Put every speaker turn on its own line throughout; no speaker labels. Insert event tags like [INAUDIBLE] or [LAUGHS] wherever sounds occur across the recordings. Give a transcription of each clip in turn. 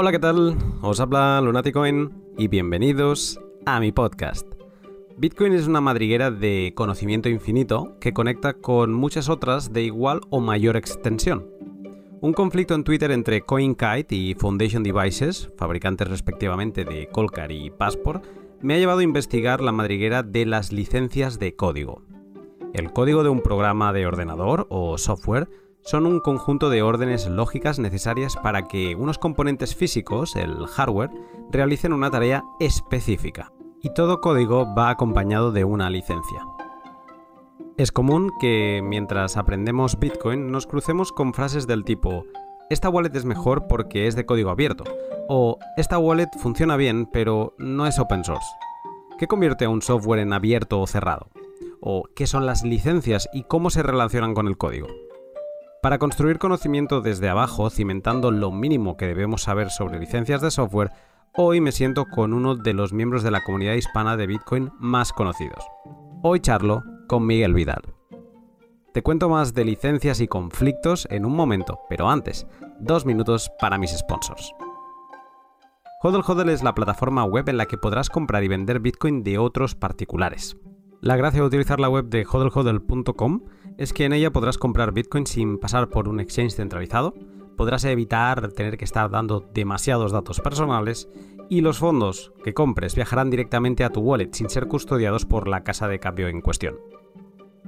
Hola, ¿qué tal? Os habla Lunaticoin y bienvenidos a mi podcast. Bitcoin es una madriguera de conocimiento infinito que conecta con muchas otras de igual o mayor extensión. Un conflicto en Twitter entre CoinKite y Foundation Devices, fabricantes respectivamente de Colcar y Passport, me ha llevado a investigar la madriguera de las licencias de código. El código de un programa de ordenador o software son un conjunto de órdenes lógicas necesarias para que unos componentes físicos, el hardware, realicen una tarea específica. Y todo código va acompañado de una licencia. Es común que mientras aprendemos Bitcoin nos crucemos con frases del tipo esta wallet es mejor porque es de código abierto o esta wallet funciona bien pero no es open source. ¿Qué convierte a un software en abierto o cerrado? ¿O qué son las licencias y cómo se relacionan con el código? Para construir conocimiento desde abajo, cimentando lo mínimo que debemos saber sobre licencias de software, hoy me siento con uno de los miembros de la comunidad hispana de Bitcoin más conocidos. Hoy charlo con Miguel Vidal. Te cuento más de licencias y conflictos en un momento, pero antes, dos minutos para mis sponsors. Hodl Hodl es la plataforma web en la que podrás comprar y vender Bitcoin de otros particulares. La gracia de utilizar la web de hodlhodl.com es que en ella podrás comprar Bitcoin sin pasar por un exchange centralizado, podrás evitar tener que estar dando demasiados datos personales y los fondos que compres viajarán directamente a tu wallet sin ser custodiados por la casa de cambio en cuestión.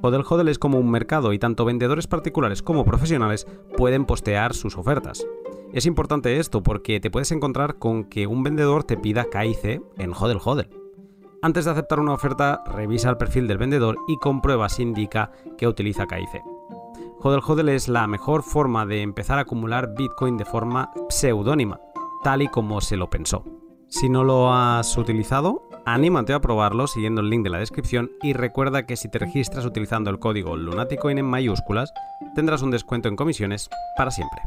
Hodel Hodel es como un mercado y tanto vendedores particulares como profesionales pueden postear sus ofertas. Es importante esto porque te puedes encontrar con que un vendedor te pida KIC en Hodel Hodel. Antes de aceptar una oferta, revisa el perfil del vendedor y comprueba si indica que utiliza KIC. Hodel Hodel es la mejor forma de empezar a acumular Bitcoin de forma pseudónima, tal y como se lo pensó. Si no lo has utilizado, anímate a probarlo siguiendo el link de la descripción y recuerda que si te registras utilizando el código Lunaticoin en mayúsculas, tendrás un descuento en comisiones para siempre.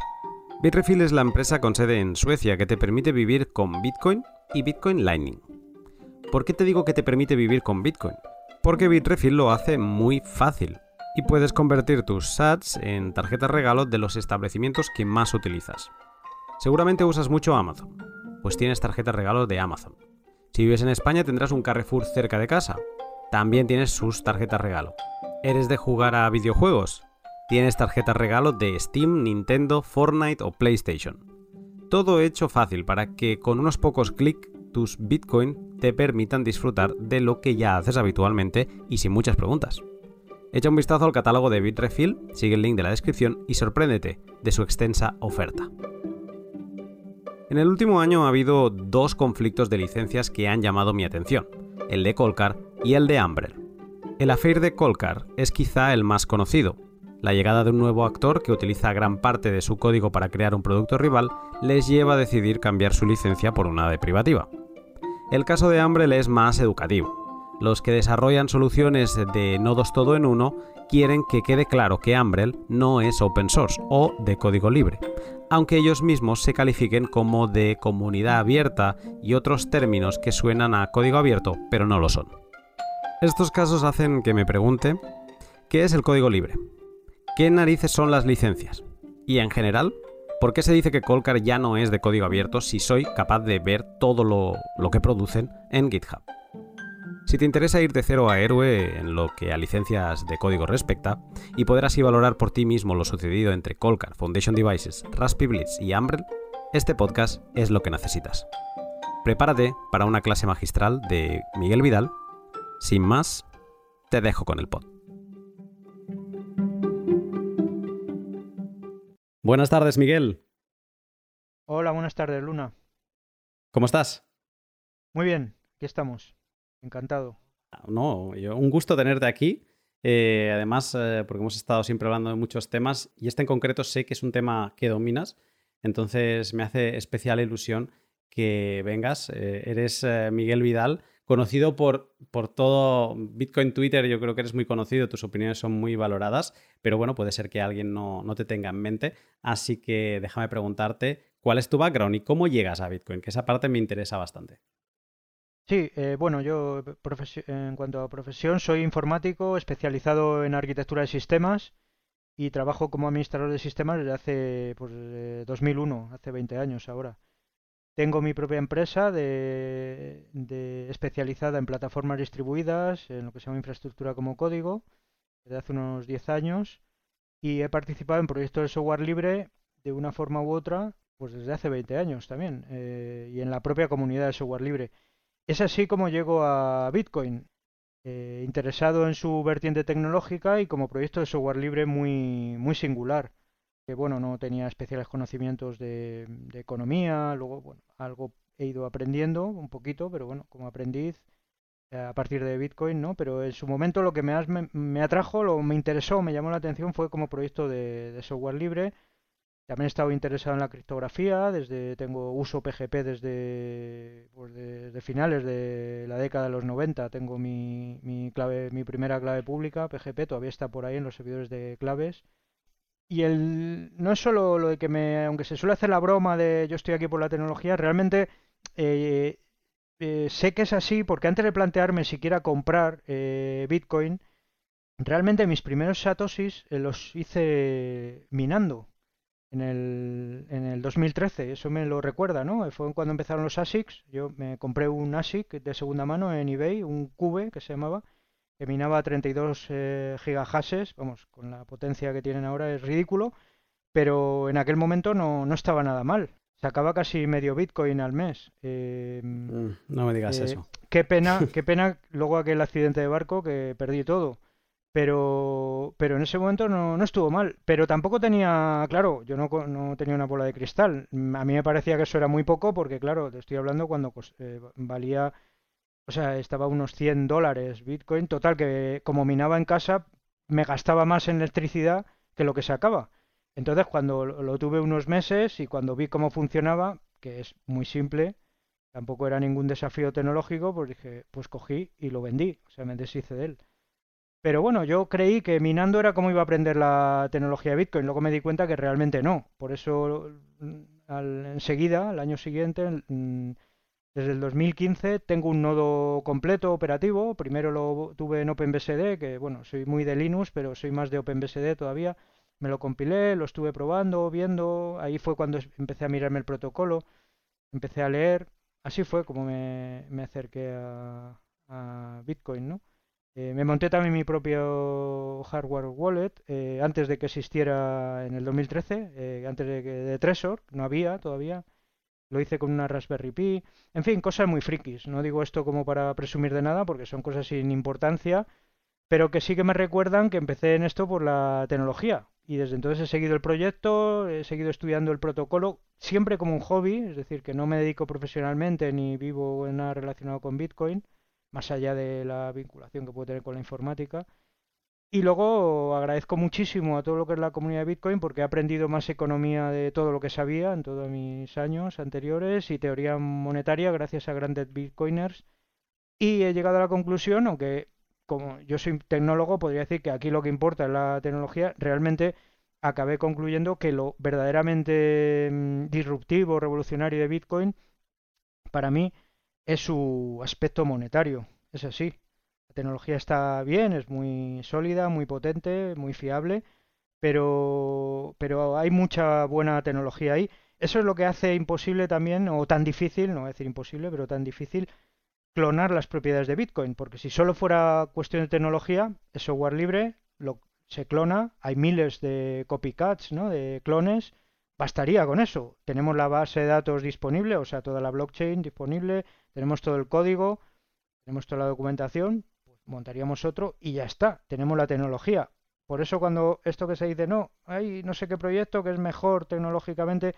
Bitrefill es la empresa con sede en Suecia que te permite vivir con Bitcoin y Bitcoin Lightning. ¿Por qué te digo que te permite vivir con Bitcoin? Porque Bitrefill lo hace muy fácil y puedes convertir tus sats en tarjetas regalo de los establecimientos que más utilizas. Seguramente usas mucho Amazon, pues tienes tarjetas regalo de Amazon. Si vives en España tendrás un Carrefour cerca de casa. También tienes sus tarjetas regalo. ¿Eres de jugar a videojuegos? Tienes tarjetas regalo de Steam, Nintendo, Fortnite o PlayStation. Todo hecho fácil para que con unos pocos clics tus Bitcoin te permitan disfrutar de lo que ya haces habitualmente y sin muchas preguntas. Echa un vistazo al catálogo de Bitrefill, sigue el link de la descripción y sorpréndete de su extensa oferta. En el último año ha habido dos conflictos de licencias que han llamado mi atención, el de Colcar y el de Umbrel. El affair de Colcar es quizá el más conocido. La llegada de un nuevo actor que utiliza gran parte de su código para crear un producto rival les lleva a decidir cambiar su licencia por una de privativa. El caso de Umbrel es más educativo. Los que desarrollan soluciones de nodos todo en uno quieren que quede claro que Umbrel no es open source o de código libre, aunque ellos mismos se califiquen como de comunidad abierta y otros términos que suenan a código abierto, pero no lo son. Estos casos hacen que me pregunte, ¿qué es el código libre? ¿Qué narices son las licencias? Y en general, ¿Por qué se dice que Colcar ya no es de código abierto si soy capaz de ver todo lo, que producen en GitHub? Si te interesa ir de cero a héroe en lo que a licencias de código respecta, y poder así valorar por ti mismo lo sucedido entre Colcar, Foundation Devices, Raspberry Blitz y Umbrel, este podcast es lo que necesitas. Prepárate para una clase magistral de Miguel Vidal. Sin más, te dejo con el pod. Buenas tardes, Miguel.
Hola, buenas tardes, Luna.
¿Cómo estás?
Muy bien, aquí estamos. Encantado.
Ah, no, un gusto tenerte aquí. Eh, además, eh, porque hemos estado siempre hablando de muchos temas y este en concreto sé que es un tema que dominas, entonces me hace especial ilusión que vengas. Eh, eres Miguel Vidal, conocido por, por todo Bitcoin Twitter, yo creo que eres muy conocido, tus opiniones son muy valoradas, pero bueno, puede ser que alguien no, te tenga en mente, así que déjame preguntarte cuál es tu background y cómo llegas a Bitcoin, que esa parte me interesa bastante.
Sí, eh, bueno, yo en cuanto a profesión soy informático especializado en arquitectura de sistemas y trabajo como administrador de sistemas desde hace pues, 2001, hace 20 años ahora. Tengo mi propia empresa de, de especializada en plataformas distribuidas, en lo que se llama infraestructura como código, desde hace unos 10 años, y he participado en proyectos de software libre de una forma u otra, pues desde hace 20 años también, eh, y en la propia comunidad de software libre. Es así como llego a Bitcoin, eh, interesado en su vertiente tecnológica y como proyecto de software libre muy, muy singular que bueno, no tenía especiales conocimientos de, economía, luego, bueno, algo he ido aprendiendo un poquito, pero bueno, como aprendiz eh, a partir de Bitcoin, ¿no? Pero en su momento lo que me, me, atrajo, lo me interesó, me llamó la atención fue como proyecto de, software libre. También he estado interesado en la criptografía, desde tengo uso PGP desde, pues desde finales de la década de los 90, tengo mi, mi clave, mi primera clave pública, PGP, todavía está por ahí en los servidores de claves y el, no es solo lo de que me, aunque se suele hacer la broma de yo estoy aquí por la tecnología, realmente eh, eh, sé que es así porque antes de plantearme siquiera comprar eh, Bitcoin, realmente mis primeros satoshis los hice minando en el, en el 2013, eso me lo recuerda, ¿no? Fue cuando empezaron los ASICs, yo me compré un ASIC de segunda mano en eBay, un Cube que se llamaba, que minaba 32 eh, gigahashes, vamos, con la potencia que tienen ahora es ridículo, pero en aquel momento no, no estaba nada mal. Sacaba casi medio Bitcoin al mes.
Em, mm, no me digas eh, eso.
Qué pena, [LAUGHS] qué pena luego aquel accidente de barco que perdí todo. Pero, pero en ese momento no, no estuvo mal. Pero tampoco tenía, claro, yo no, no, tenía una bola de cristal. A mí me parecía que eso era muy poco porque, claro, te estoy hablando cuando eh, valía o sea, estaba unos 100 dólares Bitcoin. Total, que como minaba en casa, me gastaba más en electricidad que lo que sacaba. Entonces, cuando lo tuve unos meses y cuando vi cómo funcionaba, que es muy simple, tampoco era ningún desafío tecnológico, pues dije, pues cogí y lo vendí, o sea, me deshice de él. Pero bueno, yo creí que minando era como iba a aprender la tecnología de Bitcoin, luego me di cuenta que realmente no. Por eso, al, enseguida, al año siguiente, desde el 2015 tengo un nodo completo operativo. Primero lo tuve en OpenBSD, que bueno, soy muy de Linux, pero soy más de OpenBSD todavía. Me lo compilé, lo estuve probando, viendo. Ahí fue cuando empecé a mirarme el protocolo, empecé a leer. Así fue como me, acerqué a, Bitcoin, ¿no? Eh, me monté también mi propio hardware wallet eh, antes de que existiera en el 2013, eh, antes de, que, de Trezor, no había todavía lo hice con una Raspberry Pi, en fin, cosas muy frikis. No digo esto como para presumir de nada, porque son cosas sin importancia, pero que sí que me recuerdan que empecé en esto por la tecnología. Y desde entonces he seguido el proyecto, he seguido estudiando el protocolo, siempre como un hobby, es decir, que no me dedico profesionalmente ni vivo en nada relacionado con Bitcoin, más allá de la vinculación que puedo tener con la informática. Y luego agradezco muchísimo a todo lo que es la comunidad de Bitcoin porque he aprendido más economía de todo lo que sabía en todos mis años anteriores y teoría monetaria gracias a grandes Bitcoiners. Y he llegado a la conclusión, aunque como yo soy tecnólogo, podría decir que aquí lo que importa es la tecnología, realmente acabé concluyendo que lo verdaderamente mm, disruptivo, revolucionario de Bitcoin, para mí, es su aspecto monetario. Es así. Tecnología está bien, es muy sólida, muy potente, muy fiable, pero, pero hay mucha buena tecnología ahí. Eso es lo que hace imposible también, o tan difícil, no voy a decir imposible, pero tan difícil, clonar las propiedades de Bitcoin, porque si solo fuera cuestión de tecnología, es software libre, lo, se clona, hay miles de copycats, ¿no? de clones, bastaría con eso. Tenemos la base de datos disponible, o sea, toda la blockchain disponible, tenemos todo el código, tenemos toda la documentación, montaríamos otro y ya está, tenemos la tecnología. Por eso cuando esto que se dice, no, hay no sé qué proyecto que es mejor tecnológicamente,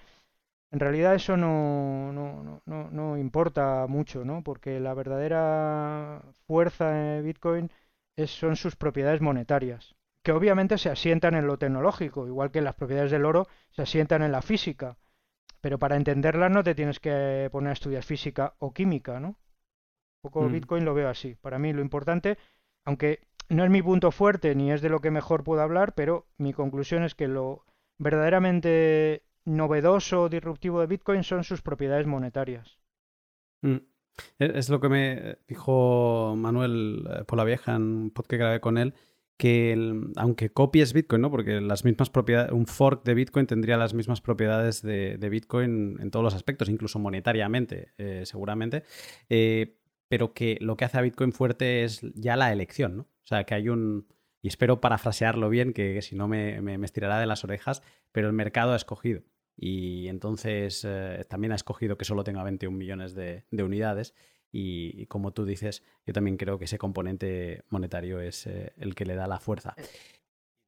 en realidad eso no, no, no, no importa mucho, ¿no? Porque la verdadera fuerza de Bitcoin es, son sus propiedades monetarias, que obviamente se asientan en lo tecnológico, igual que las propiedades del oro se asientan en la física. Pero para entenderlas no te tienes que poner a estudiar física o química, ¿no? Poco mm. Bitcoin lo veo así. Para mí lo importante, aunque no es mi punto fuerte ni es de lo que mejor puedo hablar, pero mi conclusión es que lo verdaderamente novedoso, disruptivo de Bitcoin son sus propiedades monetarias.
Mm. Es lo que me dijo Manuel eh, por la vieja en un podcast que grabé con él, que aunque copies Bitcoin, ¿no? Porque las mismas propiedades, un fork de Bitcoin tendría las mismas propiedades de, Bitcoin en todos los aspectos, incluso monetariamente, eh, seguramente. Eh, pero que lo que hace a Bitcoin fuerte es ya la elección, ¿no? O sea, que hay un. Y espero parafrasearlo bien, que, si no me, estirará de las orejas, pero el mercado ha escogido. Y entonces eh, también ha escogido que solo tenga 21 millones de unidades y, como tú dices, yo también creo que ese componente monetario es eh, el que le da la fuerza.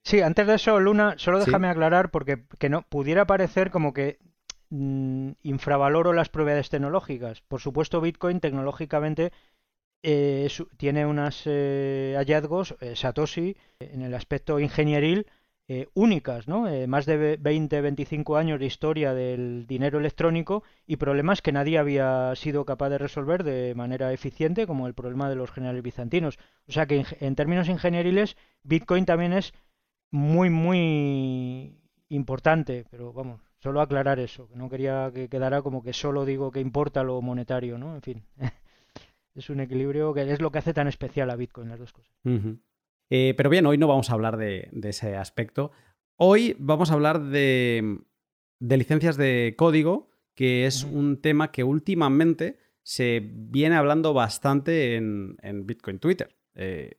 Sí, antes de eso, Luna, solo déjame aclarar porque que no pudiera parecer como que mm, infravaloro las propiedades tecnológicas. Por supuesto, Bitcoin tecnológicamente eh, tiene unos eh, hallazgos, Satoshi, en el aspecto ingenieril, eh, únicas, ¿no? Eh, más de 20, 25 años de historia del dinero electrónico y problemas que nadie había sido capaz de resolver de manera eficiente, como el problema de los generales bizantinos. O sea que en, términos ingenieriles, Bitcoin también es muy, muy importante, pero vamos, solo aclarar eso, no quería que quedara como que solo digo que importa lo monetario, ¿no? En fin, [LAUGHS] es un equilibrio que es lo que hace tan especial a Bitcoin, las dos cosas.
Eh, pero bien, hoy no vamos a hablar de, ese aspecto. Hoy vamos a hablar de, licencias de código, que es un tema que últimamente se viene hablando bastante en, Bitcoin Twitter. Eh,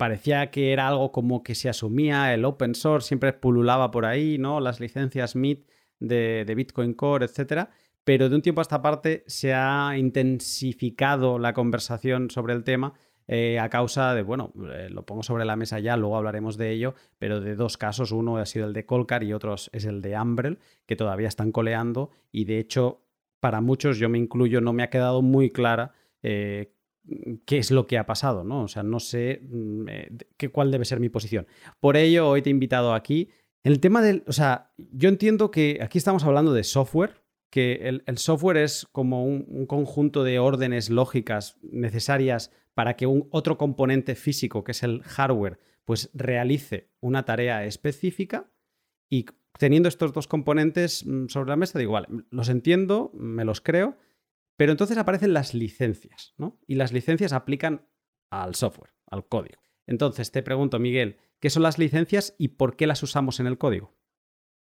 parecía que era algo como que se asumía, el open source siempre pululaba por ahí, ¿no? Las licencias MIT de, Bitcoin Core, etcétera. Pero de un tiempo a esta parte se ha intensificado la conversación sobre el tema eh, a causa de, bueno, eh, lo pongo sobre la mesa ya, luego hablaremos de ello, pero de dos casos, uno ha sido el de Colcar y otro es el de Ambrel, que todavía están coleando y de hecho para muchos, yo me incluyo, no me ha quedado muy clara eh, qué es lo que ha pasado, ¿no? O sea, no sé mm, qué, cuál debe ser mi posición. Por ello, hoy te he invitado aquí. El tema del, o sea, yo entiendo que aquí estamos hablando de software, que el, software es como un, conjunto de órdenes lógicas necesarias para que un otro componente físico, que es el hardware, pues realice una tarea específica y teniendo estos dos componentes mm, sobre la mesa, digo, vale, los entiendo, me los creo, pero entonces aparecen las licencias, ¿no? Y las licencias aplican al software, al código. Entonces te pregunto, Miguel, ¿qué son las licencias y por qué las usamos en el código?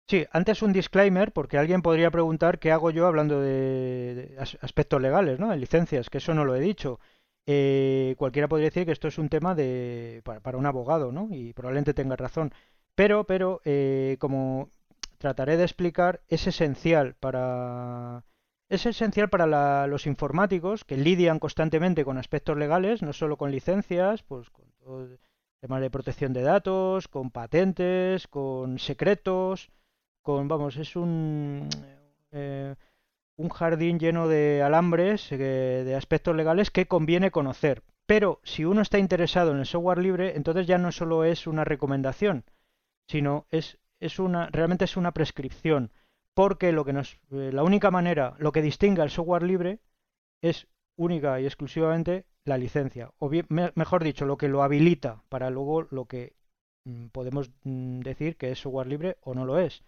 Sí, antes un disclaimer, porque alguien podría preguntar qué hago yo hablando de, aspectos legales, ¿no? De licencias, que eso no lo he dicho. Eh, cualquiera podría decir que esto es un tema de, para, un abogado, ¿no? Y probablemente tenga razón. Pero, pero, eh, como trataré de explicar, es esencial para... Es esencial para los informáticos que lidian constantemente con aspectos legales, no solo con licencias, pues con temas de protección de datos, con patentes, con secretos, con, vamos, es un, eh, un jardín lleno de alambres, eh, de aspectos legales que conviene conocer. Pero si uno está interesado en el software libre, entonces ya no solo es una recomendación, sino es, es una, realmente es una prescripción. Porque lo que nos, eh, la única manera, lo que distingue al software libre es única y exclusivamente la licencia. O bien, mejor dicho, lo que lo habilita para luego lo que mm, podemos mm, decir que es software libre o no lo es.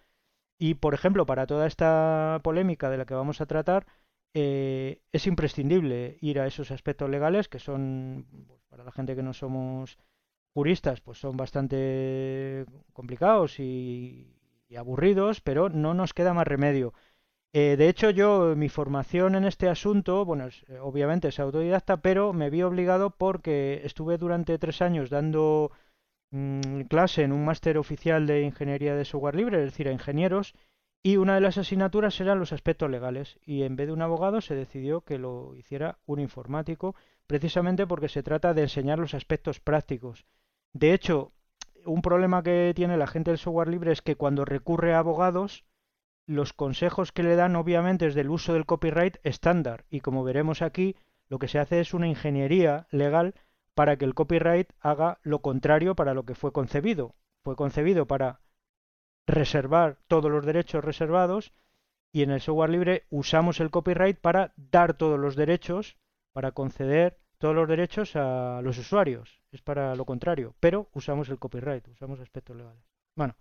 Y, por ejemplo, para toda esta polémica de la que vamos a tratar, eh, es imprescindible ir a esos aspectos legales que son, pues, para la gente que no somos juristas, pues son bastante complicados y, aburridos, pero no nos queda más remedio. Eh, de hecho, yo, mi formación en este asunto, bueno, eh, obviamente es autodidacta, pero me vi obligado porque estuve durante tres años dando Mm, clase en un máster oficial de ingeniería de software libre, es decir, a ingenieros, y una de las asignaturas eran los aspectos legales, y en vez de un abogado se decidió que lo hiciera un informático, precisamente porque se trata de enseñar los aspectos prácticos. De hecho, un problema que tiene la gente del software libre es que cuando recurre a abogados, los consejos que le dan obviamente es del uso del copyright estándar, y como veremos aquí, lo que se hace es una ingeniería legal para que el copyright haga lo contrario para lo que fue concebido. Fue concebido para reservar todos los derechos reservados y en el software libre usamos el copyright para dar todos los derechos, para conceder todos los derechos a los usuarios. Es para lo contrario, pero usamos el copyright, usamos aspectos legales. Bueno,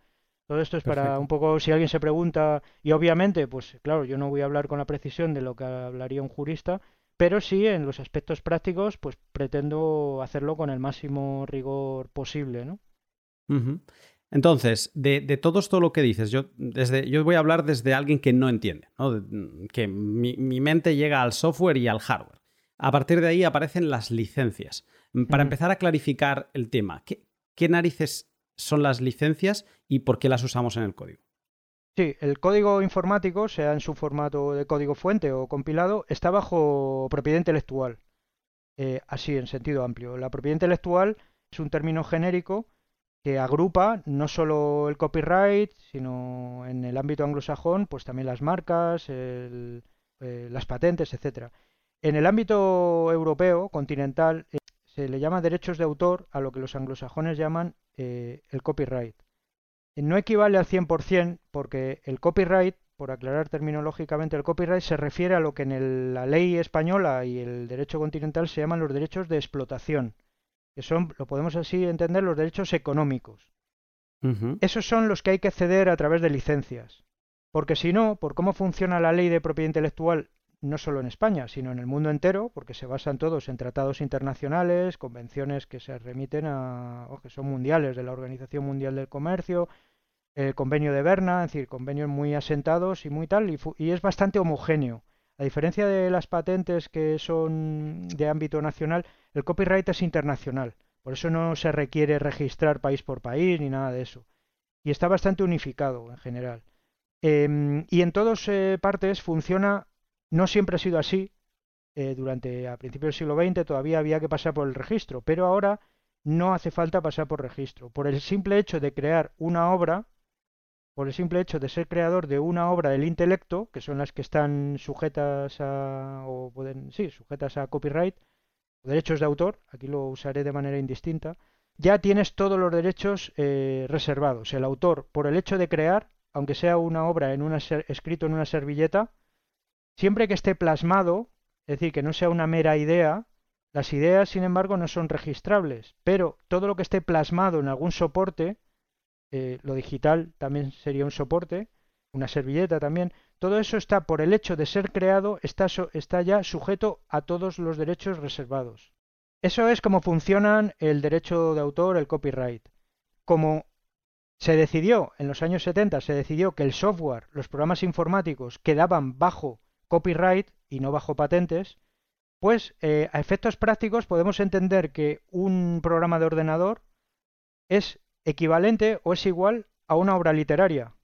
todo esto es para un poco si alguien se pregunta y obviamente, pues claro, yo no voy a hablar con la precisión de lo que hablaría un jurista, pero sí en los aspectos prácticos, pues pretendo hacerlo con el máximo rigor posible, ¿no?
Entonces, de, todo esto lo que dices, yo, desde, yo voy a hablar desde alguien que no entiende, ¿no? que mi, mente llega al software y al hardware. A partir de ahí aparecen las licencias. Para empezar a clarificar el tema, ¿qué, narices son las licencias y por qué las usamos en el código?
Sí, el código informático, sea en su formato de código fuente o compilado, está bajo propiedad intelectual. Eh, así, en sentido amplio. La propiedad intelectual es un término genérico que agrupa no solo el copyright, sino en el ámbito anglosajón, pues también las marcas, eh, las patentes, etcétera. En el ámbito europeo, continental, eh, se le llama derechos de autor a lo que los anglosajones llaman eh, el copyright. No equivale al 100% porque el copyright, por aclarar terminológicamente, el copyright se refiere a lo que en la ley española y el derecho continental se llaman los derechos de explotación que son, lo podemos así entender, los derechos económicos. Esos son los que hay que ceder a través de licencias. Porque si no, por cómo funciona la ley de propiedad intelectual, no solo en España, sino en el mundo entero, porque se basan todos en tratados internacionales, convenciones que se remiten a, o que son mundiales, de la Organización Mundial del Comercio, el convenio de Berna, es decir, convenios muy asentados y muy tal, y es bastante homogéneo. A diferencia de las patentes que son de ámbito nacional, el copyright es internacional. Por eso no se requiere registrar país por país ni nada de eso. Y está bastante unificado en general. Em, y en todas eh, partes funciona, no siempre ha sido así. Eh, durante a principios del siglo XX todavía había que pasar por el registro, pero ahora no hace falta pasar por registro. Por el simple hecho de crear una obra, por el simple hecho de ser creador de una obra del intelecto, que son las que están sujetas a, o pueden, sí, sujetas a copyright, o derechos de autor, aquí lo usaré de manera indistinta, ya tienes todos los derechos eh, reservados. El autor, por el hecho de crear, aunque sea una obra en una escrito en una servilleta, siempre que esté plasmado, es decir, que no sea una mera idea, las ideas, sin embargo, no son registrables, pero todo lo que esté plasmado en algún soporte, eh, lo digital también sería un soporte, una servilleta también, todo eso está por el hecho de ser creado, está, está ya sujeto a todos los derechos reservados. Eso es como funcionan el derecho de autor, el copyright. Como se decidió en los años 70, se decidió que el software, los programas informáticos quedaban bajo copyright y no bajo patentes, pues eh, a efectos prácticos podemos entender que un programa de ordenador es equivalente o es igual a una obra literaria.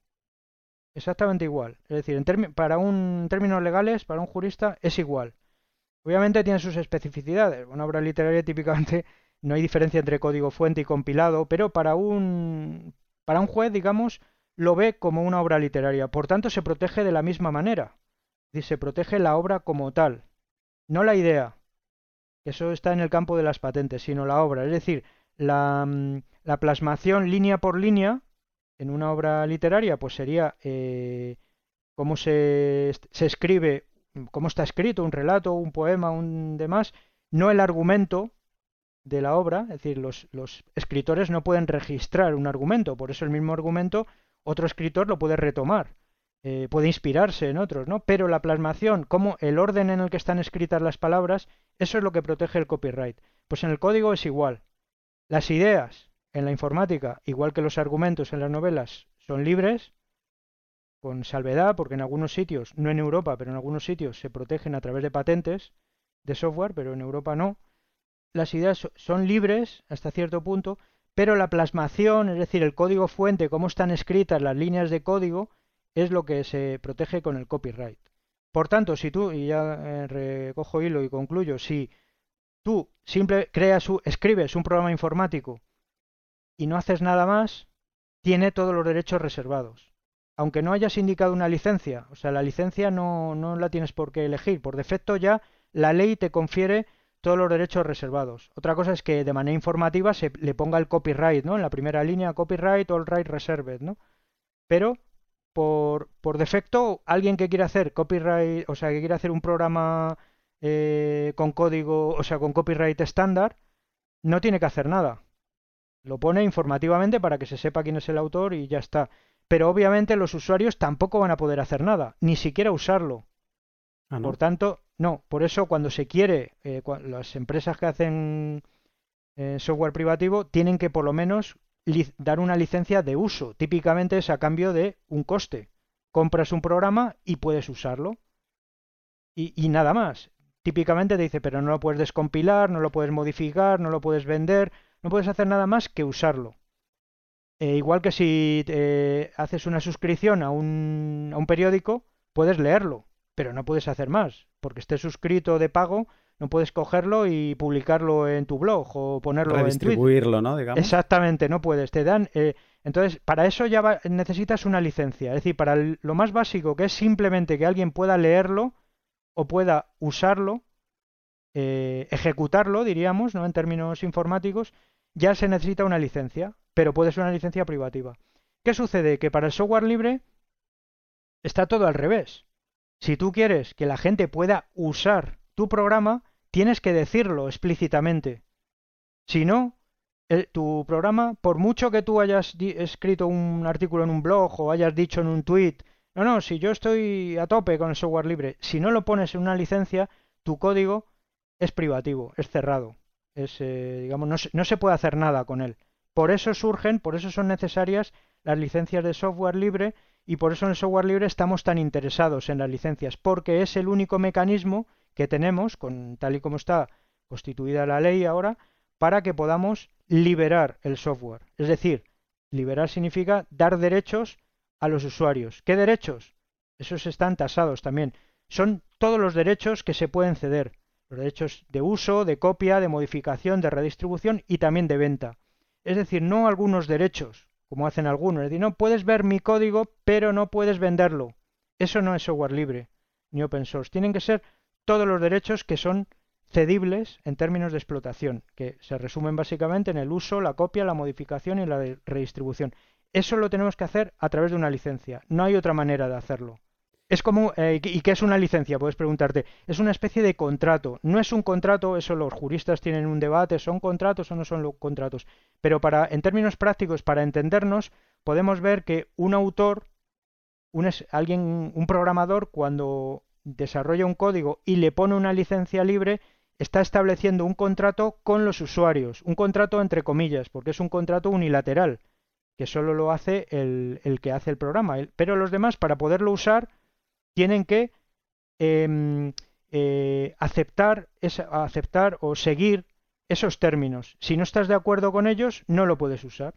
Exactamente igual. Es decir, en para un términos legales, para un jurista, es igual. Obviamente tiene sus especificidades. Una obra literaria típicamente [LAUGHS] no hay diferencia entre código fuente y compilado, pero para un, para un juez, digamos, lo ve como una obra literaria. Por tanto, se protege de la misma manera. Decir, se protege la obra como tal, no la idea. Eso está en el campo de las patentes, sino la obra. Es decir, la, mm, la plasmación línea por línea en una obra literaria, pues sería eh, cómo se, se, escribe, cómo está escrito un relato, un poema, un demás, no el argumento de la obra, es decir, los escritores no pueden registrar un argumento, por eso el mismo argumento otro escritor lo puede retomar, eh, puede inspirarse en otros, ¿no? Pero la plasmación, como el orden en el que están escritas las palabras, eso es lo que protege el copyright. Pues en el código es igual. Las ideas en la informática, igual que los argumentos en las novelas, son libres, con salvedad, porque en algunos sitios, no en Europa, pero en algunos sitios se protegen a través de patentes de software, pero en Europa no. Las ideas son libres hasta cierto punto, pero la plasmación, es decir, el código fuente, cómo están escritas las líneas de código, es lo que se protege con el copyright. Por tanto, si tú, y ya eh, recojo hilo y concluyo, si tú simple creas, escribes un programa informático y no haces nada más, tiene todos los derechos reservados. Aunque no hayas indicado una licencia, o sea, la licencia no, no la tienes por qué elegir. Por defecto ya la ley te confiere todos los derechos reservados. Otra cosa es que de manera informativa se le ponga el copyright, ¿no? En la primera línea, copyright, all right reserved, ¿no? Pero por, por defecto, alguien que quiera hacer copyright, o sea, que quiera hacer un programa eh, con código, o sea, con copyright estándar, no tiene que hacer nada. Lo pone informativamente para que se sepa quién es el autor y ya está. Pero obviamente los usuarios tampoco van a poder hacer nada, ni siquiera usarlo. Ah, Por tanto, No, por eso cuando se quiere, eh, las empresas que hacen eh, software privativo tienen que por lo menos dar una licencia de uso. Típicamente es a cambio de un coste. Compras un programa y puedes usarlo. Y, nada más. Típicamente te dice, pero no lo puedes descompilar, no lo puedes modificar, no lo puedes vender, no puedes hacer nada más que usarlo. Eh, igual que si haces una suscripción a un, a un periódico, puedes leerlo, pero no puedes hacer más, porque esté suscrito de pago no puedes cogerlo y publicarlo en tu blog o ponerlo en
Twitter. ¿no? Digamos.
Exactamente, no puedes. Te dan. Eh, entonces, para eso ya necesitas una licencia. Es decir, para lo más básico, que es simplemente que alguien pueda leerlo o pueda usarlo, eh, ejecutarlo, diríamos, ¿no? En términos informáticos, ya se necesita una licencia, pero puede ser una licencia privativa. ¿Qué sucede? Que para el software libre está todo al revés. Si tú quieres que la gente pueda usar tu programa, tienes que decirlo explícitamente. Si no, tu programa, por mucho que tú hayas escrito un artículo en un blog o hayas dicho en un tweet, no, no, si yo estoy a tope con el software libre, si no lo pones en una licencia, tu código es privativo, es cerrado. Es, eh, digamos, no no se puede hacer nada con él. Por eso surgen, por eso son necesarias las licencias de software libre y por eso en el software libre estamos tan interesados en las licencias, porque es el único mecanismo que tenemos, con, tal y como está constituida la ley ahora, para que podamos liberar el software. Es decir, liberar significa dar derechos a los usuarios. ¿Qué derechos? Esos están tasados también. Son todos los derechos que se pueden ceder. Los derechos de uso, de copia, de modificación, de redistribución y también de venta. Es decir, no algunos derechos, como hacen algunos. Es decir, no puedes ver mi código, pero no puedes venderlo. Eso no es software libre, ni open source. Tienen que ser todos los derechos que son cedibles en términos de explotación, que se resumen básicamente en el uso, la copia, la modificación y la redistribución. Eso lo tenemos que hacer a través de una licencia. No hay otra manera de hacerlo. Es como, eh, ¿y qué es una licencia? Puedes preguntarte. Es una especie de contrato. No es un contrato, eso los juristas tienen un debate, ¿son contratos o no son contratos? Pero para, en términos prácticos, para entendernos, podemos ver que un autor, alguien, un programador, cuando desarrolla un código y le pone una licencia libre, está estableciendo un contrato con los usuarios, un contrato entre comillas, porque es un contrato unilateral, que solo lo hace el, que hace el programa. Pero los demás, para poderlo usar, tienen que em, eh, aceptar, aceptar o seguir esos términos. Si no estás de acuerdo con ellos, no lo puedes usar.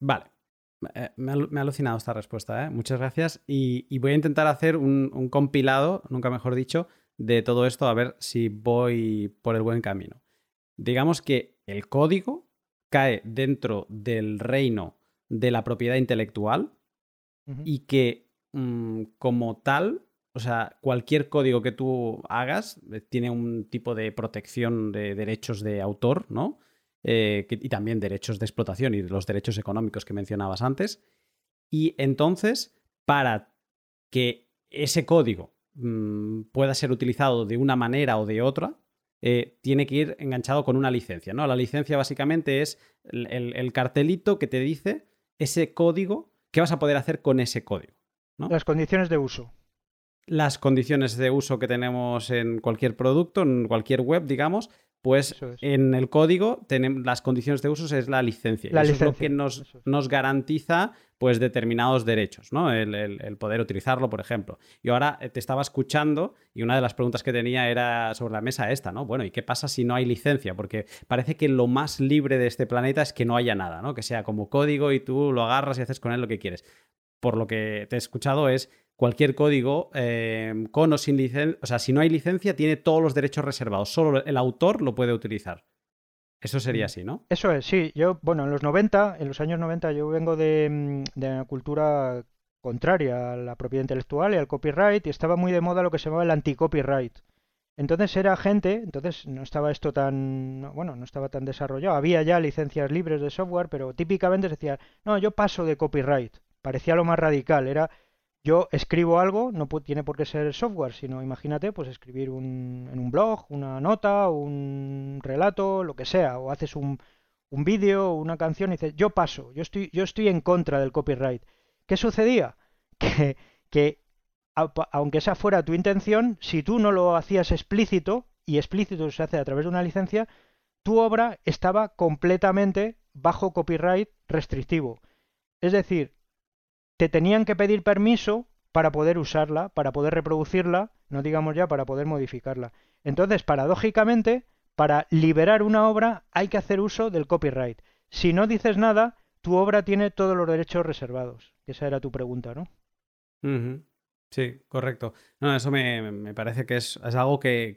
Vale. Eh, me, ha, alucinado esta respuesta, ¿eh? muchas gracias. Y, voy a intentar hacer un, compilado, nunca mejor dicho, de todo esto a ver si voy por el buen camino. Digamos que el código cae dentro del reino de la propiedad intelectual y que mm, como tal, o sea, cualquier código que tú hagas eh, tiene un tipo de protección de derechos de autor, ¿no? Eh, y también derechos de explotación y los derechos económicos que mencionabas antes. Y entonces, para que ese código mm, pueda ser utilizado de una manera o de otra, eh, tiene que ir enganchado con una licencia. ¿no? La licencia básicamente es el, cartelito que te dice ese código, qué vas a poder hacer con ese código.
Las condiciones de uso.
Las condiciones de uso que tenemos en cualquier producto, en cualquier web, digamos, pues en el código tenemos las condiciones de uso es la licencia. y eso es lo que nos, nos, garantiza pues determinados derechos, ¿no? El, poder utilizarlo, por ejemplo. Y ahora eh, te estaba escuchando y una de las preguntas que tenía era sobre la mesa esta, ¿no? Bueno, ¿y qué pasa si no hay licencia? Porque parece que lo más libre de este planeta es que no haya nada, ¿no? Que sea como código y tú lo agarras y haces con él lo que quieres. Por lo que te he escuchado es cualquier código eh, con o sin licencia, o sea, si no hay licencia, tiene todos los derechos reservados. Solo el autor lo puede utilizar. Eso sería mm. así, ¿no?
Eso es, sí. Yo, bueno, en los 90, en los años 90, yo vengo de, mm, de una cultura contraria a la propiedad intelectual y al copyright y estaba muy de moda lo que se llamaba el anti-copyright. Entonces era gente, entonces no estaba esto tan, bueno, no estaba tan desarrollado. Había ya licencias libres de software, pero típicamente se decía, no, yo paso de copyright. Parecía lo más radical, era yo escribo algo, no tiene por qué ser software, sino imagínate, pues escribir un, en un blog, una nota, un relato, lo que sea, o haces un, un vídeo, una canción y dices, yo paso, yo estoy, yo estoy en contra del copyright. ¿Qué sucedía? [LAUGHS] Que, que aunque esa fuera tu intención, si tú no lo hacías explícito, y explícito se hace a través de una licencia, tu obra estaba completamente bajo copyright restrictivo. Es decir, te tenían que pedir permiso para poder usarla, para poder reproducirla, no digamos ya para poder modificarla. Entonces, paradójicamente, para liberar una obra hay que hacer uso del copyright. Si no dices nada, tu obra tiene todos los derechos reservados. Esa era tu pregunta, ¿no?
Sí, correcto. No, eso me, parece que es, algo que,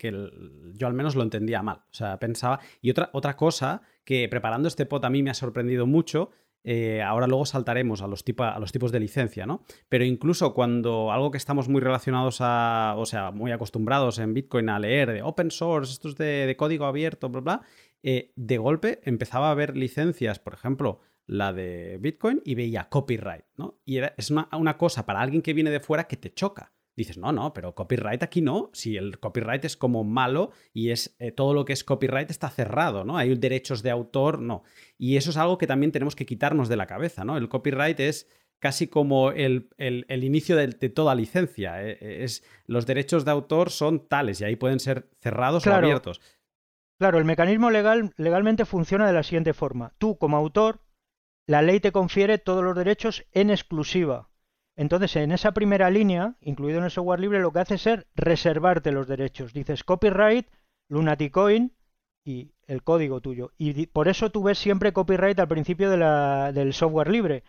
yo al menos lo entendía mal. O sea, pensaba. Y otra, otra cosa que preparando este pot a mí me ha sorprendido mucho. Eh, ahora luego saltaremos a los, tipos de licencia, ¿no? Pero incluso cuando algo que estamos muy relacionados a, o sea, muy acostumbrados en Bitcoin a leer de open source, estos de, de código abierto, bla, bla, eh, de golpe empezaba a haber licencias, por ejemplo, la de Bitcoin y veía copyright, ¿no? Y es una, cosa para alguien que viene de fuera que te choca. Dices, no, no, pero copyright aquí no. Si el copyright es como malo y es eh, todo lo que es copyright está cerrado, ¿no? Hay derechos de autor, no. Y eso es algo que también tenemos que quitarnos de la cabeza, ¿no? El copyright es casi como el, inicio de, toda licencia. Eh, eh, es, los derechos de autor son tales y ahí pueden ser cerrados o abiertos.
Claro, el mecanismo legal legalmente funciona de la siguiente forma. Tú, como autor, la ley te confiere todos los derechos en exclusiva. Entonces, en esa primera línea, incluido en el software libre, lo que hace es reservarte los derechos. Dices copyright, Lunaticoin y el código tuyo. Y por eso tú ves siempre copyright al principio del software libre.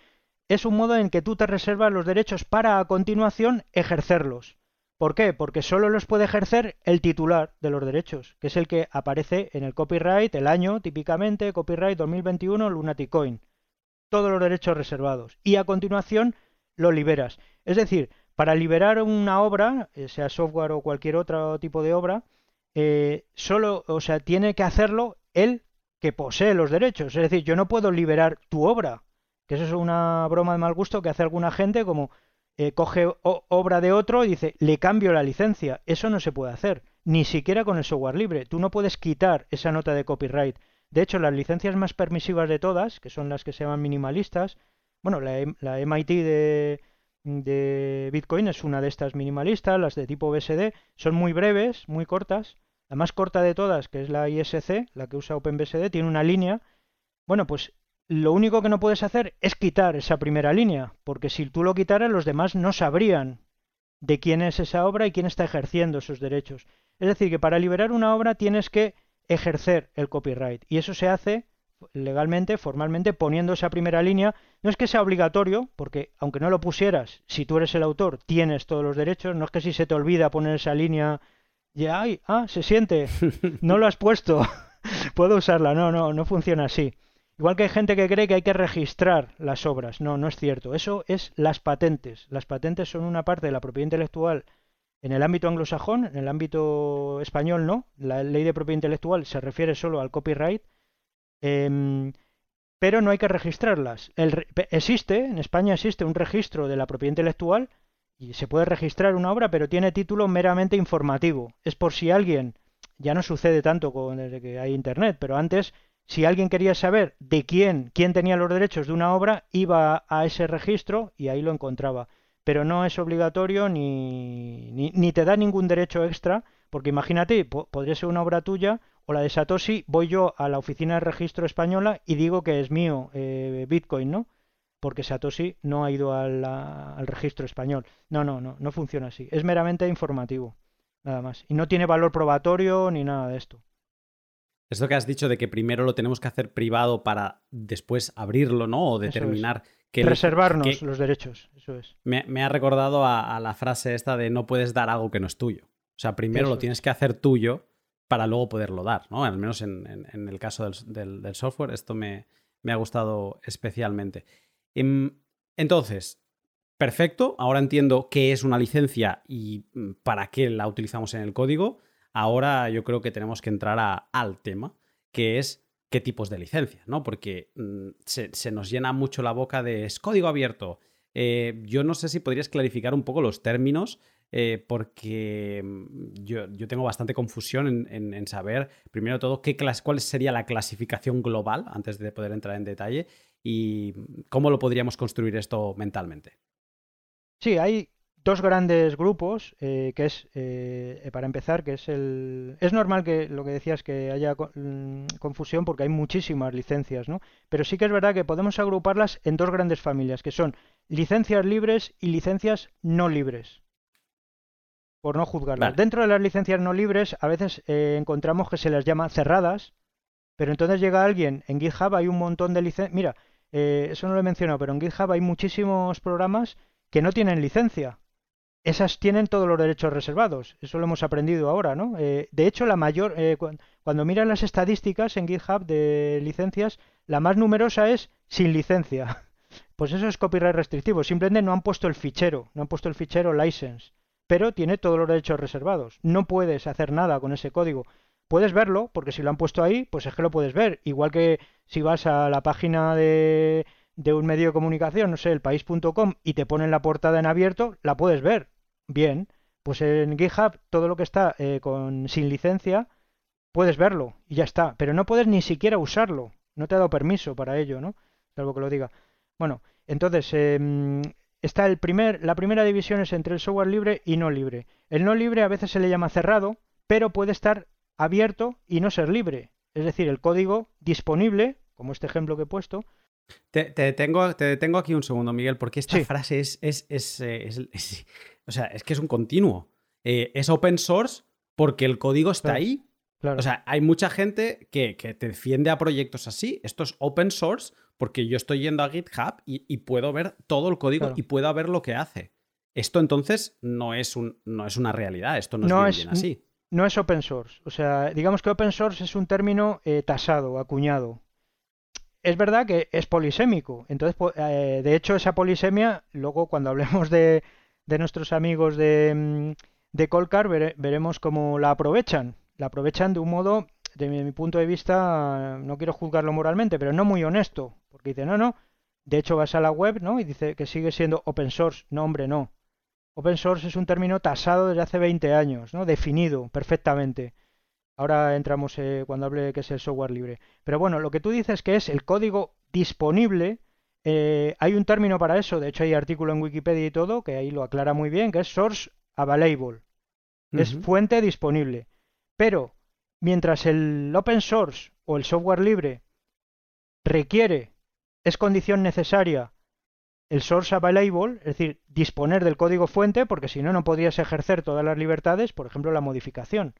Es un modo en que tú te reservas los derechos para a continuación ejercerlos. ¿Por qué? Porque solo los puede ejercer el titular de los derechos, que es el que aparece en el copyright, el año típicamente, copyright 2021 Lunaticoin todos los derechos reservados y a continuación lo liberas. Es decir, para liberar una obra, eh, sea software o cualquier otro tipo de obra, eh, solo, o sea, tiene que hacerlo él que posee los derechos. Es decir, yo no puedo liberar tu obra, que eso es una broma de mal gusto que hace alguna gente como eh, coge obra de otro y dice, le cambio la licencia. Eso no se puede hacer, ni siquiera con el software libre. Tú no puedes quitar esa nota de copyright. De hecho, las licencias más permisivas de todas, que son las que se llaman minimalistas, bueno, la, MIT de, Bitcoin es una de estas minimalistas, las de tipo BSD, son muy breves, muy cortas. La más corta de todas, que es la ISC, la que usa OpenBSD, tiene una línea. Bueno, pues lo único que no puedes hacer es quitar esa primera línea, porque si tú lo quitaras, los demás no sabrían de quién es esa obra y quién está ejerciendo esos derechos. Es decir, que para liberar una obra tienes que ejercer el copyright. Y eso se hace legalmente, formalmente, poniendo esa primera línea. No es que sea obligatorio, porque aunque no lo pusieras, si tú eres el autor, tienes todos los derechos. No es que si se te olvida poner esa línea, ya, ay, ah, se siente, no lo has puesto, [LAUGHS] puedo usarla. No, no, no funciona así. Igual que hay gente que cree que hay que registrar las obras. No, no es cierto. Eso es las patentes. Las patentes son una parte de la propiedad intelectual en el ámbito anglosajón, en el ámbito español no, la ley de propiedad intelectual se refiere solo al copyright, em, pero no hay que registrarlas. existe, en España existe un registro de la propiedad intelectual y se puede registrar una obra, pero tiene título meramente informativo. Es por si alguien, ya no sucede tanto con, desde que hay Internet, pero antes, si alguien quería saber de quién, quién tenía los derechos de una obra, iba a ese registro y ahí lo encontraba pero no es obligatorio ni, ni, te da ningún derecho extra, porque imagínate, podría ser una obra tuya o la de Satoshi, voy yo a la oficina de registro española y digo que es mío eh, Bitcoin, ¿no? Porque Satoshi no ha ido al, al registro español. No, no, no, no funciona así. Es meramente informativo, nada más. Y no tiene valor probatorio ni nada de esto.
Esto que has dicho de que primero lo tenemos que hacer privado para después abrirlo, ¿no? O determinar
Reservarnos los derechos, eso es.
Me, ha recordado a, la frase esta de no puedes dar algo que no es tuyo. O sea, primero lo tienes que hacer tuyo para luego poderlo dar, ¿no? Al menos en, el caso del, software, esto me, ha gustado especialmente. Em, entonces, perfecto, ahora entiendo qué es una licencia y mm, para qué la utilizamos en el código. Ahora yo creo que tenemos que entrar al tema, que es qué tipos de licencias, ¿no? Porque mm, se, nos llena mucho la boca de es código abierto. Eh, yo no sé si podrías clarificar un poco los términos, eh, porque mm, yo, tengo bastante confusión en, saber, primero todo, qué cuál sería la clasificación global, antes de poder entrar en detalle, y cómo lo podríamos construir esto mentalmente.
Sí, hay dos grandes grupos, eh, que es, eh, para empezar, que es el... Es normal que lo que decías que haya mm, confusión porque hay muchísimas licencias, ¿no? Pero sí que es verdad que podemos agruparlas en dos grandes familias, que son licencias libres y licencias no libres. Por no juzgarlas. Dentro de las licencias no libres, a veces eh, encontramos que se las llama cerradas, pero entonces llega alguien, en GitHub hay un montón de licencias... Mira, eso no lo he mencionado, pero en GitHub hay muchísimos programas que no tienen licencia esas tienen todos los derechos reservados. Eso lo hemos aprendido ahora, ¿no? Eh, de hecho, la mayor, eh, cuando miran las estadísticas en GitHub de licencias, la más numerosa es sin licencia. [LAUGHS] Pues eso es copyright restrictivo. Simplemente no han puesto el fichero, no han puesto el fichero license, pero tiene todos los derechos reservados. No puedes hacer nada con ese código. Puedes verlo, porque si lo han puesto ahí, pues es que lo puedes ver. Igual que si vas a la página de, de un medio de comunicación, no sé, el país.com, y te ponen la portada en abierto, la puedes ver bien, pues en GitHub todo lo que está eh, con, sin licencia puedes verlo y ya está, pero no puedes ni siquiera usarlo, no te ha dado permiso para ello, ¿no? Salvo que lo diga. Bueno, entonces em, está el primer, la primera división es entre el software libre y no libre. El no libre a veces se le llama cerrado, pero puede estar abierto y no ser libre. Es decir, el código disponible, como este ejemplo que he puesto,
te, tengo, te detengo aquí un segundo, Miguel, porque esta frase es, es, es, eh, o sea, es que es un continuo. Eh, es open source porque el código está ahí. O sea, hay mucha gente que, te defiende a proyectos así. Esto es open source porque yo estoy yendo a GitHub y, puedo ver todo el código y puedo ver lo que hace. Esto entonces no es, un, no es una realidad, esto no, es, bien, así.
No es open source. O sea, digamos que open source es un término eh, tasado, acuñado. Es verdad que es polisémico. Entonces, eh, de hecho, esa polisemia, luego cuando hablemos de, de nuestros amigos de, mm, de Colcar veremos cómo la aprovechan. La aprovechan de un modo, de mi, punto de vista, no quiero juzgarlo moralmente, pero no muy honesto. Porque dice, no, no. De hecho, vas a la web ¿no? y dice que sigue siendo open source. No, hombre, no. Open source es un término tasado desde hace 20 años, ¿no? definido perfectamente. Ahora entramos eh, cuando hable que es el software libre. Pero bueno, lo que tú dices que es el código disponible eh, hay un término para eso, de hecho hay artículo en Wikipedia y todo, que ahí lo aclara muy bien, que es source available. Es fuente disponible. Pero mientras el open source o el software libre requiere, es condición necesaria el source available, es decir, disponer del código fuente, porque si no, no podrías ejercer todas las libertades, por ejemplo, la modificación.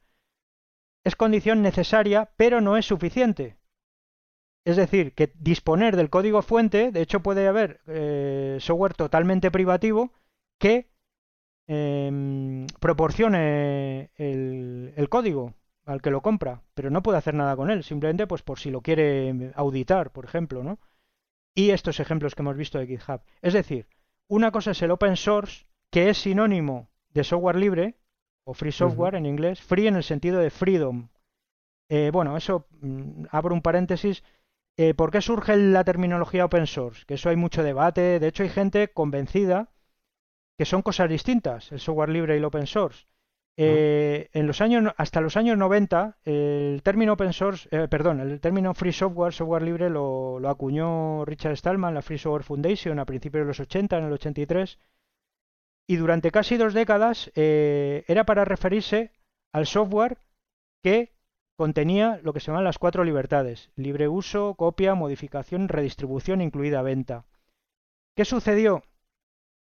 Es condición necesaria, pero no es suficiente. Es decir, que disponer del código fuente, de hecho puede haber eh, software totalmente privativo que em, proporcione el, código al que lo compra, pero no puede hacer nada con él, simplemente pues por si lo quiere auditar, por ejemplo, ¿no? Y estos ejemplos que hemos visto de GitHub. Es decir, una cosa es el open source, que es sinónimo de software libre, o free software en inglés, free en el sentido de freedom. Eh, bueno, eso mm, abro un paréntesis eh, ¿Por qué surge la terminología open source? Que eso hay mucho debate. De hecho, hay gente convencida que son cosas distintas, el software libre y el open source. Eh, en los años, hasta los años 90, el término open source, eh, perdón, el término free software, software libre, lo, lo, acuñó Richard Stallman, la Free Software Foundation, a principios de los 80, en el 83. Y durante casi dos décadas era para referirse al software que contenía lo que se llaman las cuatro libertades, libre uso, copia, modificación, redistribución, incluida venta. ¿Qué sucedió?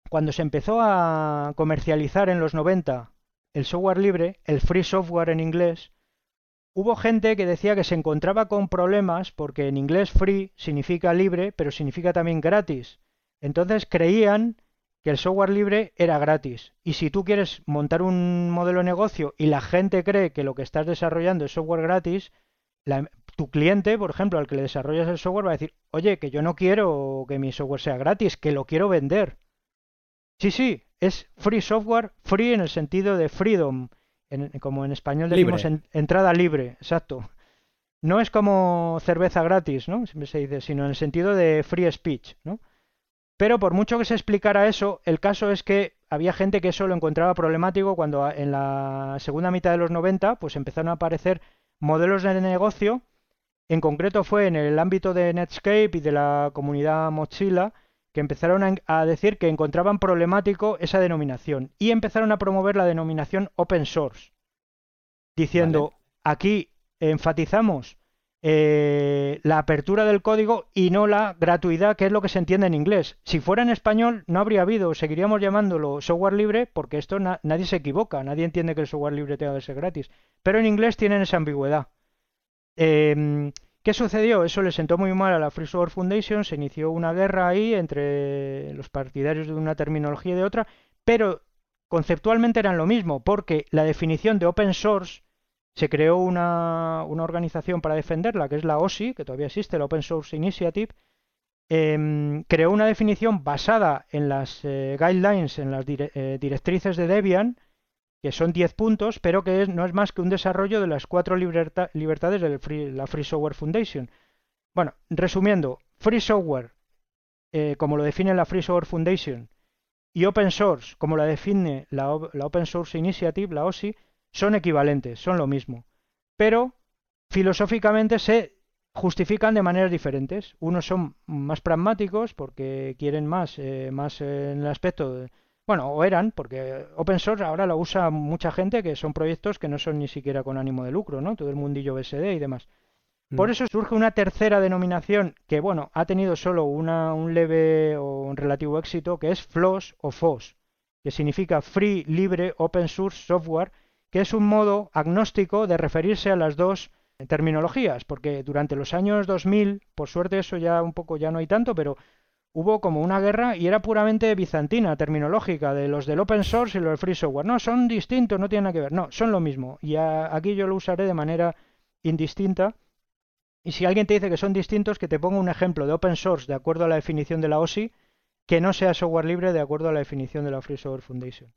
Cuando se empezó a comercializar en los 90 el software libre, el free software en inglés, hubo gente que decía que se encontraba con problemas porque en inglés free significa libre, pero significa también gratis. Entonces creían que el software libre era gratis. Y si tú quieres montar un modelo de negocio y la gente cree que lo que estás desarrollando es software gratis, tu cliente, por ejemplo, al que le desarrollas el software, va a decir, oye, que yo no quiero que mi software sea gratis, que lo quiero vender. Sí, sí, es free software, free en el sentido de freedom, como en español decimos entrada libre, exacto. No es como cerveza gratis, ¿no? Siempre se dice, sino en el sentido de free speech, ¿no? Pero por mucho que se explicara eso, el caso es que había gente que eso lo encontraba problemático cuando en la segunda mitad de los 90 pues empezaron a aparecer modelos de negocio, en concreto fue en el ámbito de Netscape y de la comunidad Mozilla, que empezaron a, decir que encontraban problemático esa denominación y empezaron a promover la denominación open source, diciendo, aquí enfatizamos eh, la apertura del código y no la gratuidad, que es lo que se entiende en inglés. Si fuera en español, no habría habido, seguiríamos llamándolo software libre, porque esto nadie se equivoca, nadie entiende que el software libre tenga que ser gratis. Pero en inglés tienen esa ambigüedad. Em, ¿Qué sucedió? Eso le sentó muy mal a la Free Software Foundation, se inició una guerra ahí entre los partidarios de una terminología y de otra, pero conceptualmente eran lo mismo, porque la definición de open source se creó una, organización para defenderla, que es la OSI, que todavía existe, la Open Source Initiative, em, creó una definición basada en las eh, guidelines, en las eh, directrices de Debian, que son 10 puntos, pero que no es más que un desarrollo de las cuatro libertades de la Free Software Foundation. Bueno, resumiendo, Free Software, eh, como lo define la Free Software Foundation, y Open Source, como la define la Open Source Initiative, la OSI, son equivalentes, son lo mismo, pero filosóficamente se justifican de maneras diferentes. Unos son más pragmáticos porque quieren más, eh, más en el aspecto de, bueno, o eran, porque open source ahora lo usa mucha gente que son proyectos que no son ni siquiera con ánimo de lucro, ¿no? Todo el mundillo BSD y demás. Por mm. eso surge una tercera denominación que, bueno, ha tenido solo una, un leve o un relativo éxito, que es FLOS o FOS, que significa Free, Libre, Open Source Software, que es un modo agnóstico de referirse a las dos terminologías, porque durante los años 2000, por suerte eso ya un poco ya no hay tanto, pero hubo como una guerra y era puramente bizantina, terminológica, de los del open source y los del free software. No, son distintos, no tienen nada que ver. No, son lo mismo. Y aquí yo lo usaré de manera indistinta. Y si alguien te dice que son distintos, que te ponga un ejemplo de open source de acuerdo a la definición de la OSI, que no sea software libre de acuerdo a la definición de la Free Software Foundation.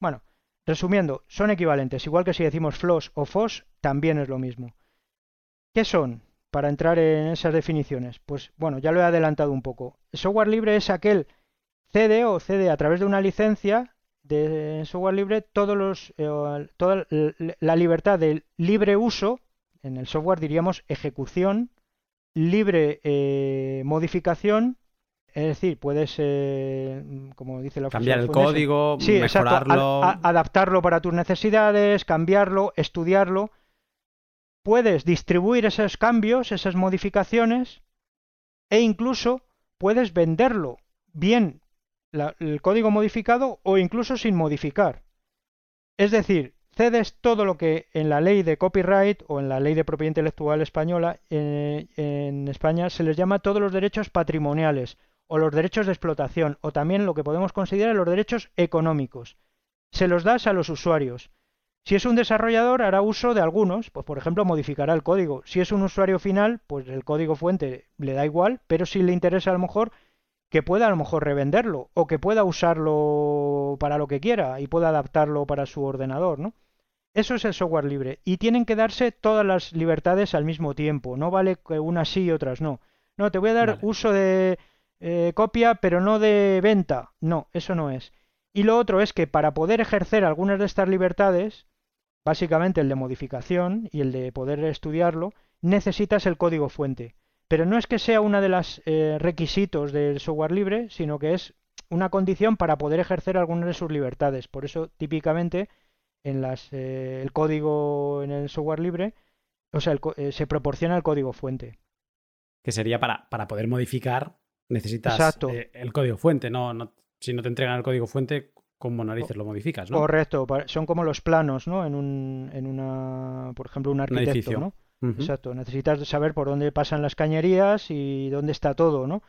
Bueno, Resumiendo, son equivalentes, igual que si decimos FLOS o FOS, también es lo mismo. ¿Qué son? Para entrar en esas definiciones. Pues bueno, ya lo he adelantado un poco. El software libre es aquel cede o cede a través de una licencia de software libre todos los, eh, toda la libertad de libre uso, en el software diríamos ejecución, libre eh, modificación es decir, puedes, eh, como dice la
Cambiar el código, mejorarlo.
adaptarlo para tus necesidades, cambiarlo, estudiarlo. Puedes distribuir esos cambios, esas modificaciones, e incluso puedes venderlo, bien el código modificado o incluso sin modificar. Es decir, cedes todo lo que en la ley de copyright o en la ley de propiedad intelectual española eh, en España se les llama todos los derechos patrimoniales o los derechos de explotación, o también lo que podemos considerar los derechos económicos. Se los das a los usuarios. Si es un desarrollador, hará uso de algunos, pues por ejemplo modificará el código. Si es un usuario final, pues el código fuente le da igual, pero si le interesa a lo mejor que pueda a lo mejor revenderlo o que pueda usarlo para lo que quiera y pueda adaptarlo para su ordenador, ¿no? Eso es el software libre y tienen que darse todas las libertades al mismo tiempo, no vale que unas sí y otras no. No, te voy a dar uso de eh, copia, pero no de venta. No, eso no es. Y lo otro es que para poder ejercer algunas de estas libertades, básicamente el de modificación y el de poder estudiarlo, necesitas el código fuente. Pero no es que sea uno de los eh, requisitos del software libre, sino que es una condición para poder ejercer algunas de sus libertades. Por eso, típicamente, en las, eh, el código en el software libre, o sea, se proporciona el código fuente.
Que sería para, para poder modificar necesitas eh, el código fuente, no, si no te entregan el código fuente, ¿cómo narices lo modificas? ¿no?
Correcto, son como los planos, ¿no? En, un, en una, por ejemplo, un arquitecto, ¿no? Exacto, necesitas saber por dónde pasan las cañerías y dónde está todo, ¿no?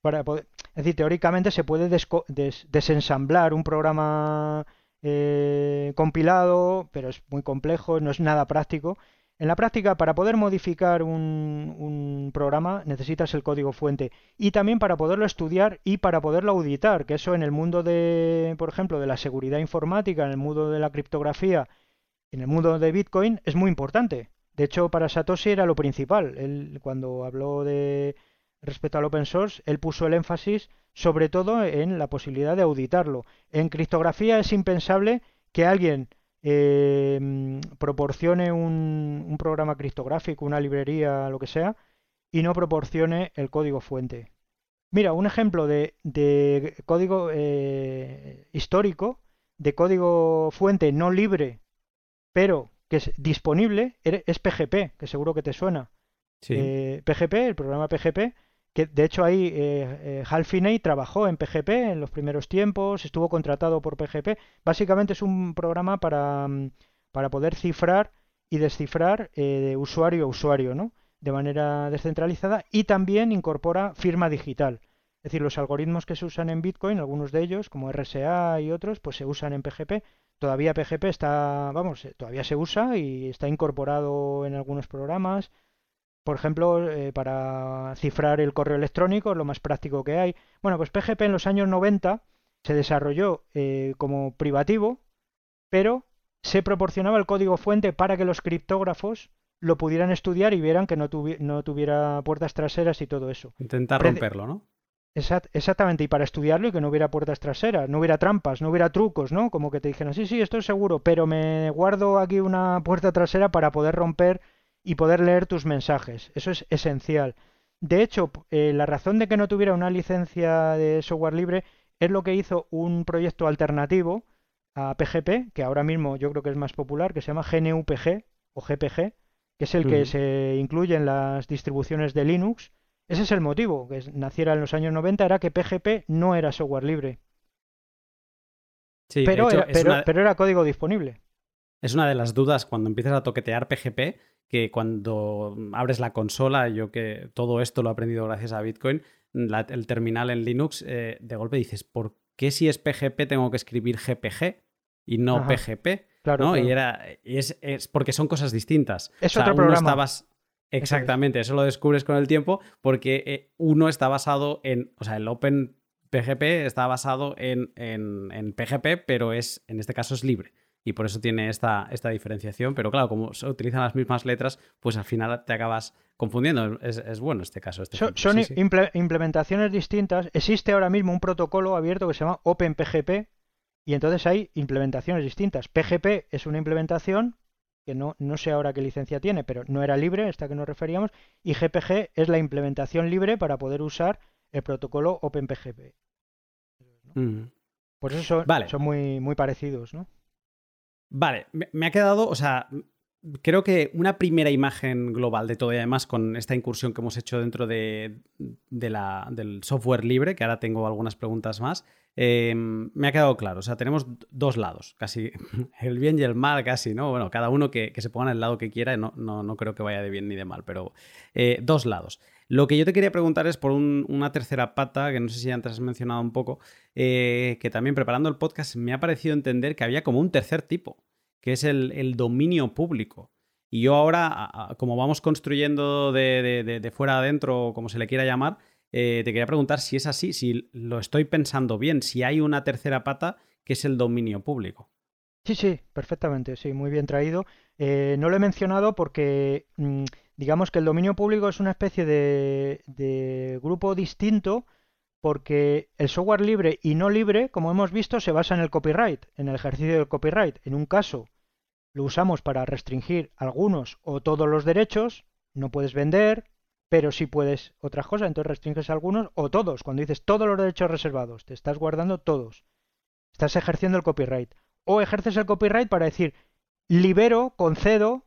Para es decir, teóricamente se puede desensamblar un programa eh, compilado, pero es muy complejo, no es nada práctico. En la práctica, para poder modificar un, programa necesitas el código fuente y también para poderlo estudiar y para poderlo auditar, que eso en el mundo de, por ejemplo, de la seguridad informática, en el mundo de la criptografía, en el mundo de Bitcoin es muy importante. De hecho, para Satoshi era lo principal. Él, cuando habló de respecto al open source, él puso el énfasis sobre todo en la posibilidad de auditarlo. En criptografía es impensable que alguien eh, proporcione un, un, programa criptográfico, una librería, lo que sea, y no proporcione el código fuente. Mira, un ejemplo de, de código eh, histórico, de código fuente no libre, pero que es disponible, es PGP, que seguro que te suena.
Sí.
Eh, PGP, el programa PGP, que de hecho ahí eh, eh, Hal Finney trabajó en PGP en los primeros tiempos, estuvo contratado por PGP. Básicamente es un programa para, mm, para poder cifrar y descifrar eh, de usuario a usuario, ¿no? De manera descentralizada y también incorpora firma digital. Es decir, los algoritmos que se usan en Bitcoin, algunos de ellos, como RSA y otros, pues se usan en PGP. Todavía PGP está, vamos, eh, todavía se usa y está incorporado en algunos programas. Por ejemplo, eh, para cifrar el correo electrónico es lo más práctico que hay. Bueno, pues PGP en los años 90 se desarrolló eh, como privativo, pero se proporcionaba el código fuente para que los criptógrafos lo pudieran estudiar y vieran que no, tuvi- no tuviera puertas traseras y todo eso.
Intentar
Pre-
romperlo, ¿no?
Exact- exactamente, y para estudiarlo y que no hubiera puertas traseras, no hubiera trampas, no hubiera trucos, ¿no? Como que te dijeran, sí, sí, esto es seguro, pero me guardo aquí una puerta trasera para poder romper y poder leer tus mensajes. Eso es esencial. De hecho, eh, la razón de que no tuviera una licencia de software libre es lo que hizo un proyecto alternativo a PGP, que ahora mismo yo creo que es más popular, que se llama GNU-PG o GPG, que es el que se incluye en las distribuciones de Linux. Ese es el motivo, que naciera en los años 90, era que PGP no era software libre,
Sí,
pero,
hecho,
era,
es
pero,
una-
pero era código disponible.
Es una de las dudas cuando empiezas a toquetear PGP, que cuando abres la consola, yo que todo esto lo he aprendido gracias a Bitcoin, la- el terminal en Linux, eh, de golpe dices, ¿por qué si es PGP tengo que escribir GPG y no
Ajá.
PGP?
Claro,
¿no?
claro.
Y era, y es, es porque son cosas distintas.
Es
O sea,
otro programa.
Exactamente, eso lo descubres con el tiempo porque eh, uno está basado en, o sea, el Open PGP está basado en, en- en PGP, pero es, en este caso es libre. Y por eso tiene esta, esta diferenciación. Pero claro, como se utilizan las mismas letras, pues al final te acabas confundiendo. Es, es bueno este caso. Este
So- son
Sí, sí.
imple- implementaciones distintas. Existe ahora mismo un protocolo abierto que se llama OpenPGP y entonces hay implementaciones distintas. PGP es una implementación que no, no sé ahora qué licencia tiene, pero no era libre, esta que nos referíamos, y GPG es la implementación libre para poder usar el protocolo OpenPGP.
Mm.
Por eso son,
Vale.
son muy, muy parecidos, ¿no?
Vale, me, ha quedado, o sea, creo que una primera imagen global de todo y además con esta incursión que hemos hecho dentro de, del software libre, que ahora tengo algunas preguntas más, eh, me ha quedado claro. O sea, tenemos dos lados, casi [LAUGHS] el bien y el mal, casi, ¿no? Bueno, cada uno que, que se ponga en el lado que quiera, no, no, no creo que vaya de bien ni de mal, pero eh, dos lados. Lo que yo te quería preguntar es por un- una tercera pata, que no sé si antes has mencionado un poco, eh, que también preparando el podcast me ha parecido entender que había como un tercer tipo, que es el, el dominio público. Y yo ahora, como vamos construyendo de, de- de- fuera adentro, como se le quiera llamar, eh, te quería preguntar si es así, si lo estoy pensando bien, si hay una tercera pata que es el dominio público.
Sí, sí, perfectamente, sí, muy bien traído. Eh, no lo he mencionado porque mm, digamos que el dominio público es una especie de, de grupo distinto porque el software libre y no libre, como hemos visto, se basa en el copyright, en el ejercicio del copyright. En un caso lo usamos para restringir algunos o todos los derechos, no puedes vender, pero sí puedes otras cosas, entonces restringes algunos o todos. Cuando dices todos los derechos reservados, te estás guardando todos. Estás ejerciendo el copyright o ejerces el copyright para decir libero, concedo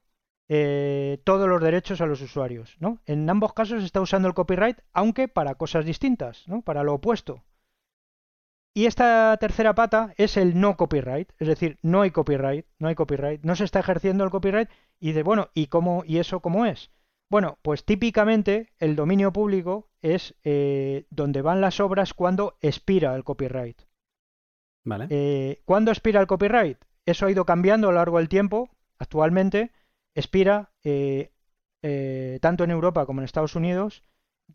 eh, todos los derechos a los usuarios, ¿no? En ambos casos está usando el copyright, aunque para cosas distintas, ¿no? Para lo opuesto. Y esta tercera pata es el no copyright, es decir, no hay copyright, no hay copyright, no se está ejerciendo el copyright y de bueno, ¿y cómo y eso cómo es? Bueno, pues típicamente el dominio público es eh, donde van las obras cuando expira el copyright.
¿Vale?
Eh, ¿Cuándo expira el copyright? Eso ha ido cambiando a lo largo del tiempo. Actualmente expira eh, eh, tanto en Europa como en Estados Unidos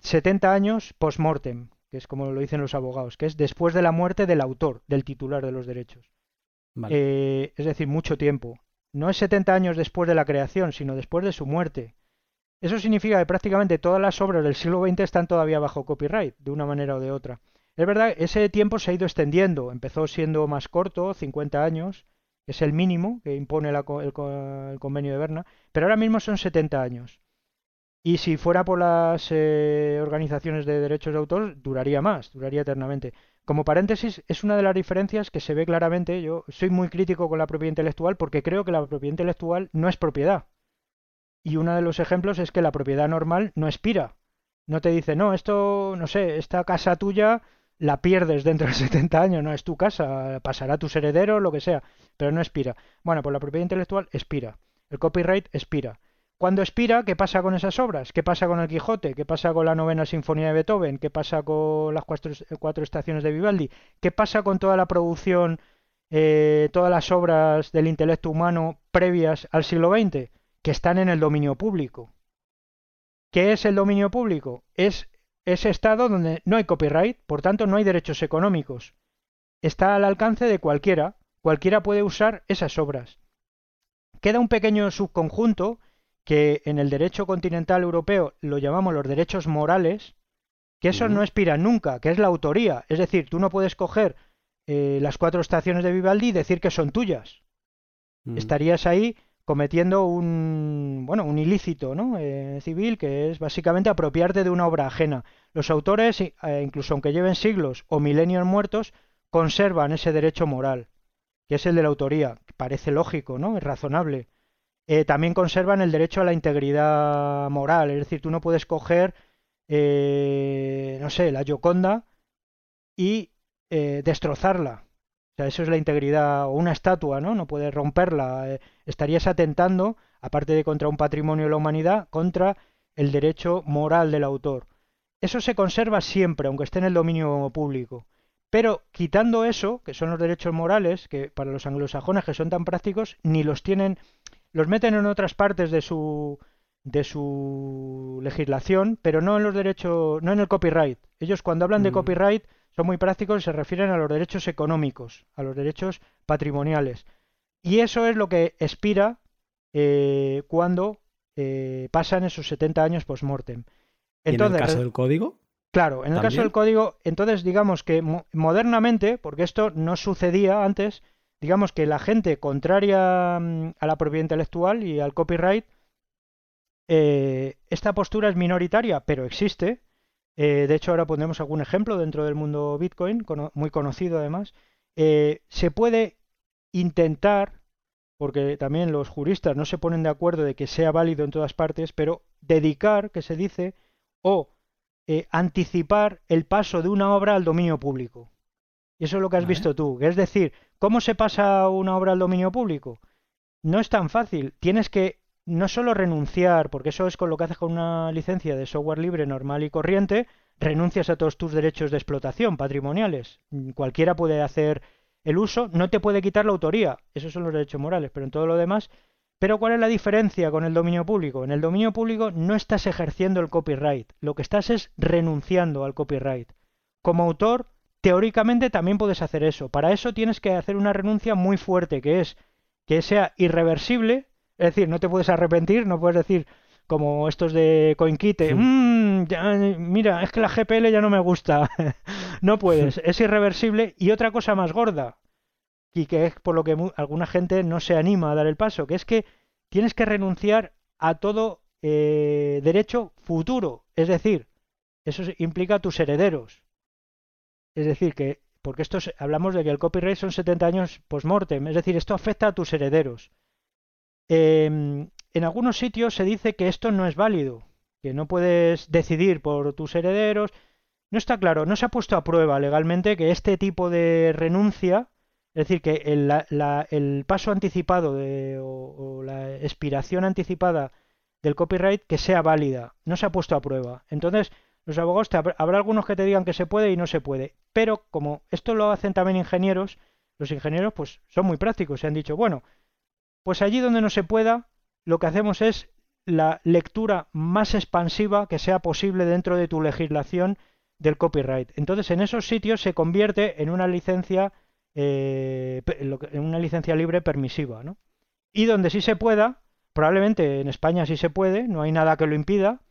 70 años post-mortem, que es como lo dicen los abogados, que es después de la muerte del autor, del titular de los derechos.
Vale.
Eh, es decir, mucho tiempo. No es 70 años después de la creación, sino después de su muerte. Eso significa que prácticamente todas las obras del siglo XX están todavía bajo copyright, de una manera o de otra. Es verdad, ese tiempo se ha ido extendiendo. Empezó siendo más corto, 50 años, es el mínimo que impone la el, el convenio de Berna, pero ahora mismo son 70 años. Y si fuera por las eh, organizaciones de derechos de autor, duraría más, duraría eternamente. Como paréntesis, es una de las diferencias que se ve claramente. Yo soy muy crítico con la propiedad intelectual porque creo que la propiedad intelectual no es propiedad. Y uno de los ejemplos es que la propiedad normal no expira. No te dice, no, esto, no sé, esta casa tuya la pierdes dentro de [LAUGHS] 70 años, no es tu casa, pasará a tus herederos, lo que sea, pero no expira. Bueno, pues la propiedad intelectual expira. El copyright expira. Cuando expira, ¿qué pasa con esas obras? ¿Qué pasa con el Quijote? ¿Qué pasa con la novena sinfonía de Beethoven? ¿Qué pasa con las cuatro, estaciones de Vivaldi? ¿Qué pasa con toda la producción, eh, todas las obras del intelecto humano previas al siglo XX? Que están en el dominio público. ¿Qué es el dominio público? Es ese estado donde no hay copyright, por tanto no hay derechos económicos. Está al alcance de cualquiera, cualquiera puede usar esas obras. Queda un pequeño subconjunto que en el derecho continental europeo lo llamamos los derechos morales, que eso no expira nunca, que es la autoría. Es decir, tú no puedes coger eh, las cuatro estaciones de Vivaldi y decir que son tuyas. Estarías ahí cometiendo un bueno un ilícito ¿no? Eh, civil que es básicamente apropiarte de una obra ajena. Los autores, eh, incluso aunque lleven siglos o milenios muertos, conservan ese derecho moral, que es el de la autoría. Parece lógico, ¿no? Es razonable. Eh, también conservan el derecho a la integridad moral, es decir, tú no puedes coger, eh, no sé, la Gioconda y eh, destrozarla. O sea, eso es la integridad, o una estatua, ¿no? No puedes romperla. estarías atentando, aparte de contra un patrimonio de la humanidad, contra el derecho moral del autor. Eso se conserva siempre, aunque esté en el dominio público. Pero quitando eso, que son los derechos morales, que para los anglosajones que son tan prácticos, ni los tienen los meten en otras partes de su de su legislación, pero no en los derechos, no en el copyright. Ellos cuando hablan de mm. copyright son muy prácticos y se refieren a los derechos económicos, a los derechos patrimoniales. Y eso es lo que expira eh, cuando eh, pasan esos 70 años post-mortem.
¿En el caso del código?
Claro, en el caso del código, entonces digamos que modernamente, porque esto no sucedía antes, digamos que la gente contraria mm, a la propiedad intelectual y al copyright, eh, esta postura es minoritaria, pero existe. Eh, de hecho, ahora pondremos algún ejemplo dentro del mundo Bitcoin, muy conocido además. Eh, se puede intentar, porque también los juristas no se ponen de acuerdo de que sea válido en todas partes, pero dedicar, que se dice, o anticipar el paso de una obra al dominio público. Y eso es lo que has visto tú. Es decir, ¿cómo se pasa una obra al dominio público? No es tan fácil. Tienes que no solo renunciar, porque eso es con lo que haces con una licencia de software libre normal y corriente, renuncias a todos tus derechos de explotación patrimoniales. Cualquiera puede hacer el uso, no te puede quitar la autoría. Esos son los derechos morales, pero en todo lo demás. Pero ¿cuál es la diferencia con el dominio público? En el dominio público no estás ejerciendo el copyright, lo que estás es renunciando al copyright. Como autor teóricamente también puedes hacer eso. Para eso tienes que hacer una renuncia muy fuerte, que es que sea irreversible, es decir, no te puedes arrepentir, no puedes decir como estos de CoinKite, mm, mira, es que la GPL ya no me gusta. [LAUGHS] no puedes, [LAUGHS] es irreversible. Y otra cosa más gorda, y que es por lo que alguna gente no se anima a dar el paso, que es que tienes que renunciar a todo eh, derecho futuro. Es decir, eso implica a tus herederos. Es decir, que, porque esto hablamos de que el copyright son 70 años post-mortem, es decir, esto afecta a tus herederos. Em, en algunos sitios se dice que esto no es válido, que no puedes decidir por tus herederos. No está claro, no se ha puesto a prueba legalmente que este tipo de renuncia, es decir, que el, paso anticipado de, o, o, la expiración anticipada del copyright que sea válida, no se ha puesto a prueba. Entonces, los abogados, habrá algunos que te digan que se puede y no se puede, pero como esto lo hacen también ingenieros, los ingenieros pues son muy prácticos, se han dicho, bueno, pues allí donde no se pueda, lo que hacemos es la lectura más expansiva que sea posible dentro de tu legislación del copyright. Entonces, en esos sitios se convierte en una licencia, eh, en una licencia libre permisiva, ¿no? Y donde sí se pueda, probablemente en España sí se puede, no hay nada que lo impida,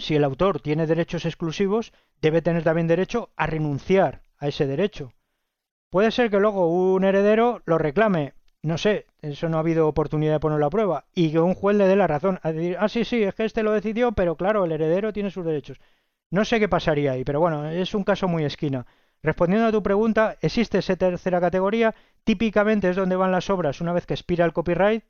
si el autor tiene derechos exclusivos, debe tener también derecho a renunciar a ese derecho. Puede ser que luego un heredero lo reclame. No sé, eso no ha habido oportunidad de ponerlo a prueba, y que un juez le dé la razón, a decir, ah, sí, sí, es que este lo decidió, pero claro, el heredero tiene sus derechos. No sé qué pasaría ahí, pero bueno, es un caso muy esquina. Respondiendo a tu pregunta, existe esa tercera categoría, típicamente es donde van las obras una vez que expira el copyright,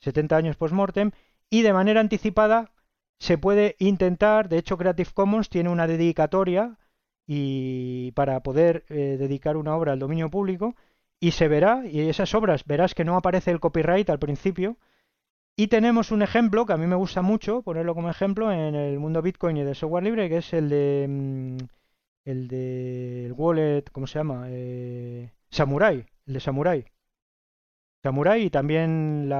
70 años post-mortem, y de manera anticipada se puede intentar, de hecho Creative Commons tiene una dedicatoria y para poder eh, dedicar una obra al dominio público y se verá, y esas obras verás que no aparece el copyright al principio. Y tenemos un ejemplo que a mí me gusta mucho, ponerlo como ejemplo en el mundo Bitcoin y del software libre, que es el de mm, el de wallet, ¿cómo se llama? Eh, Samurai, el de Samurai. Samurai y también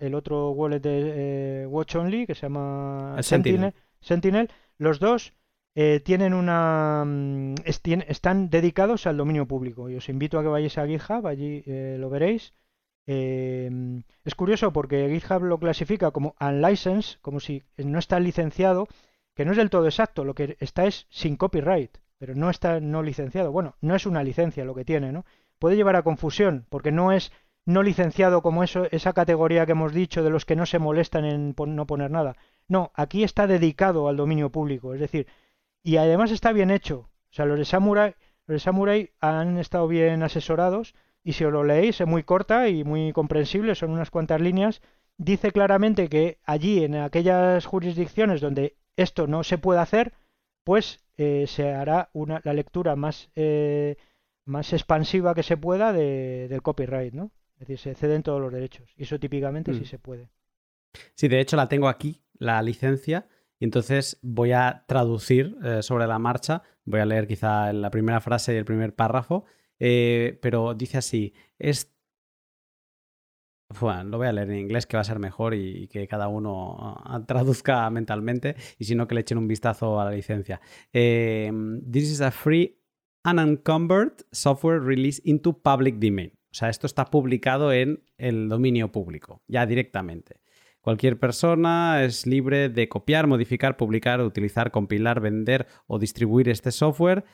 el otro wallet de eh, Watch Only que se llama
Sentinel.
Sentinel. Los dos eh, tienen una mm, están dedicados al dominio público y os invito a que vayáis a GitHub, allí eh, lo veréis. es curioso porque GitHub lo clasifica como unlicensed, como si no está licenciado, que no es del todo exacto, lo que está es sin copyright, pero no está no licenciado. Bueno, no es una licencia lo que tiene, ¿no? Puede llevar a confusión porque no es no licenciado como eso, esa categoría que hemos dicho de los que no se molestan en no poner nada. No, aquí está dedicado al dominio público, es decir, y además está bien hecho. O sea, los de Samurai, los de Samurai han estado bien asesorados y si os lo leéis es muy corta y muy comprensible, son unas cuantas líneas. Dice claramente que allí, en aquellas jurisdicciones donde esto no se puede hacer, pues eh, se hará una, la lectura más, eh, más expansiva que se pueda del copyright, ¿no? Es decir, se ceden todos los derechos. Y eso típicamente sí mm. se puede.
Sí, de hecho la tengo aquí, la licencia, y entonces voy a traducir eh, sobre la marcha. Voy a leer quizá la primera frase y el primer párrafo, eh, pero dice así, es... Bueno, lo voy a leer en inglés que va a ser mejor y, que cada uno ah, traduzca mentalmente y si no que le echen un vistazo a la licencia. Eh, this is a free unencumbered software release into public domain. O sea, esto está publicado en el dominio público, ya directamente. Cualquier persona es libre de copiar, modificar, publicar, utilizar, compilar, vender o distribuir este software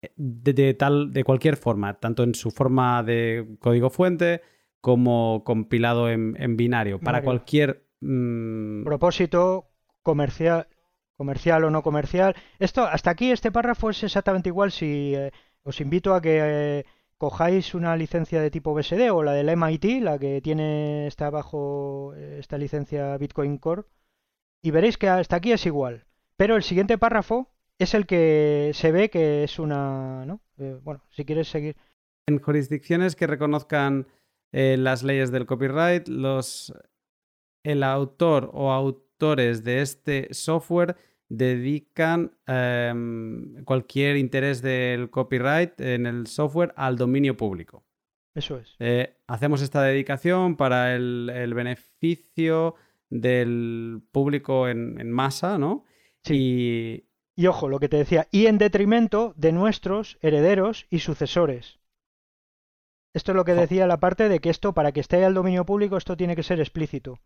eh, de, tal, de cualquier forma, tanto en su forma de código fuente como compilado en, binario, para cualquier
mm, propósito comercial, comercial o no comercial. Esto, hasta aquí este párrafo es exactamente igual si eh, os invito a que eh, cojáis una licencia de tipo BSD o la del MIT, la que tiene está bajo eh, esta licencia Bitcoin Core, y veréis que hasta aquí es igual. Pero el siguiente párrafo es el que se ve que es una, ¿no? Eh, bueno, si quieres seguir.
En jurisdicciones que reconozcan eh, las leyes del copyright, los el autor o autores de este software dedican em, cualquier interés del copyright en el software al dominio público.
Eso es.
Eh, hacemos esta dedicación para el, beneficio del público en, masa, ¿no?
Sí. Y... ojo, lo que te decía, y en detrimento de nuestros herederos y sucesores. Esto es lo que decía la parte de que esto, para que esté al dominio público, esto tiene que ser explícito.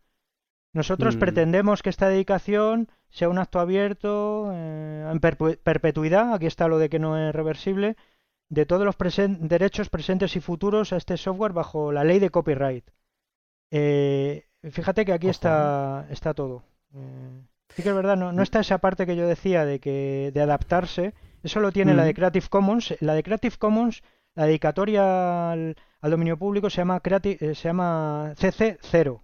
Nosotros mm. pretendemos que esta dedicación sea un acto abierto eh, en perpetuidad, aquí está lo de que no es reversible, de todos los derechos presentes y futuros a este software bajo la ley de copyright. Eh, fíjate que aquí está, está todo. Eh, sí que es verdad, no, está esa parte que yo decía de que de adaptarse. Eso lo tiene la de mm. Creative Commons. La de Creative Commons, la dedicatoria al, dominio público se llama, se llama CC0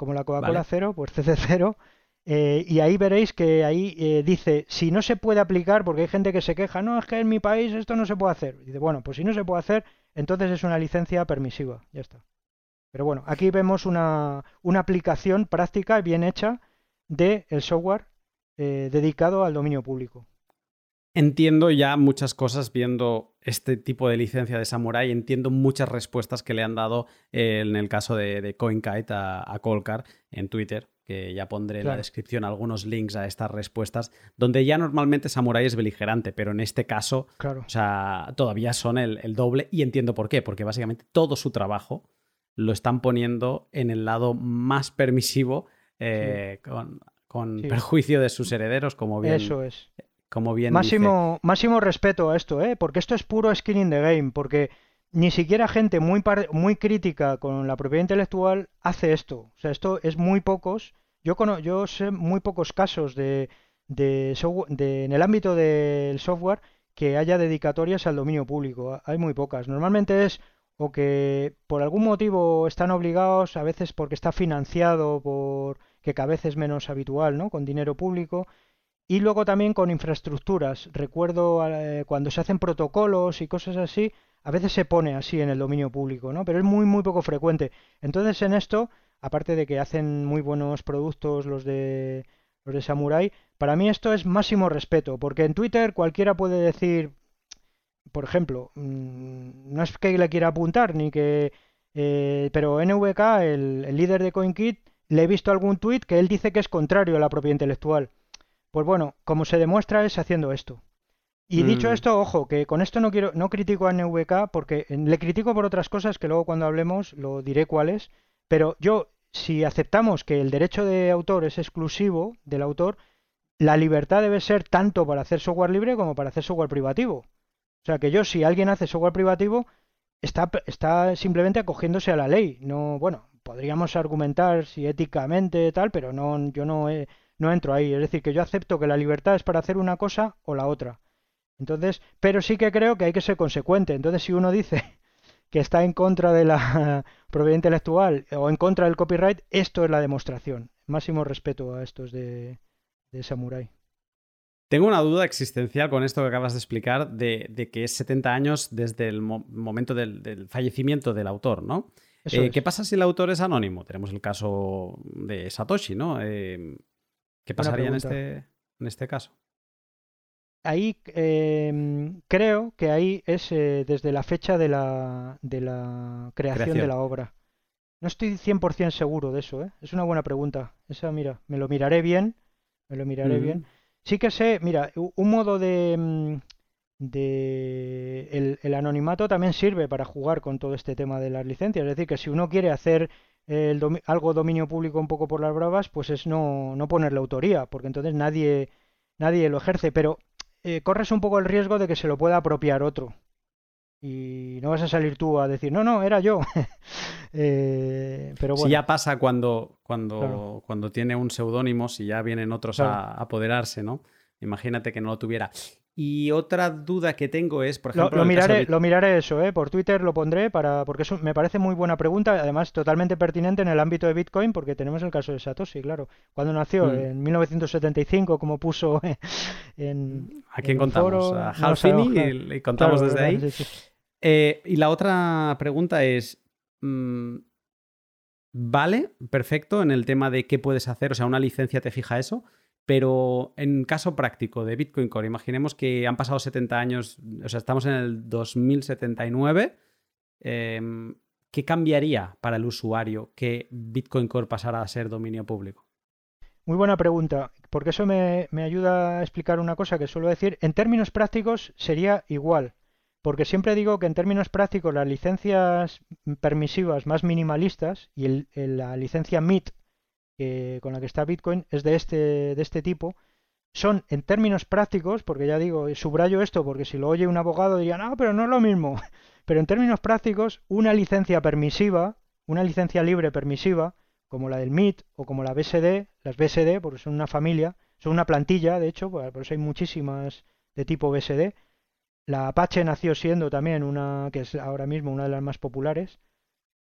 como la Coca-Cola cero, pues CC cero. Eh, y ahí veréis que ahí eh, dice, si no se puede aplicar, porque hay gente que se queja, no, es que en mi país esto no se puede hacer. dice, bueno, pues si no se puede hacer, entonces es una licencia permisiva, ya está. Pero bueno, aquí vemos una, una aplicación práctica y bien hecha del el software eh, dedicado al dominio público.
Entiendo ya muchas cosas viendo este tipo de licencia de Samurai. Entiendo muchas respuestas que le han dado eh, en el caso de, CoinKite a, a, Colcar en Twitter, que ya pondré en la descripción algunos links a estas respuestas, donde ya normalmente Samurai es beligerante, pero en este caso, o sea, todavía son el, doble y entiendo por qué, porque básicamente todo su trabajo lo están poniendo en el lado más permisivo eh, con, perjuicio de sus herederos, como bien,
Eso es máximo, máximo respeto a esto, ¿eh? porque esto es puro skin in the game, porque ni siquiera gente muy, muy crítica con la propiedad intelectual hace esto. O sea, esto es muy pocos. Yo, yo sé muy pocos casos de, de, de, en el ámbito del software que haya dedicatorias al dominio público. Hay muy pocas. Normalmente es o que por algún motivo están obligados, a veces porque está financiado por que cada vez es menos habitual, ¿no? Con dinero público. Y luego también con infraestructuras. Recuerdo eh, cuando se hacen protocolos y cosas así, a veces se pone así en el dominio público, ¿no? Pero es muy, muy poco frecuente. Entonces en esto, aparte de que hacen muy buenos productos los de los de Samurai, para mí esto es máximo respeto, porque en Twitter cualquiera puede decir, por ejemplo, mm, no es que le quiera apuntar ni que... Eh, pero NVK, el, el, líder de CoinKit, le he visto algún tweet que él dice que es contrario a la propiedad intelectual. Pues bueno, como se demuestra es haciendo esto. Y dicho mm. esto, ojo, que con esto no quiero, no critico a NVK porque le critico por otras cosas que luego cuando hablemos lo diré cuáles. Pero yo, si aceptamos que el derecho de autor es exclusivo del autor, la libertad debe ser tanto para hacer software libre como para hacer software privativo. O sea que yo, si alguien hace software privativo, está, está simplemente acogiéndose a la ley. No, bueno, podríamos argumentar si éticamente tal, pero no, yo no, no entro ahí. Es decir, que yo acepto que la libertad es para hacer una cosa o la otra. Entonces, pero sí que creo que hay que ser consecuente. Entonces, si uno dice [LAUGHS] que está en contra de la [LAUGHS] propiedad intelectual o en contra del copyright, esto es la demostración. Máximo respeto a estos de, de Samurai.
Tengo una duda existencial con esto que acabas de explicar de, que es 70 años desde el momento del, fallecimiento del autor, ¿no? Eh, ¿Qué pasa si el autor es anónimo? Tenemos el caso de Satoshi, ¿no? Eh, ¿Qué pasaría en este, en este caso?
Ahí em, creo que ahí es eh, desde la fecha de la, de la creación, de la obra. No estoy 100% seguro de eso, ¿eh? Es una buena pregunta. Esa, mira, me lo miraré bien. Me lo miraré bien. Sí que sé, mira, un modo de, mm, de el, anonimato también sirve para jugar con todo este tema de las licencias. Es decir, que si uno quiere hacer el algo dominio público un poco por las bravas, pues es no, no ponerle autoría, porque entonces nadie, nadie lo ejerce. Pero eh, corres un poco el riesgo de que se lo pueda apropiar otro. Y no vas a salir tú a decir, no, no, era yo. [LAUGHS]
Eh, pero bueno. Si ya pasa cuando, cuando, cuando tiene un seudónimo, si ya vienen otros a apoderarse, ¿no? Imagínate que no lo tuviera. Y otra duda que tengo es, por ejemplo...
Lo, miraré, lo miraré eso, ¿eh? por Twitter lo pondré para porque eso me parece muy buena pregunta, además totalmente pertinente en el ámbito de Bitcoin, porque tenemos el caso de Satoshi, claro. Cuando nació, mm. en 1975, como puso [LAUGHS] en...
¿A quién contamos? ¿A Halfini? y, contamos desde ahí. Eh, y la otra pregunta es... Mm, ¿Vale? Perfecto en el tema de qué puedes hacer, o sea, una licencia te fija eso, pero en caso práctico de Bitcoin Core, imaginemos que han pasado 70 años, o sea, estamos en el 2079. Em, ¿Qué cambiaría para el usuario que Bitcoin Core pasara a ser dominio público?
Muy buena pregunta, porque eso me, me, ayuda a explicar una cosa que suelo decir. En términos prácticos sería igual, porque siempre digo que en términos prácticos las licencias permisivas más minimalistas y la licencia MIT con la que está Bitcoin es de este, de este tipo. Son en términos prácticos, porque ya digo, subrayo esto porque si lo oye un abogado diría, no, pero no es lo mismo. [LAUGHS] Pero en términos prácticos, una licencia permisiva, una licencia libre permisiva, como la del MIT o como la BSD, las BSD, porque son una familia, son una plantilla, de hecho, por eso hay muchísimas de tipo BSD. La Apache nació siendo también una, que es ahora mismo una de las más populares,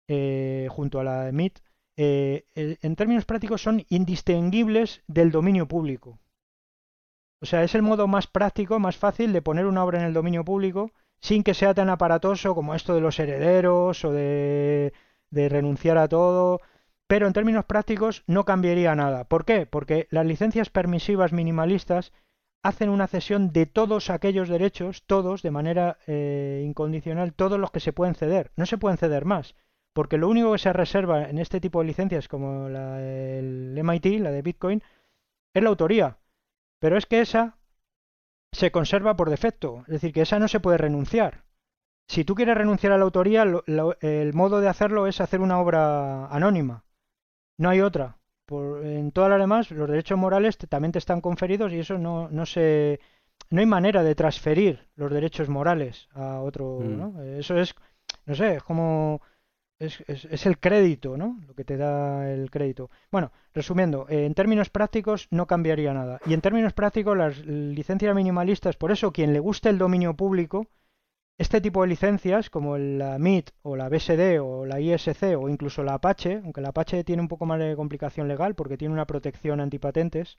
eh, junto a la MIT. Eh, en términos prácticos son indistinguibles del dominio público. O sea, es el modo más práctico, más fácil de poner una obra en el dominio público sin que sea tan aparatoso como esto de los herederos o de, renunciar a todo. Pero en términos prácticos no cambiaría nada. ¿Por qué? Porque las licencias permisivas minimalistas hacen una cesión de todos aquellos derechos, todos, de manera eh, incondicional, todos los que se pueden ceder. No se pueden ceder más porque lo único que se reserva en este tipo de licencias como la del MIT, la de Bitcoin, es la autoría. Pero es que esa se conserva por defecto, es decir, que esa no se puede renunciar. Si tú quieres renunciar a la autoría, el modo de hacerlo es hacer una obra anónima. No hay otra. en todas las demás, los derechos morales también te están conferidos y eso no, no se... No hay manera de transferir los derechos morales a otro... Mm. Eso es no sé, es como es, el crédito, ¿no? Lo que te da el crédito. Bueno, resumiendo, eh, en términos prácticos no cambiaría nada. Y en términos prácticos, las licencias minimalistas, por eso quien le guste el dominio público, este tipo de licencias, como la MIT o la BSD o la ISC o incluso la Apache, aunque la Apache tiene un poco más de complicación legal porque tiene una protección antipatentes,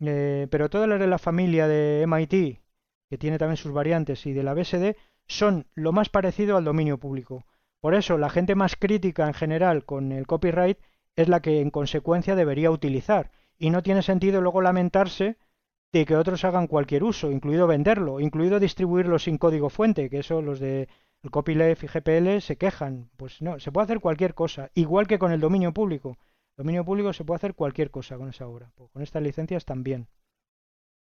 eh, pero todas las de la familia de MIT, que tiene también sus variantes, y de la BSD, son lo más parecido al dominio público. Por eso, la gente más crítica en general con el copyright es la que en consecuencia debería utilizar. Y no tiene sentido luego lamentarse de que otros hagan cualquier uso, incluido venderlo, incluido distribuirlo sin código fuente, que eso los de el copyleft y GPL se quejan. Pues no, se puede hacer cualquier cosa, igual que con el dominio público. El dominio público se puede hacer cualquier cosa con esa obra, pues con estas licencias también.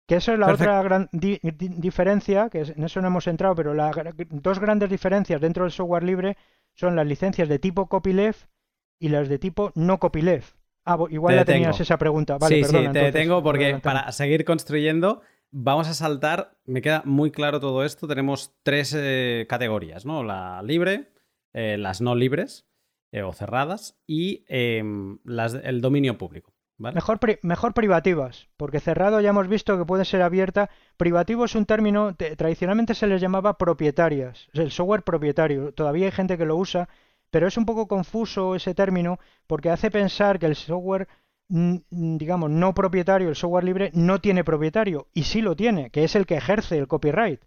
Que eso es la otra gran diferencia, que en eso no hemos entrado, pero las dos grandes diferencias dentro del software libre son las licencias de tipo copyleft y las de tipo no copyleft. Ah, igual ya tenías esa pregunta. Vale,
sí, sí, te detengo porque para seguir construyendo vamos a saltar, me queda muy claro todo esto, tenemos tres eh, categorías, ¿no? La libre, eh, las no libres eh, o cerradas y em, las, el dominio público.
Mejor, mejor privativas, porque cerrado ya hemos visto que puede ser abierta. Privativo es un término, tradicionalmente se les llamaba propietarias, el software propietario. Todavía hay gente que lo usa, pero es un poco confuso ese término porque hace pensar que el software, digamos, no propietario, el software libre, no tiene propietario, y sí lo tiene, que es el que ejerce el copyright.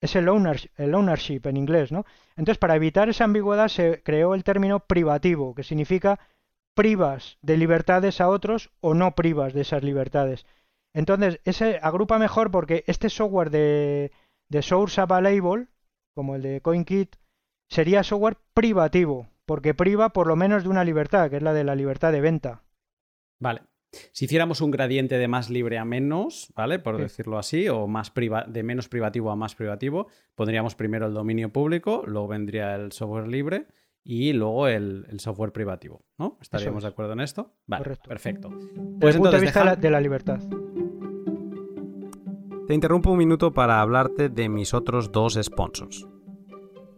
Es el, el ownership en inglés, ¿no? Entonces, para evitar esa ambigüedad se creó el término privativo, que significa privas de libertades a otros o no privas de esas libertades. Entonces, ese agrupa mejor porque este software de, de Source Available, como el de CoinKit, sería software privativo, porque priva por lo menos de una libertad, que es la de la libertad de venta.
Vale. Si hiciéramos un gradiente de más libre a menos, ¿vale? Por decirlo así, o más de menos privativo a más privativo, pondríamos primero el dominio público, luego vendría el software libre y luego el, software privativo, ¿no? ¿Estaríamos de acuerdo en esto? Vale, perfecto.
Pues punto de vista de la libertad.
Te interrumpo un minuto para hablarte de mis otros dos sponsors.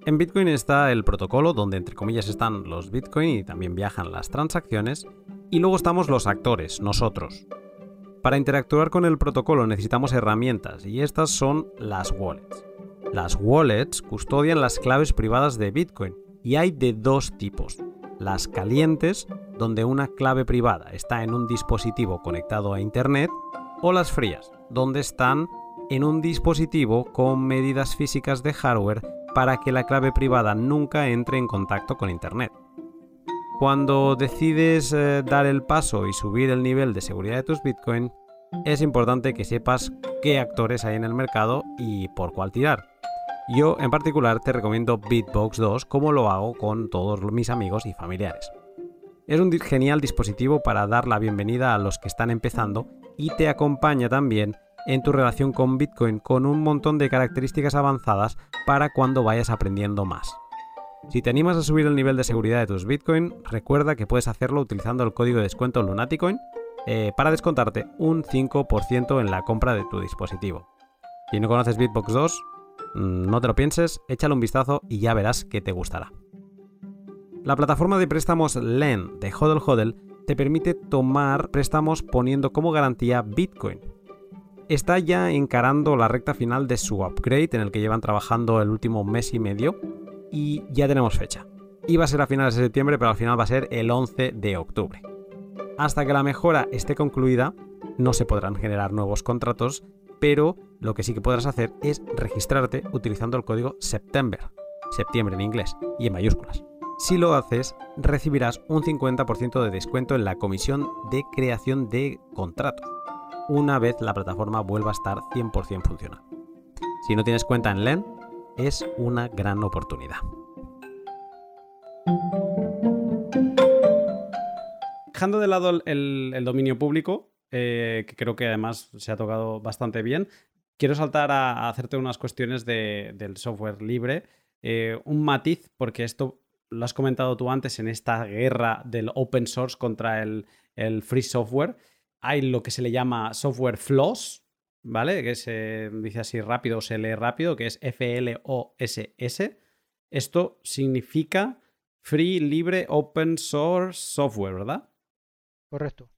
En Bitcoin está el protocolo donde entre comillas están los Bitcoin y también viajan las transacciones. Y luego estamos los actores, nosotros. Para interactuar con el protocolo necesitamos herramientas y estas son las wallets. Las wallets custodian las claves privadas de Bitcoin y hay de dos tipos. Las calientes, donde una clave privada está en un dispositivo conectado a Internet, o las frías, donde están en un dispositivo con medidas físicas de hardware para que la clave privada nunca entre en contacto con Internet. Cuando decides eh, dar el paso y subir el nivel de seguridad de tus Bitcoin, es importante que sepas qué actores hay en el mercado y por cuál tirar. Yo en particular te recomiendo Bitbox 2 como lo hago con todos mis amigos y familiares. Es un genial dispositivo para dar la bienvenida a los que están empezando y te acompaña también en tu relación con Bitcoin con un montón de características avanzadas para cuando vayas aprendiendo más. Si te animas a subir el nivel de seguridad de tus Bitcoin, recuerda que puedes hacerlo utilizando el código de descuento Lunaticoin eh, para descontarte un 5% en la compra de tu dispositivo. Si no conoces Bitbox 2, Mm, no te lo pienses, échale un vistazo y ya verás que te gustará. La plataforma de préstamos LEN de Hodel Hodel te permite tomar préstamos poniendo como garantía Bitcoin. Está ya encarando la recta final de su upgrade en el que llevan trabajando el último mes y medio y ya tenemos fecha. Iba a ser a finales de septiembre, pero al final va a ser el 11 de octubre. Hasta que la mejora esté concluida, no se podrán generar nuevos contratos pero lo que sí que podrás hacer es registrarte utilizando el código September, septiembre en inglés y en mayúsculas. Si lo haces, recibirás un 50% de descuento en la comisión de creación de contratos, una vez la plataforma vuelva a estar 100% funcional. Si no tienes cuenta en LEN, es una gran oportunidad. Dejando de lado el dominio público, eh, que creo que además se ha tocado bastante bien. Quiero saltar a, hacerte unas cuestiones del software libre. Eh, un matiz, porque esto lo has comentado tú antes en esta guerra del open source contra el, free software. Hay lo que se le llama software floss, ¿vale? Que se dice así rápido o se lee rápido, que es F-L-O-S-S. Esto significa free, libre, open source software, ¿verdad?
Correcto.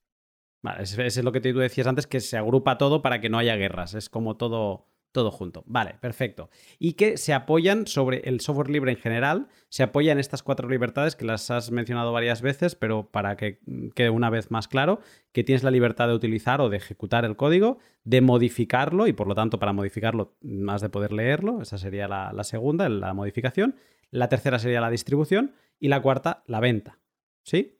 Vale, eso es lo que tú decías antes, que se agrupa todo para que no haya guerras. Es como todo, todo junto. Vale, perfecto. Y que se apoyan sobre el software libre en general, se apoya en estas cuatro libertades que las has mencionado varias veces, pero para que quede una vez más claro, que tienes la libertad de utilizar o de ejecutar el código, de modificarlo y por lo tanto para modificarlo más de poder leerlo, esa sería la, la segunda, la modificación. La tercera sería la distribución y la cuarta, la venta. ¿Sí?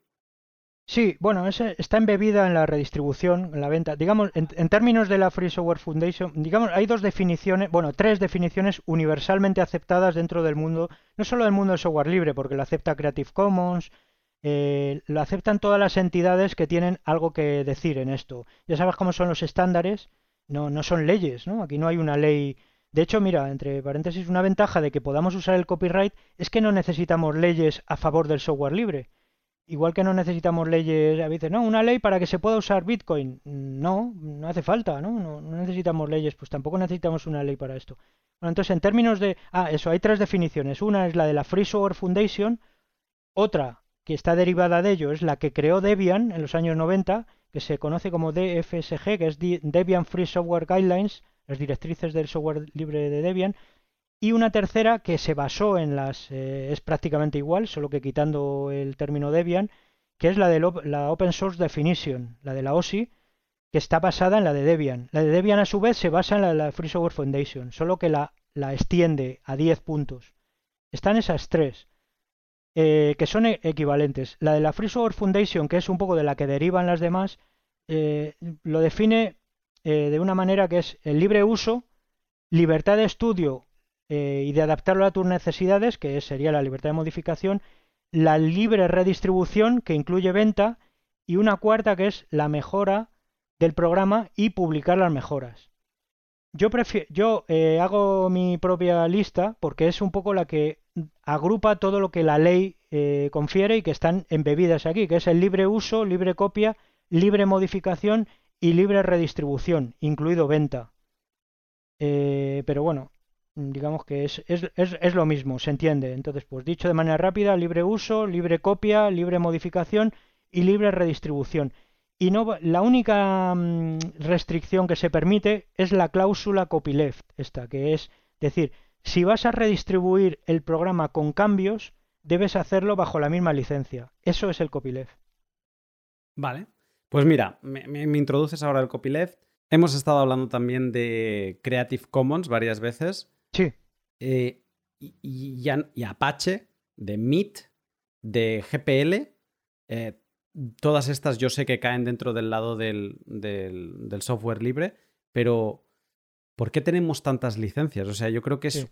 Sí, bueno, ese está embebida en la redistribución, en la venta. Digamos, en, términos de la Free Software Foundation, digamos, hay dos definiciones, bueno, tres definiciones universalmente aceptadas dentro del mundo, no solo del mundo del software libre, porque lo acepta Creative Commons, eh, lo aceptan todas las entidades que tienen algo que decir en esto. Ya sabes cómo son los estándares, no, no son leyes, ¿no? Aquí no hay una ley. De hecho, mira, entre paréntesis, una ventaja de que podamos usar el copyright es que no necesitamos leyes a favor del software libre Igual que no necesitamos leyes, a veces, no, una ley para que se pueda usar Bitcoin. No, no hace falta, ¿no? No, necesitamos leyes, pues tampoco necesitamos una ley para esto. Bueno, entonces, en términos de... Ah, eso, hay tres definiciones. Una es la de la Free Software Foundation, otra que está derivada de ello es la que creó Debian en los años 90, que se conoce como DFSG, que es Debian Free Software Guidelines, las directrices del software libre de Debian, y una tercera que se basó en las, eh, es prácticamente igual, solo que quitando el término Debian, que es la de la Open Source Definition, la de la OSI, que está basada en la de Debian. La de Debian a su vez se basa en la de la Free Software Foundation, solo que la, la extiende a 10 puntos. Están esas tres, eh, que son e-, equivalentes. La de la Free Software Foundation, que es un poco de la que derivan las demás, eh, lo define de una manera que es el libre uso, libertad de estudio eh, y de adaptarlo a tus necesidades, que sería la libertad de modificación, la libre redistribución, que incluye venta, y una cuarta que es la mejora del programa y publicar las mejoras. Yo, yo eh, hago mi propia lista porque es un poco la que agrupa todo lo que la ley eh, confiere y que están embebidas aquí, que es el libre uso, libre copia, libre modificación y libre redistribución, incluido venta. pero bueno, digamos que es, es, es, lo mismo, se entiende. Entonces, pues dicho de manera rápida, libre uso, libre copia, libre modificación y libre redistribución. Y no, la única mm, restricción que se permite es la cláusula copyleft, esta, que es decir, si vas a redistribuir el programa con cambios, debes hacerlo bajo la misma licencia. Eso es el copyleft.
Vale. Pues mira, me, me introduces ahora el copyleft. Hemos estado hablando también de Creative Commons varias veces.
Sí.
Eh, y, Apache, de MIT, de GPL, eh, todas estas yo sé que caen dentro del lado del, del software libre, pero ¿por qué tenemos tantas licencias? O sea, yo creo que es,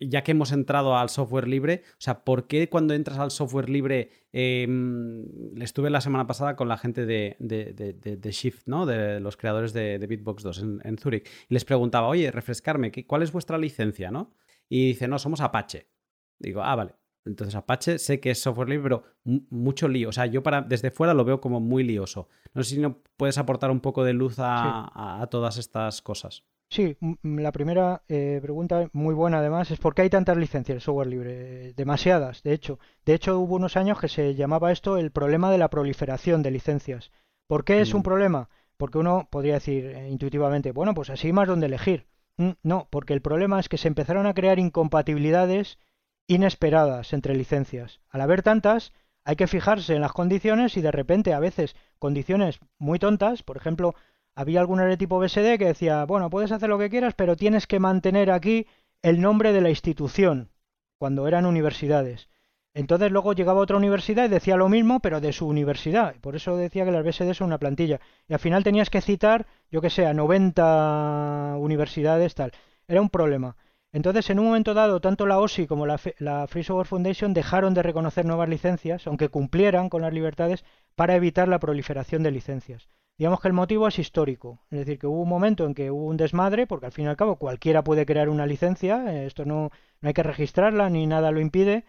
ya que hemos entrado al software libre, o sea, ¿por qué cuando entras al software libre, em, estuve la semana pasada con la gente de, de, Shift, ¿no? De los creadores de, Bitbox 2 en, en, Zurich, y les preguntaba, oye, refrescarme, ¿cuál es vuestra licencia, no? Y dice, no, somos Apache. Digo, ah, vale. Entonces Apache sé que es software libre, pero mucho lío. O sea, yo para, desde fuera lo veo como muy lioso. No sé si no puedes aportar un poco de luz a todas estas cosas.
Sí, la primera eh, pregunta, muy buena además, es ¿por qué hay tantas licencias de software libre? Demasiadas, de hecho. De hecho, hubo unos años que se llamaba esto el problema de la proliferación de licencias. ¿Por qué es un mm. problema? Porque uno podría decir eh, intuitivamente, bueno, pues así más donde elegir. Mm, no, porque el problema es que se empezaron a crear incompatibilidades inesperadas entre licencias. Al haber tantas, hay que fijarse en las condiciones y de repente a veces condiciones muy tontas, por ejemplo, había alguna de tipo BSD que decía, bueno, puedes hacer lo que quieras, pero tienes que mantener aquí el nombre de la institución, cuando eran universidades. Entonces luego llegaba otra universidad y decía lo mismo, pero de su universidad. Por eso decía que las BSD son una plantilla. Y al final tenías que citar, yo que sé, a 90 universidades, tal. Era un problema. Entonces, en un momento dado, tanto la OSI como la, la, Free Software Foundation dejaron de reconocer nuevas licencias, aunque cumplieran con las libertades, para evitar la proliferación de licencias. Digamos que el motivo es histórico, es decir, que hubo un momento en que hubo un desmadre, porque al fin y al cabo cualquiera puede crear una licencia, eh, esto no, no hay que registrarla ni nada lo impide,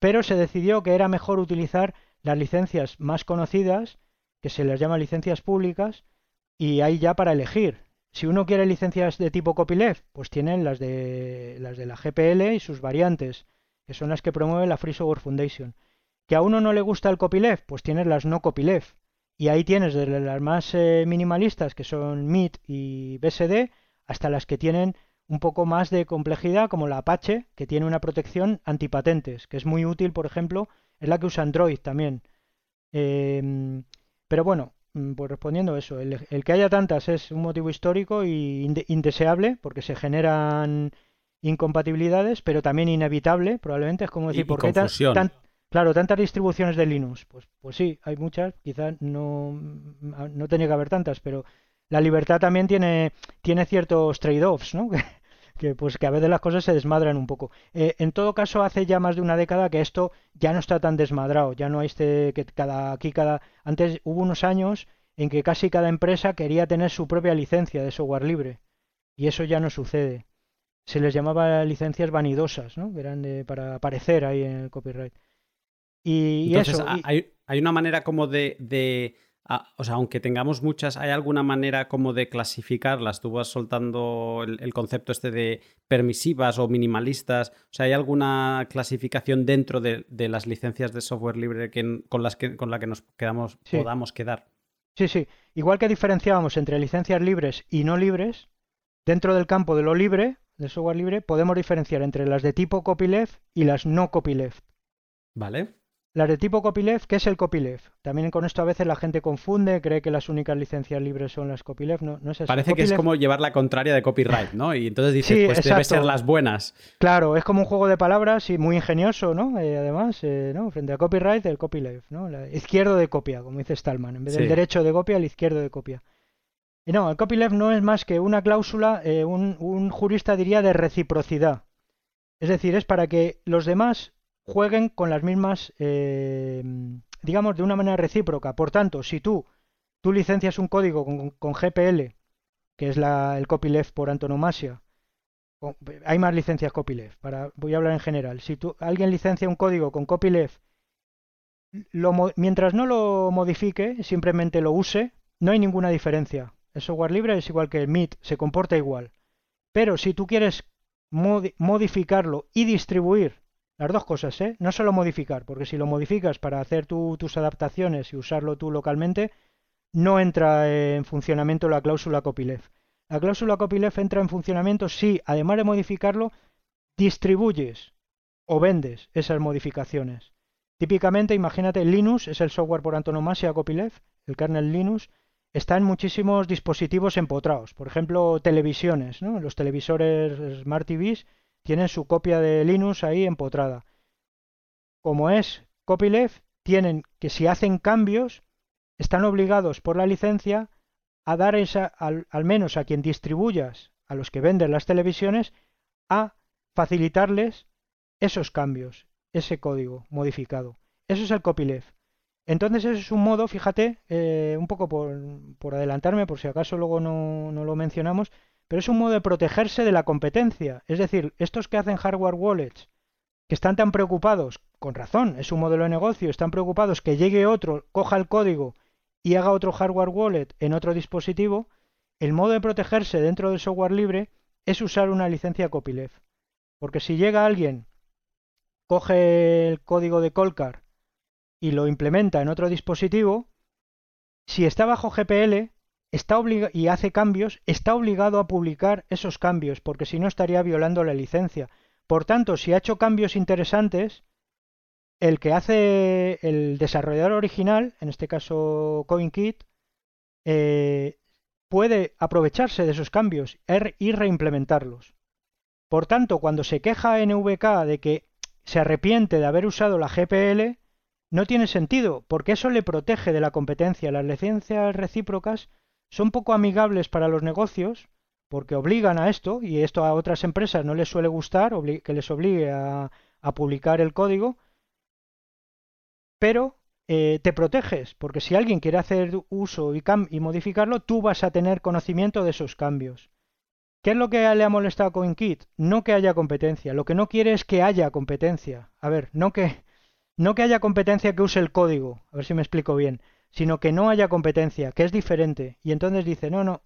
pero se decidió que era mejor utilizar las licencias más conocidas, que se les llama licencias públicas, y hay ya para elegir. Si uno quiere licencias de tipo copyleft, pues tienen las de, las de la GPL y sus variantes, que son las que promueve la Free Software Foundation. ¿Que a uno no le gusta el copyleft? Pues tienes las no copyleft. Y ahí tienes desde las más eh, minimalistas, que son MIT y BSD, hasta las que tienen un poco más de complejidad, como la Apache, que tiene una protección antipatentes, que es muy útil, por ejemplo, es la que usa Android también. Em, pero bueno, mm, pues respondiendo a eso, el, que haya tantas es un motivo histórico y indeseable, porque se generan incompatibilidades, pero también inevitable, probablemente. Es como decir, ¿por qué tan, claro, tantas distribuciones de Linux? Pues, pues sí, hay muchas, quizás no, no tenía que haber tantas, pero la libertad también tiene, tiene ciertos trade-offs, ¿no? [LAUGHS] que pues que a veces las cosas se desmadran un poco. Eh, en todo caso, hace ya más de una década que esto ya no está tan desmadrado, ya no hay este que cada aquí cada antes hubo unos años en que casi cada empresa quería tener su propia licencia de software libre y eso ya no sucede. Se les llamaba licencias vanidosas, ¿no? Que eran de, para aparecer ahí en el copyright. Y, eso.
Hay, hay, una manera como de Ah, o sea, aunque tengamos muchas, ¿hay alguna manera como de clasificarlas? Tú vas soltando el, concepto este de permisivas o minimalistas. O sea, ¿hay alguna clasificación dentro de, las licencias de software libre con, las que, con la que nos quedamos, podamos quedar?
Sí, sí. Igual que diferenciábamos entre licencias libres y no libres, dentro del campo de lo libre, del software libre, podemos diferenciar entre las de tipo copyleft y las no copyleft.
Vale.
De tipo copyleft, ¿qué es el copyleft? También con esto a veces la gente confunde, cree que las únicas licencias libres son las copyleft, no, no es eso.
Parece que es como llevar la contraria de copyright, ¿no? Y entonces dices, pues debe ser las buenas.
Claro, es como un juego de palabras y muy ingenioso, ¿no? Eh, además, eh, ¿no? Frente a copyright, el copyleft, ¿no? La izquierdo de copia, como dice Stallman. En vez del derecho de copia, el izquierdo de copia. Y no, el copyleft no es más que una cláusula, eh, un, un jurista diría, de reciprocidad. Es decir, es para que los demás jueguen con las mismas, eh, digamos, de una manera recíproca. Por tanto, si tú, tú licencias un código con, GPL, que es la, el copyleft por antonomasia, hay más licencias copyleft, para, voy a hablar en general. Si tú, alguien licencia un código con copyleft, lo, mientras no lo modifique, simplemente lo use, no hay ninguna diferencia. El software libre es igual que el MIT, se comporta igual. Pero si tú quieres modificarlo y distribuir las dos cosas, ¿eh? No solo modificar, porque si lo modificas para hacer tus adaptaciones y usarlo tú localmente, no entra en funcionamiento la cláusula copyleft. La cláusula copyleft entra en funcionamiento si, además de modificarlo, distribuyes o vendes esas modificaciones. Típicamente, imagínate, Linux es el software por antonomasia copyleft, el kernel Linux, está en muchísimos dispositivos empotrados. Por ejemplo, televisiones, ¿no? Los televisores Smart TVs tienen su copia de Linux ahí empotrada. Como es copyleft, tienen que si hacen cambios, están obligados por la licencia a dar esa, al, menos a quien distribuyas, a los que venden las televisiones, a facilitarles esos cambios, ese código modificado. Eso es el copyleft. Entonces es un modo, fíjate, eh, un poco por, por, adelantarme, por si acaso luego no, no lo mencionamos, pero es un modo de protegerse de la competencia. Es decir, estos que hacen hardware wallets, que están tan preocupados, con razón, es un modelo de negocio, están preocupados que llegue otro, coja el código y haga otro hardware wallet en otro dispositivo, el modo de protegerse dentro del software libre es usar una licencia copyleft. Porque si llega alguien, coge el código de Colcar y lo implementa en otro dispositivo, si está bajo GPL, está y hace cambios, está obligado a publicar esos cambios, porque si no estaría violando la licencia. Por tanto, si ha hecho cambios interesantes, el que hace el desarrollador original, en este caso CoinKit, eh, puede aprovecharse de esos cambios er, y reimplementarlos. Por tanto, cuando se queja NVK de que se arrepiente de haber usado la GPL, no tiene sentido, porque eso le protege de la competencia. Las licencias recíprocas son poco amigables para los negocios porque obligan a esto y esto a otras empresas no les suele gustar que les obligue a, publicar el código, pero eh, te proteges porque si alguien quiere hacer uso y, y modificarlo, tú vas a tener conocimiento de esos cambios. ¿Qué es lo que le ha molestado a CoinKit? No que haya competencia. Lo que no quiere es que haya competencia. A ver, no que, no que haya competencia que use el código. A ver si me explico bien sino que no haya competencia, que es diferente. Y entonces dice, no, no,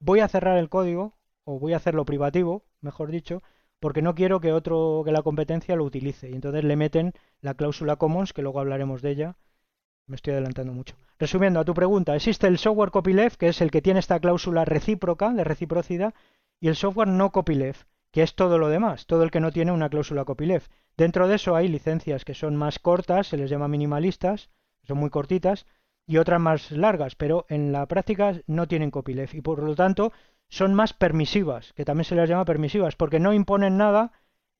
voy a cerrar el código, o voy a hacerlo privativo, mejor dicho, porque no quiero que otro que la competencia lo utilice. Y entonces le meten la cláusula commons, que luego hablaremos de ella. Me estoy adelantando mucho. Resumiendo a tu pregunta, existe el software copyleft, que es el que tiene esta cláusula recíproca, de reciprocidad, y el software no copyleft, que es todo lo demás, todo el que no tiene una cláusula copyleft. Dentro de eso hay licencias que son más cortas, se les llama minimalistas, son muy cortitas, y otras más largas, pero en la práctica no tienen copyleft y por lo tanto son más permisivas, que también se les llama permisivas, porque no imponen nada.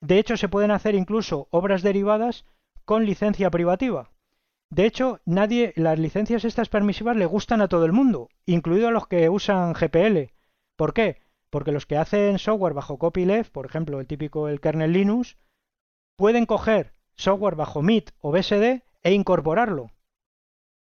De hecho, se pueden hacer incluso obras derivadas con licencia privativa. De hecho, nadie, las licencias estas permisivas le gustan a todo el mundo, incluido a los que usan GPL. ¿Por qué? Porque los que hacen software bajo copyleft, por ejemplo, el típico el kernel Linux, pueden coger software bajo MIT o BSD e incorporarlo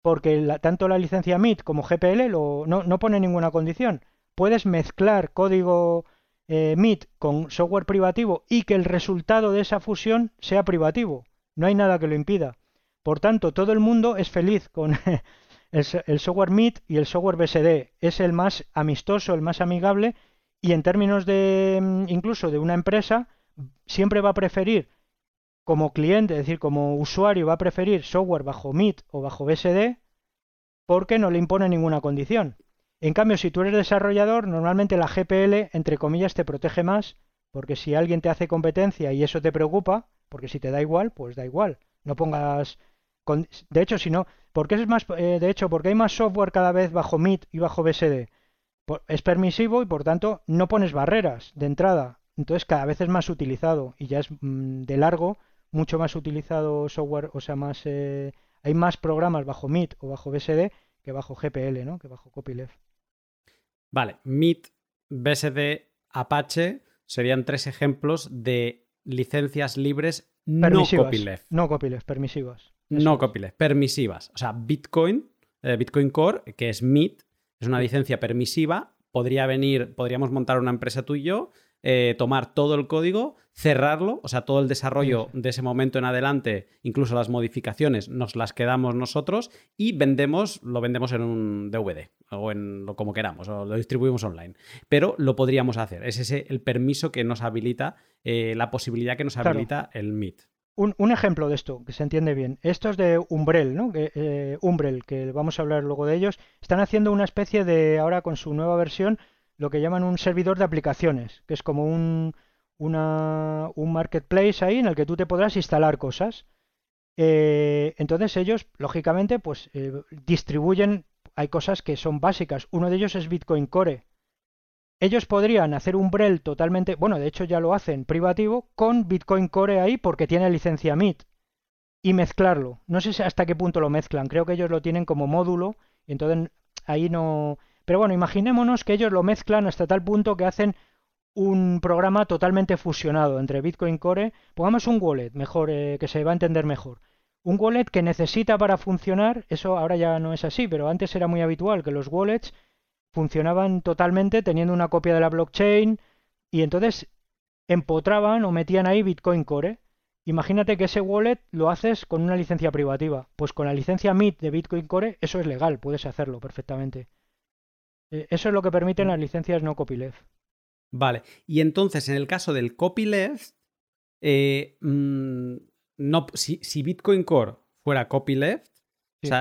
porque tanto la licencia MIT como GPL no, no, pone ninguna condición. Puedes mezclar código eh, MIT con software privativo y que el resultado de esa fusión sea privativo. No hay nada que lo impida. Por tanto, todo el mundo es feliz con [LAUGHS] el, el software MIT y el software BSD. Es el más amistoso, el más amigable y en términos de mm, incluso de una empresa siempre va a preferir como cliente, es decir, como usuario va a preferir software bajo MIT o bajo BSD porque no le impone ninguna condición. En cambio, si tú eres desarrollador, normalmente la GPL, entre comillas, te protege más, porque si alguien te hace competencia y eso te preocupa, porque si te da igual, pues da igual. No pongas... De hecho, si no... porque es más... Eh, de hecho, porque hay más software cada vez bajo MIT y bajo BSD. Es permisivo y por tanto no pones barreras de entrada. Entonces cada vez es más utilizado y ya es mm, de largo mucho más utilizado software, o sea, más eh, hay más programas bajo MIT o bajo BSD que bajo GPL, ¿no? Que bajo copyleft.
Vale, MIT, BSD, Apache serían tres ejemplos de licencias libres no copyleft.
No copyleft, permisivas.
no copyleft, permisivas. O sea, Bitcoin, eh, Bitcoin Core, que es MIT, es una licencia permisiva. Podría venir, podríamos montar una empresa tú y yo, eh, tomar todo el código, cerrarlo, o sea, todo el desarrollo de ese momento en adelante, incluso las modificaciones, nos las quedamos nosotros y vendemos, lo vendemos en un DVD o en lo como queramos, o lo distribuimos online. Pero lo podríamos hacer. Es ese el permiso que nos habilita, eh, la posibilidad que nos habilita el MIT.
Un, ejemplo de esto, que se entiende bien. Esto es de Umbrel, ¿no? Que, eh, Umbrel, que vamos a hablar luego de ellos. Están haciendo una especie de, ahora con su nueva versión, lo que llaman un servidor de aplicaciones, que es como un, un marketplace ahí en el que tú te podrás instalar cosas. Eh, entonces ellos, lógicamente, pues eh, distribuyen, hay cosas que son básicas. Uno de ellos es Bitcoin Core. Ellos podrían hacer un Brel totalmente, bueno, de hecho ya lo hacen privativo, con Bitcoin Core ahí porque tiene licencia MIT. Y mezclarlo. No sé hasta qué punto lo mezclan. Creo que ellos lo tienen como módulo. Y entonces ahí no, pero bueno, imaginémonos que ellos lo mezclan hasta tal punto que hacen un programa totalmente fusionado entre Bitcoin Core, pongamos un wallet, mejor, eh, que se va a entender mejor. Un wallet que necesita para funcionar, eso ahora ya no es así, pero antes era muy habitual que los wallets funcionaban totalmente teniendo una copia de la blockchain y entonces empotraban o metían ahí Bitcoin Core. Imagínate que ese wallet lo haces con una licencia privativa. Pues con la licencia MIT de Bitcoin Core eso es legal, puedes hacerlo perfectamente. Eh, eso es lo que permiten las licencias no copyleft.
Vale. Y entonces, en el caso del copyleft, eh, mm, no, si, Bitcoin Core fuera copyleft,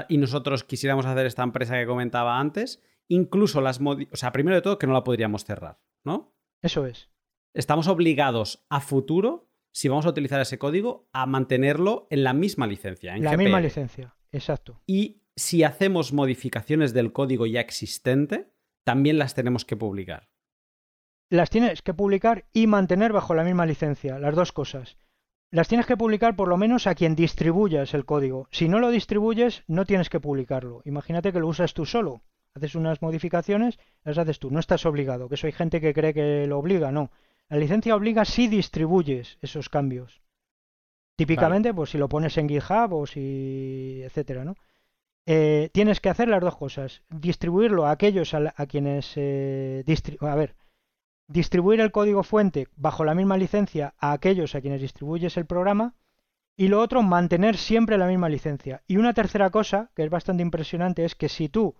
y nosotros quisiéramos hacer esta empresa que comentaba antes, incluso las o sea, primero de todo que no la podríamos cerrar, ¿no?
Eso es.
Estamos obligados a futuro, si vamos a utilizar ese código, a mantenerlo en la misma licencia. En
la misma licencia, exacto.
Y si hacemos modificaciones del código ya existente, también las tenemos que publicar.
Las tienes que publicar y mantener bajo la misma licencia, las dos cosas. Las tienes que publicar por lo menos a quien distribuyas el código. Si no lo distribuyes, no tienes que publicarlo. Imagínate que lo usas tú solo. Haces unas modificaciones, las haces tú. No estás obligado, que eso hay gente que cree que lo obliga, no. La licencia obliga si distribuyes esos cambios. Típicamente, pues si lo pones en GitHub o si. etcétera, ¿no? Eh, tienes que hacer las dos cosas. Distribuirlo a aquellos a, quienes... Eh, a ver, distribuir el código fuente bajo la misma licencia a aquellos a quienes distribuyes el programa. Y lo otro, mantener siempre la misma licencia. Y una tercera cosa, que es bastante impresionante, es que si tú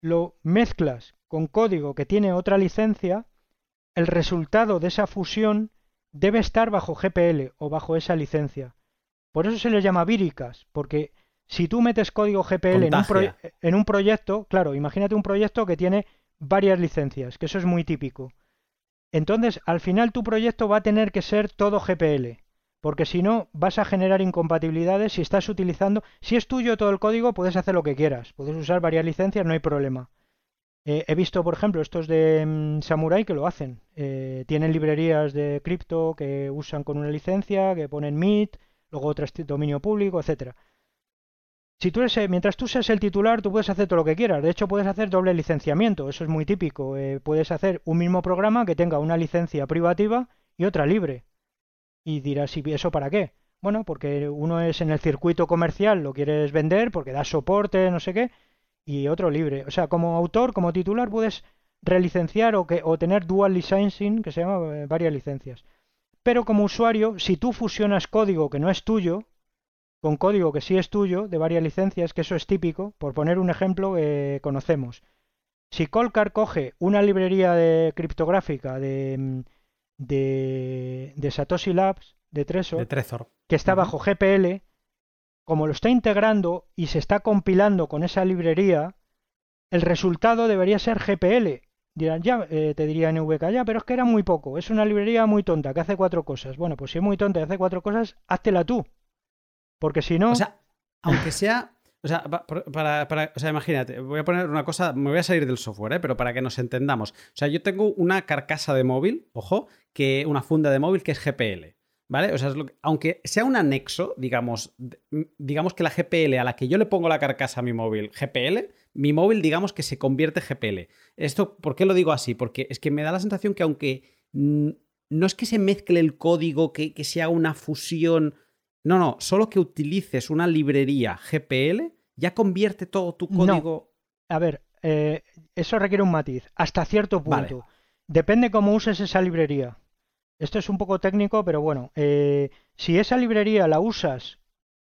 lo mezclas con código que tiene otra licencia, el resultado de esa fusión debe estar bajo GPL o bajo esa licencia. Por eso se les llama víricas, porque si tú metes código GPL en un, en un, proyecto, claro, imagínate un proyecto que tiene varias licencias, que eso es muy típico. Entonces, al final tu proyecto va a tener que ser todo GPL, porque si no vas a generar incompatibilidades si estás utilizando, si es tuyo todo el código, puedes hacer lo que quieras, puedes usar varias licencias, no hay problema. Eh, he visto, por ejemplo, estos de mm, Samurai que lo hacen. Eh, tienen librerías de cripto que usan con una licencia, que ponen MIT, luego otras dominio público, etcétera. Si tú eres, mientras tú seas el titular, tú puedes hacer todo lo que quieras. De hecho, puedes hacer doble licenciamiento. Eso es muy típico. Eh, puedes hacer un mismo programa que tenga una licencia privativa y otra libre. Y dirás, ¿y eso para qué? Bueno, porque uno es en el circuito comercial, lo quieres vender porque da soporte, no sé qué, y otro libre. O sea, como autor, como titular, puedes relicenciar o, que, o tener dual licensing, que se llama eh, varias licencias. Pero como usuario, si tú fusionas código que no es tuyo, con código que sí es tuyo, de varias licencias, que eso es típico, por poner un ejemplo que conocemos. Si Colcar coge una librería de criptográfica de, mm, de, de Satoshi Labs, de Trezor, que está bajo GPL, como lo está integrando y se está compilando con esa librería, el resultado debería ser GPL. Dirán, ya, eh, te diría NVK, ya, pero es que era muy poco, es una librería muy tonta que hace cuatro cosas. Bueno, pues si es muy tonta y hace cuatro cosas, háztela tú. Porque si no.
O sea, aunque sea. O sea, para, para, o sea, imagínate, voy a poner una cosa, me voy a salir del software, ¿eh? pero para que nos entendamos. O sea, yo tengo una carcasa de móvil, ojo, que una funda de móvil que es GPL. ¿Vale? O sea, aunque sea un anexo, digamos, digamos que la GPL a la que yo le pongo la carcasa a mi móvil, GPL, mi móvil, digamos que se convierte GPL. Esto, ¿por qué lo digo así? Porque es que me da la sensación que aunque no es que se mezcle el código, que, que sea una fusión no, no, solo que utilices una librería GPL ya convierte todo tu código.
A ver, eh, eso requiere un matiz, hasta cierto punto. Depende cómo uses esa librería. Esto es un poco técnico, pero bueno, eh, si esa librería la usas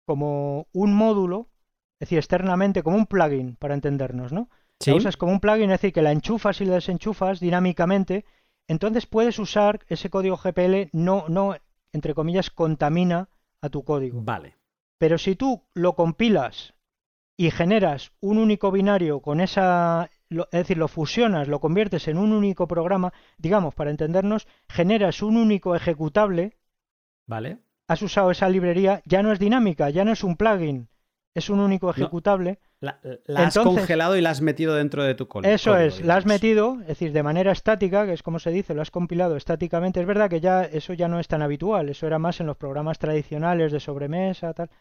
como un módulo, es decir, externamente como un plugin, para entendernos, ¿no? La usas como un plugin, es decir, que la enchufas y la desenchufas dinámicamente, entonces puedes usar ese código GPL, no, no, entre comillas, contamina a tu código.
Vale.
Pero si tú lo compilas y generas un único binario con esa, es decir, lo fusionas, lo conviertes en un único programa, digamos, para entendernos, generas un único ejecutable.
Vale.
Has usado esa librería, ya no es dinámica, ya no es un plugin, es un único ejecutable.
La, has congelado y la has metido dentro de tu código.
Eso es, la has metido, es decir, de manera estática, que es como se dice, lo has compilado estáticamente. Es verdad que ya eso ya no es tan habitual, eso era más en los programas tradicionales de sobremesa, tal.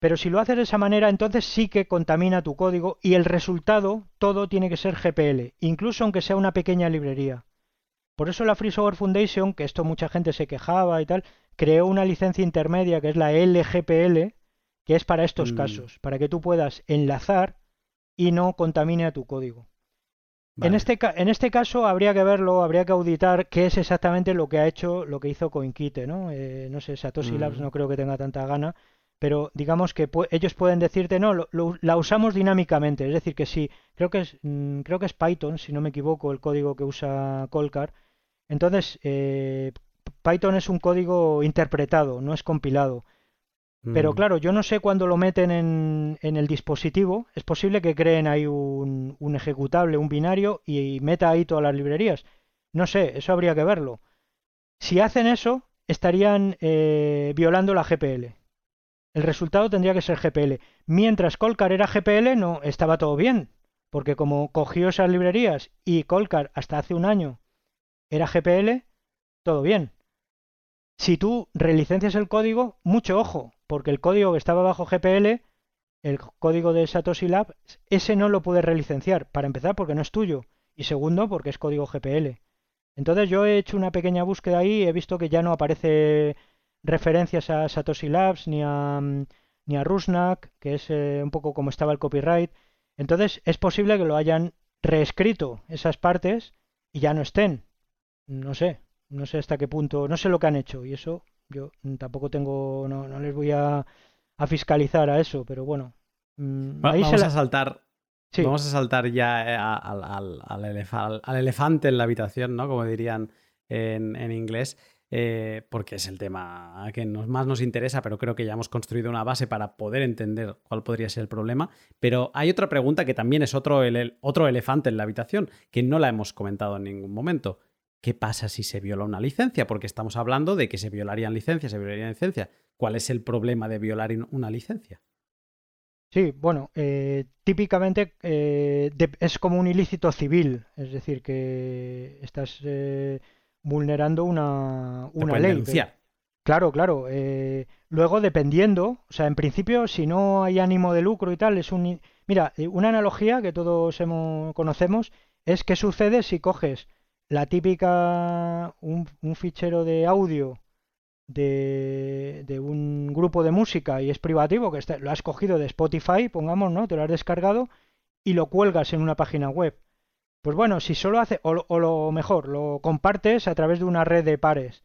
Pero si lo haces de esa manera, entonces sí que contamina tu código y el resultado, todo tiene que ser GPL, incluso aunque sea una pequeña librería. Por eso la Free Software Foundation, que esto mucha gente se quejaba y tal, creó una licencia intermedia que es la LGPL, que es para estos mm. casos, para que tú puedas enlazar y no contamine a tu código. En, este, en este caso habría que verlo, habría que auditar qué es exactamente lo que ha hecho, lo que hizo CoinKite, ¿no? Eh, no sé, Satoshi Labs mm. no creo que tenga tanta gana, pero digamos que ellos pueden decirte, no, la usamos dinámicamente, es decir, que sí, creo que es, mm, creo que es Python, si no me equivoco, el código que usa Colcar. Entonces, eh, Python es un código interpretado, no es compilado. Pero mm. claro, yo no sé cuándo lo meten en, el dispositivo. Es posible que creen ahí un, ejecutable, un binario y, meta ahí todas las librerías. No sé, eso habría que verlo. Si hacen eso, estarían eh, violando la GPL. El resultado tendría que ser GPL. Mientras Colcar era GPL, no estaba todo bien. Porque como cogió esas librerías y Colcar hasta hace un año era GPL, todo bien. Si tú relicencias el código, mucho ojo, porque el código que estaba bajo GPL, el código de Satoshi Lab, ese no lo puedes relicenciar. Para empezar, porque no es tuyo. Y segundo, porque es código GPL. Entonces yo he hecho una pequeña búsqueda ahí y he visto que ya no aparece referencias a Satoshi Labs ni a, mm, ni a Rusnak, que es eh, un poco como estaba el copyright. Entonces es posible que lo hayan reescrito esas partes y ya no estén. No sé, no sé hasta qué punto, no sé lo que han hecho y eso yo tampoco tengo, no, no les voy a, a, fiscalizar a eso, pero bueno.
Mm, vamos a saltar. Vamos a saltar ya eh, al, al, al, elefante en la habitación, ¿no? Como dirían en, en inglés. eh, porque es el tema que más nos interesa, pero creo que ya hemos construido una base para poder entender cuál podría ser el problema. Pero hay otra pregunta que también es otro, otro elefante en la habitación, que no la hemos comentado en ningún momento. ¿Qué pasa si se viola una licencia? Porque estamos hablando de que se violarían licencias, se violarían licencias. ¿Cuál es el problema de violar una licencia?
Sí, bueno, eh, típicamente eh, es como un ilícito civil, es decir, que estás eh, vulnerando una, una ley. Claro, claro. luego, dependiendo, o sea, en principio, si no hay ánimo de lucro y tal, es un... Mira, una analogía que todos hemos, conocemos es qué sucede si coges la típica, un, fichero de audio de, un grupo de música y es privativo, que lo has cogido de Spotify, pongamos, ¿no? Te lo has descargado y lo cuelgas en una página web. Pues bueno, si solo hace, o, lo mejor, lo compartes a través de una red de pares.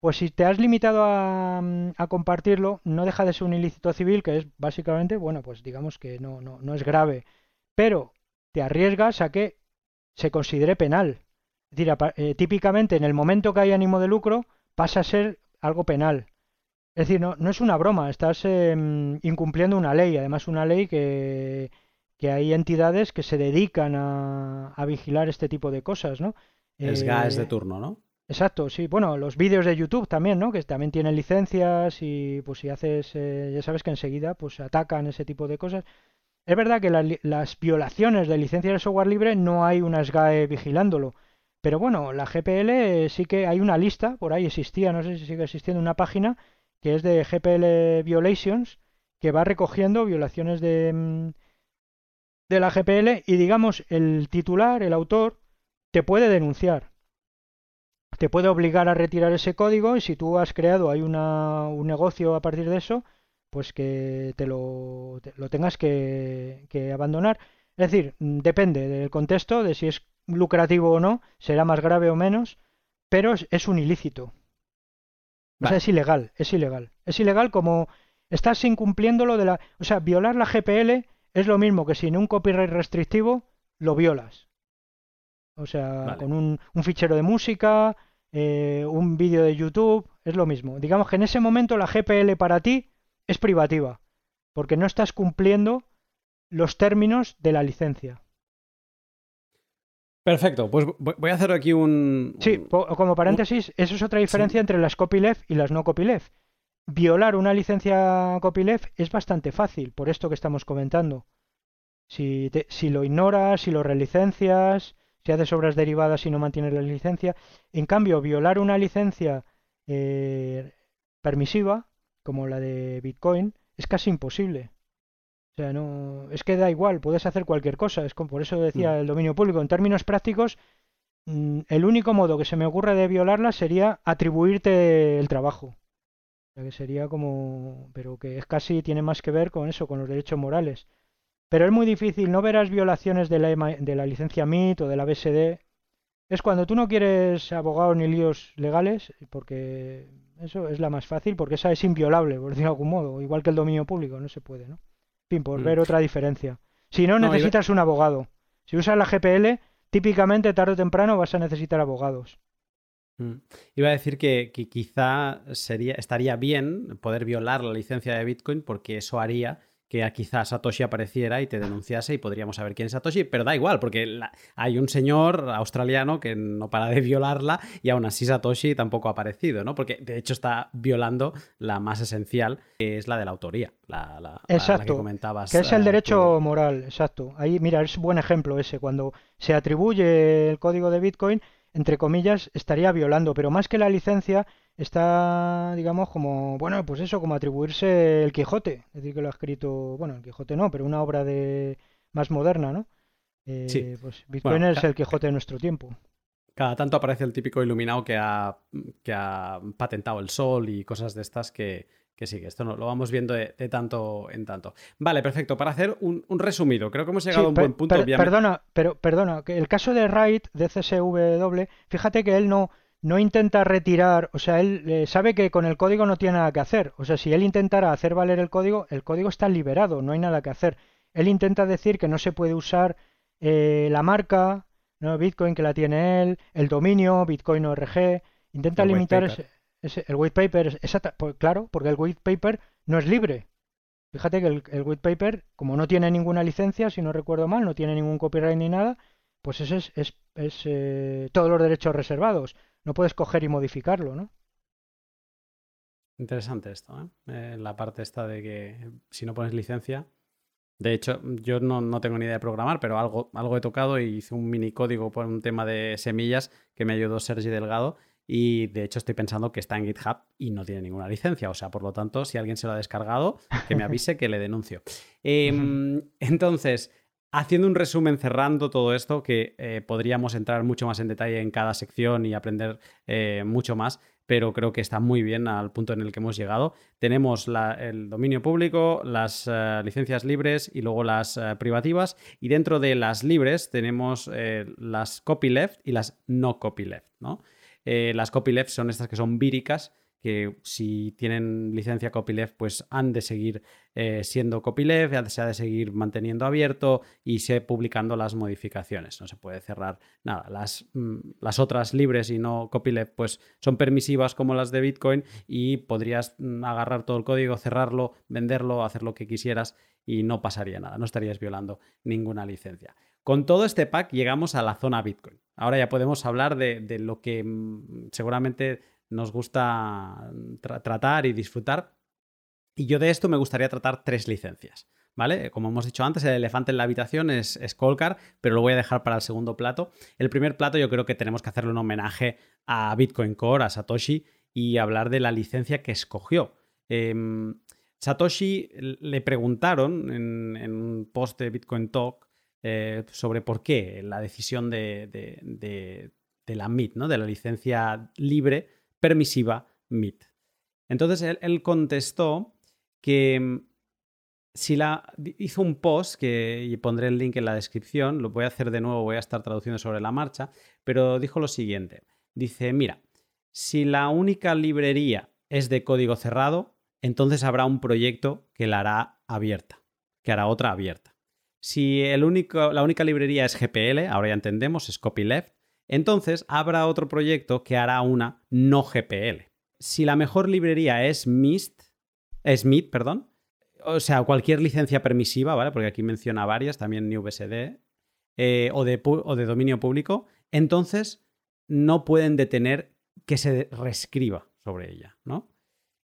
Pues si te has limitado a, a, compartirlo, no deja de ser un ilícito civil, que es básicamente, bueno, pues digamos que no, no, no es grave. Pero te arriesgas a que se considere penal. Es decir, eh, típicamente en el momento que hay ánimo de lucro, pasa a ser algo penal. Es decir, no, no es una broma, estás em, incumpliendo una ley, además una ley que, que hay entidades que se dedican a, a, vigilar este tipo de cosas, ¿no?
Es gas de eh, turno, ¿no?
Exacto, sí. Bueno, los vídeos de YouTube también, ¿no? Que también tienen licencias y pues si haces, eh, ya sabes que enseguida pues atacan ese tipo de cosas. Es verdad que las violaciones de licencias de software libre no hay una SGAE vigilándolo, pero bueno, la GPL sí que hay una lista, por ahí existía, no sé si sigue existiendo una página que es de GPL Violations, que va recogiendo violaciones de, mm, de la GPL y digamos el titular, el autor, te puede denunciar. Te puede obligar a retirar ese código y si tú has creado hay una, un negocio a partir de eso, pues que te lo, lo tengas que, abandonar. Es decir, mm, depende del contexto, de si es lucrativo o no, será más grave o menos, pero es, un ilícito. O sea, es ilegal, es ilegal. Es ilegal como estás incumpliendo lo de la... O sea, violar la GPL es lo mismo que si en un copyright restrictivo lo violas. O sea, con un, fichero de música, eh, un vídeo de YouTube, es lo mismo. Digamos que en ese momento la GPL para ti es privativa, porque no estás cumpliendo los términos de la licencia.
Perfecto, pues voy a hacer aquí un...
Sí, como paréntesis, eso es otra diferencia entre las copyleft y las no copyleft. Violar una licencia copyleft es bastante fácil, por esto que estamos comentando. Si, si lo ignoras, si lo relicencias, si haces obras derivadas y no mantienes la licencia. En cambio, violar una licencia eh, permisiva, como la de Bitcoin, es casi imposible. O sea, no, es que da igual, puedes hacer cualquier cosa. Es como, por eso decía mm. el dominio público. En términos prácticos, mm, el único modo que se me ocurre de violarla sería atribuirte el trabajo. O sea, que sería como, pero que es casi tiene más que ver con eso, con los derechos morales. Pero es muy difícil, no verás violaciones de la, de la licencia MIT o de la BSD. Es cuando tú no quieres abogados ni líos legales, porque eso es la más fácil, porque esa es inviolable, por decirlo de algún modo, igual que el dominio público, no se puede, ¿no? Fin, por mm. ver otra diferencia. Si no, necesitas un abogado. Si usas la GPL, típicamente tarde o temprano vas a necesitar abogados.
Mm. Iba a decir que, que, quizá sería, estaría bien poder violar la licencia de Bitcoin porque eso haría que quizá Satoshi apareciera y te denunciase y podríamos saber quién es Satoshi, pero da igual, porque hay un señor australiano que no para de violarla y aún así Satoshi tampoco ha aparecido, ¿no? Porque de hecho está violando la más esencial, que es la de la autoría, la,
exacto,
que comentabas.
Que es el eh, derecho moral, exacto. Ahí, mira, es un buen ejemplo ese, cuando se atribuye el código de Bitcoin, entre comillas, estaría violando, pero más que la licencia está, digamos, como, bueno, pues eso, como atribuirse el Quijote, es decir, que lo ha escrito, bueno, el Quijote no, pero una obra de más moderna, ¿no? Eh, Pues Bitcoin es el Quijote de nuestro tiempo.
Cada tanto aparece el típico iluminado que ha, que ha patentado el sol y cosas de estas que, que sí, que esto no, lo vamos viendo de, tanto en tanto. Vale, perfecto. Para hacer un, resumido, creo que hemos llegado a un buen punto.
perdona, pero perdona, que el caso de Wright, de CSW, fíjate que él no, no intenta retirar, o sea, él eh, sabe que con el código no tiene nada que hacer. O sea, si él intentara hacer valer el código, el código está liberado, no hay nada que hacer. Él intenta decir que no se puede usar eh, la marca, ¿no? Bitcoin que la tiene él, el dominio, Bitcoin ORG, Intenta
El
limitar ese, ese- el white paper, es- exacta- pues claro, porque el white paper no es libre. Fíjate que el, el white paper, como no tiene ninguna licencia, si no recuerdo mal, no tiene ningún copyright ni nada, pues ese es, es, es, eh, todos los derechos reservados. No puedes coger y modificarlo, ¿no?
Interesante esto, ¿eh? Eh, la parte esta de que si no pones licencia. De hecho, yo no, no tengo ni idea de programar, pero algo, algo he tocado y hice un mini código por un tema de semillas que me ayudó Sergi Delgado. Y de hecho estoy pensando que está en GitHub y no tiene ninguna licencia. O sea, por lo tanto, si alguien se lo ha descargado, que me avise que le denuncio. [LAUGHS] Em, entonces, haciendo un resumen, cerrando todo esto, que eh, podríamos entrar mucho más en detalle en cada sección y aprender eh, mucho más, pero creo que está muy bien al punto en el que hemos llegado. Tenemos la- el dominio público, las eh, licencias libres y luego las privativas. Y dentro de las libres tenemos las copyleft y las no copyleft, ¿no? Las copyleft son estas que son víricas, que si tienen licencia copyleft, pues han de seguir eh, siendo copyleft, se ha de seguir manteniendo abierto y se publicando las modificaciones. No se puede cerrar nada. Las, mm, las otras libres y no copyleft, pues son permisivas como las de Bitcoin y podrías mm, agarrar todo el código, cerrarlo, venderlo, hacer lo que quisieras y no pasaría nada, no estarías violando ninguna licencia. Con todo este pack llegamos a la zona Bitcoin. Ahora ya podemos hablar de, lo que mm, seguramente nos gusta tra- tratar y disfrutar. Y yo de esto me gustaría tratar tres licencias. ¿Vale? Como hemos dicho antes, el elefante en la habitación es, es Colcar, pero lo voy a dejar para el segundo plato. El primer plato yo creo que tenemos que hacerle un homenaje a Bitcoin Core, a Satoshi, y hablar de la licencia que escogió. Em, Satoshi le preguntaron en, un post de Bitcoin Talk eh, sobre por qué la decisión de, de- de- de la MIT, ¿no? de la licencia libre permisiva MIT. Entonces él, contestó que mm, si la hizo un post que y pondré el link en la descripción, lo voy a hacer de nuevo, voy a estar traduciendo sobre la marcha, pero dijo lo siguiente. Dice, mira, si la única librería es de código cerrado, entonces habrá un proyecto que la hará abierta, que hará otra abierta. Si el único, la única librería es GPL, ahora ya entendemos, es copyleft, entonces habrá otro proyecto que hará una no GPL. Si la mejor librería es MIST, es MIT, perdón, o sea, cualquier licencia permisiva, ¿vale? Porque aquí menciona varias, también NewBSD, eh, o, de, pu- o de dominio público, entonces no pueden detener que se reescriba sobre ella, ¿no?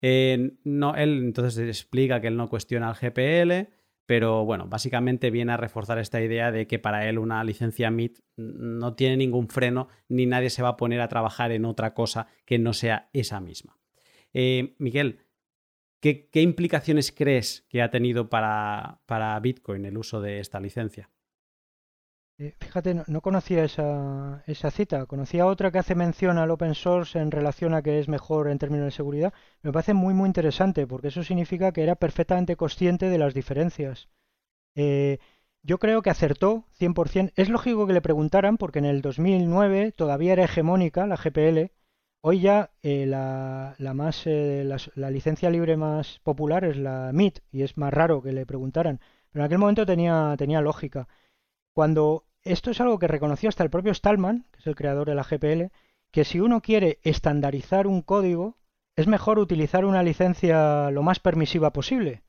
Eh, no, él entonces explica que él no cuestiona el GPL, pero bueno, básicamente viene a reforzar esta idea de que para él una licencia MIT no tiene ningún freno ni nadie se va a poner a trabajar en otra cosa que no sea esa misma. Eh, Miguel, ¿qué, qué implicaciones crees que ha tenido para, para Bitcoin el uso de esta licencia?
Eh, Fíjate, no, no conocía esa, esa cita, conocía otra que hace mención al open source en relación a que es mejor en términos de seguridad. Me parece muy muy interesante porque eso significa que era perfectamente consciente de las diferencias. Eh, yo creo que acertó 100%. Es lógico que le preguntaran porque en el 2009 todavía era hegemónica la GPL. Hoy ya eh, la, la más, la licencia libre más popular es la MIT y es más raro que le preguntaran. Pero en aquel momento tenía, tenía lógica. Cuando esto es algo que reconoció hasta el propio Stallman, que es el creador de la GPL, que si uno quiere estandarizar un código, es mejor utilizar una licencia lo más permisiva posible,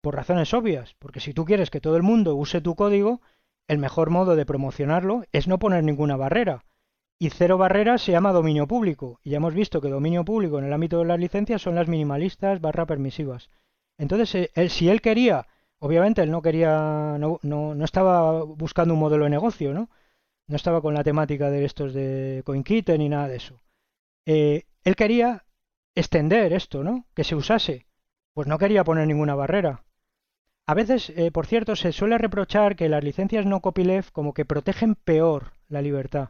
por razones obvias, porque si tú quieres que todo el mundo use tu código, el mejor modo de promocionarlo es no poner ninguna barrera. Y cero barreras se llama dominio público, y ya hemos visto que dominio público en el ámbito de las licencias son las minimalistas barra permisivas. Entonces, eh, él- si él quería Obviamente él no quería, no, no, no estaba buscando un modelo de negocio, ¿no? No estaba con la temática de estos de CoinKitten ni nada de eso. Eh, él quería extender esto, ¿no? Que se usase. Pues no quería poner ninguna barrera. A veces, eh, por cierto, se suele reprochar que las licencias no copyleft como que protegen peor la libertad.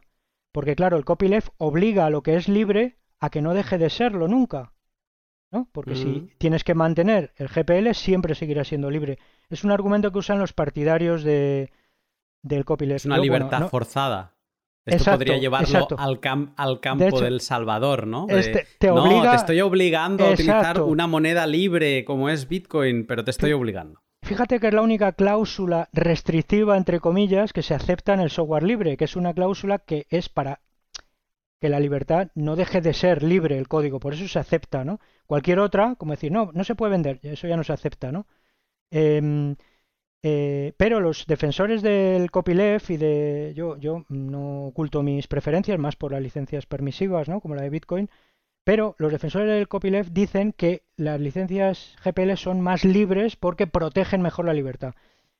Porque claro, el copyleft obliga a lo que es libre a que no deje de serlo nunca. ¿No? Porque si tienes que mantener el GPL, siempre seguirá siendo libre. Es un argumento que usan los partidarios de, del copyleft.
Es una
bueno,
libertad
no-
forzada. Esto
Exacto,
podría llevarlo
exacto.
al, cam- al campo
hecho,
del Salvador, ¿no? De,
este- te
no,
obliga-
te estoy obligando a utilizar
Exacto.
una moneda libre como es Bitcoin, pero te estoy obligando.
Fíjate que es la única cláusula restrictiva, entre comillas, que se acepta en el software libre, que es una cláusula que es para que la libertad no deje de ser libre el código, por eso se acepta, ¿no? Cualquier otra, como decir, no, no se puede vender, eso ya no se acepta, ¿no? Em, eh, pero los defensores del copyleft y de yo, yo no oculto mis preferencias más por las licencias permisivas, ¿no? Como la de Bitcoin, pero los defensores del copyleft dicen que las licencias GPL son más libres porque protegen mejor la libertad.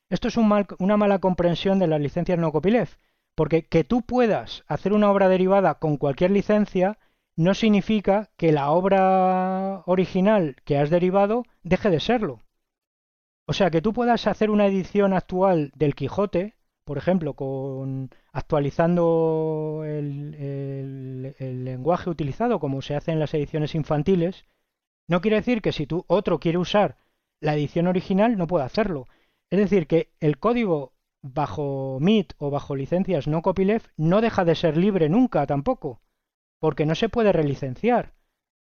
Esto es un mal, una mala comprensión de las licencias no copyleft, porque que tú puedas hacer una obra derivada con cualquier licencia no significa que la obra original que has derivado deje de serlo. O sea, que tú puedas hacer una edición actual del Quijote, por ejemplo, con actualizando el, lenguaje utilizado como se hace en las ediciones infantiles, no quiere decir que si tú otro quiere usar la edición original no pueda hacerlo. Es decir, que el código bajo MIT o bajo licencias no copyleft no deja de ser libre nunca tampoco, porque no se puede relicenciar.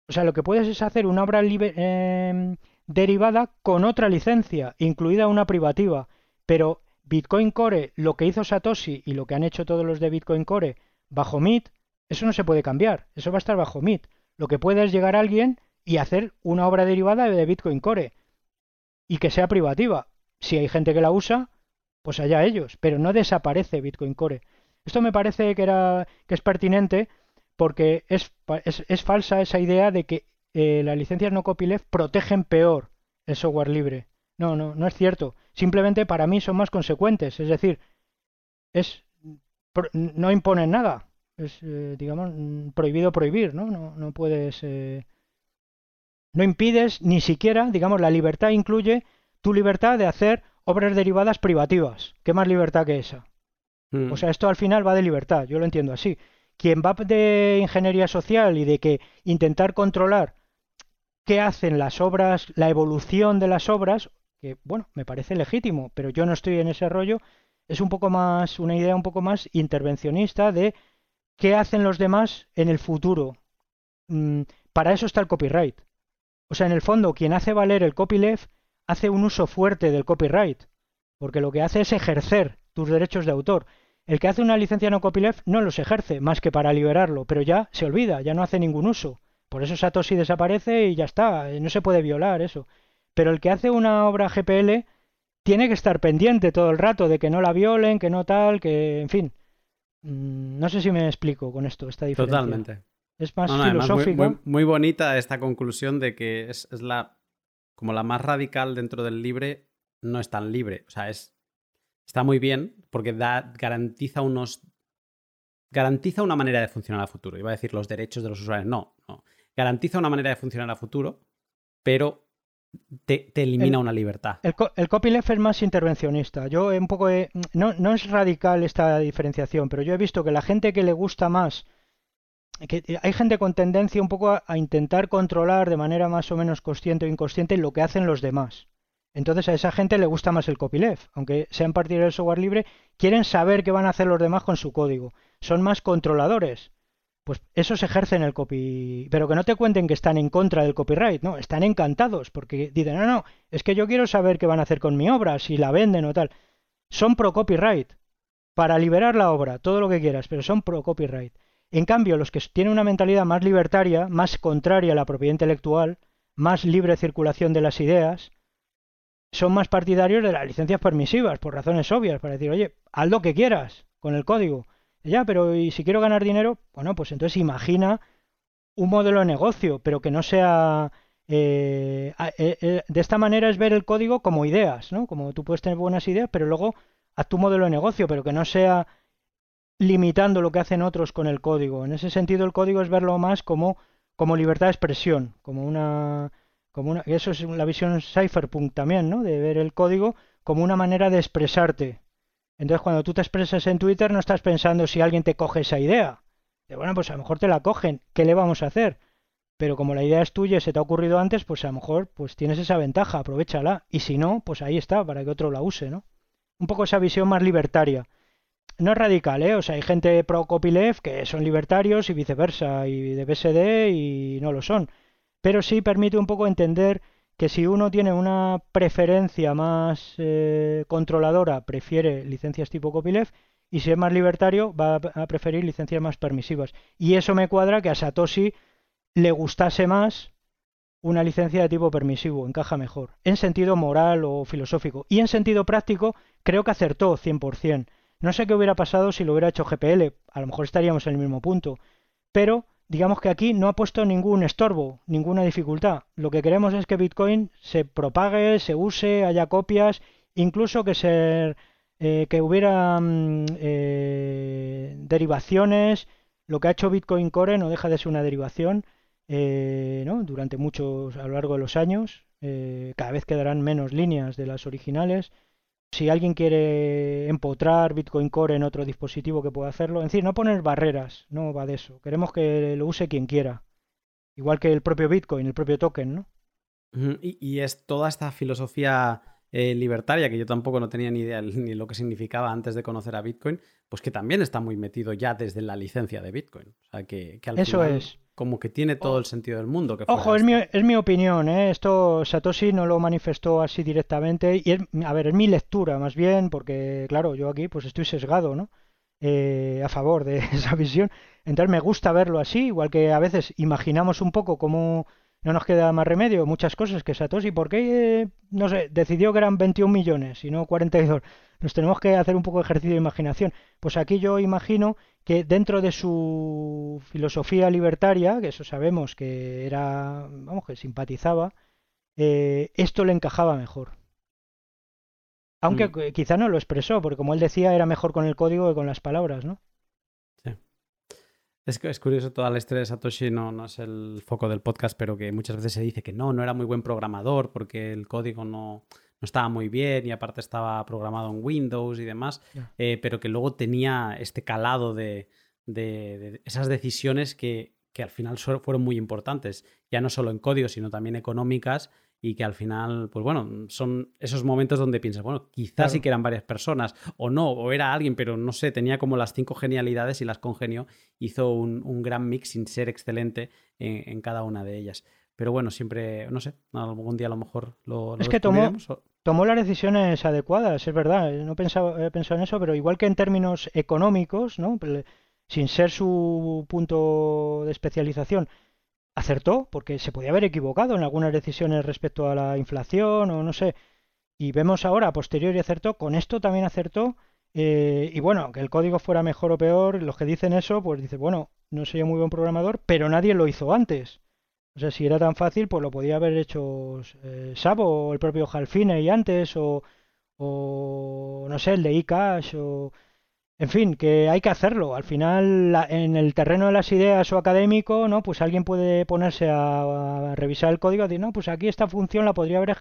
O sea, lo que puedes es hacer una obra libre, em, derivada con otra licencia, incluida una privativa. Pero Bitcoin Core, lo que hizo Satoshi y lo que han hecho todos los de Bitcoin Core bajo MIT, eso no se puede cambiar, eso va a estar bajo MIT. Lo que puede es llegar a alguien y hacer una obra derivada de Bitcoin Core y que sea privativa. Si hay gente que la usa, pues allá ellos, pero no desaparece Bitcoin Core. Esto me parece que, era, que es pertinente porque es, es, es falsa esa idea de que eh, las licencias no copyleft protegen peor el software libre. No, no, no es cierto. Simplemente para mí son más consecuentes. Es decir, es no imponen nada. Es, eh, digamos, prohibido prohibir, ¿no? No, no puedes... Eh, no impides ni siquiera, digamos, la libertad incluye tu libertad de hacer obras derivadas privativas. ¿Qué más libertad que esa? Mm. O sea, esto al final va de libertad, yo lo entiendo así. Quien va de ingeniería social y de que intentar controlar qué hacen las obras, la evolución de las obras, que bueno, me parece legítimo, pero yo no estoy en ese rollo, es un poco más, una idea un poco más intervencionista de qué hacen los demás en el futuro. Mm, para eso está el copyright. O sea, en el fondo, quien hace valer el copyleft hace un uso fuerte del copyright, porque lo que hace es ejercer tus derechos de autor. El que hace una licencia no copyleft no los ejerce más que para liberarlo, pero ya se olvida, ya no hace ningún uso. Por eso Satoshi desaparece y ya está, eh, no se puede violar eso. Pero el que hace una obra GPL tiene que estar pendiente todo el rato de que no la violen, que no tal, que, en fin. Mm, no sé si me explico con esto, esta diferencia.
Totalmente.
Es más filosófico.
Muy, bonita esta conclusión de que es, la como la más radical dentro del libre, no es tan libre. O sea, es está muy bien porque da, garantiza unos garantiza una manera de funcionar a futuro. Iba a decir los derechos de los usuarios. No, no garantiza una manera de funcionar a futuro, pero te, elimina una libertad.
El, el, copyleft es más intervencionista. Yo un poco no, no, es radical esta diferenciación, pero yo he visto que la gente que le gusta más, que hay gente con tendencia un poco a, intentar controlar de manera más o menos consciente o inconsciente lo que hacen los demás. Entonces a esa gente le gusta más el copyleft, aunque sean partidarios del software libre, quieren saber qué van a hacer los demás con su código. Son más controladores pues eso se ejerce en el copy. Pero que no te cuenten que están en contra del copyright, no, están encantados porque dicen, no, no, es que yo quiero saber qué van a hacer con mi obra, si la venden o tal. Son pro copyright, para liberar la obra, todo lo que quieras, pero son pro copyright. En cambio, los que tienen una mentalidad más libertaria, más contraria a la propiedad intelectual, más libre circulación de las ideas, son más partidarios de las licencias permisivas, por razones obvias, para decir, oye, haz lo que quieras con el código ya, pero ¿y si quiero ganar dinero? Bueno, pues entonces imagina un modelo de negocio, pero que no sea... Eh, eh, eh, de esta manera es ver el código como ideas, ¿no? Como tú puedes tener buenas ideas, pero luego a tu modelo de negocio, pero que no sea limitando lo que hacen otros con el código. En ese sentido, el código es verlo más como, como libertad de expresión, como una, como una, eso es la visión cypherpunk también, ¿no? De ver el código como una manera de expresarte, entonces, cuando tú te expresas en Twitter, no estás pensando si alguien te coge esa idea. De, bueno, pues a lo mejor te la cogen, ¿qué le vamos a hacer? Pero como la idea es tuya y se te ha ocurrido antes, pues a lo mejor pues tienes esa ventaja, aprovechala. Y si no, pues ahí está, para que otro la use, ¿no? Un poco esa visión más libertaria. No es radical, ¿eh? O sea, hay gente pro copyleft que son libertarios y viceversa, y de BSD y no lo son. Pero sí permite un poco entender que si uno tiene una preferencia más eh, controladora, prefiere licencias tipo copyleft, y si es más libertario va a preferir licencias más permisivas. Y eso me cuadra que a Satoshi le gustase más una licencia de tipo permisivo, encaja mejor, en sentido moral o filosófico. Y en sentido práctico, creo que acertó 100%. No sé qué hubiera pasado si lo hubiera hecho GPL, a lo mejor estaríamos en el mismo punto, pero digamos que aquí no ha puesto ningún estorbo, ninguna dificultad. Lo que queremos es que Bitcoin se propague, se use, haya copias, incluso que se eh, que hubiera mm, eh, derivaciones. Lo que ha hecho Bitcoin Core no deja de ser una derivación eh, ¿no? durante muchos, a lo largo de los años. cada vez quedarán menos líneas de las originales. Si alguien quiere empotrar Bitcoin Core en otro dispositivo que pueda hacerlo, en decir, no poner barreras, no va de eso. Queremos que lo use quien quiera. Igual que el propio Bitcoin, el propio token, ¿no?
y es toda esta filosofía eh, libertaria, que yo tampoco no tenía ni idea [LAUGHS] ni lo que significaba antes de conocer a Bitcoin, pues que también está muy metido ya desde la licencia de Bitcoin. O sea, que, al
Eso es.
Como que tiene todo el sentido del mundo. Que
Ojo, es mi, es mi, opinión, ¿eh? Esto Satoshi no lo manifestó así directamente. Y a ver, es mi lectura más bien, porque claro, yo aquí pues estoy sesgado, ¿no? Eh, a favor de [LAUGHS] esa visión. Entonces me gusta verlo así, igual que a veces imaginamos un poco cómo no nos queda más remedio, muchas cosas que Satoshi, ¿por qué, eh, no sé, decidió que eran 21 millones y no 42? Nos tenemos que hacer un poco de ejercicio de imaginación. Pues aquí yo imagino que dentro de su filosofía libertaria, que eso sabemos que era, vamos, que simpatizaba, eh, esto le encajaba mejor. Aunque mm. quizá no lo expresó, porque como él decía, era mejor con el código que con las palabras, ¿no?
Es, es curioso, toda la historia de Satoshi no, no es el foco del podcast, pero que muchas veces se dice que no, no era muy buen programador porque el código no, no estaba muy bien y aparte estaba programado en Windows y demás, eh, pero que luego tenía este calado de, de, esas decisiones que, que, al final fueron muy importantes, ya no solo en código, sino también económicas y que al final, pues bueno, son esos momentos donde piensas, bueno, quizás sí que eran varias personas, o no, o era alguien, pero no sé, tenía como las cinco genialidades y las congenió, hizo un, gran mix sin ser excelente en, cada una de ellas. Pero bueno, siempre, no sé, algún día a lo mejor lo...
es que tomó, tomó las decisiones adecuadas, es verdad, no he pensado, he pensado en eso, pero igual que en términos económicos, ¿no? sin ser su punto de especialización, acertó, porque se podía haber equivocado en algunas decisiones respecto a la inflación o no sé. Y vemos ahora, a posteriori acertó, con esto también acertó. Eh, y bueno, que el código fuera mejor o peor, los que dicen eso, pues dicen, bueno, no soy muy buen programador, pero nadie lo hizo antes. O sea, si era tan fácil, pues lo podía haber hecho eh, Sabo o el propio y antes, o, o no sé, el de iCash, o en fin, que hay que hacerlo. Al final, en el terreno de las ideas o académico, ¿no? Pues alguien puede ponerse a, revisar el código y decir, no, pues aquí esta función la podría haber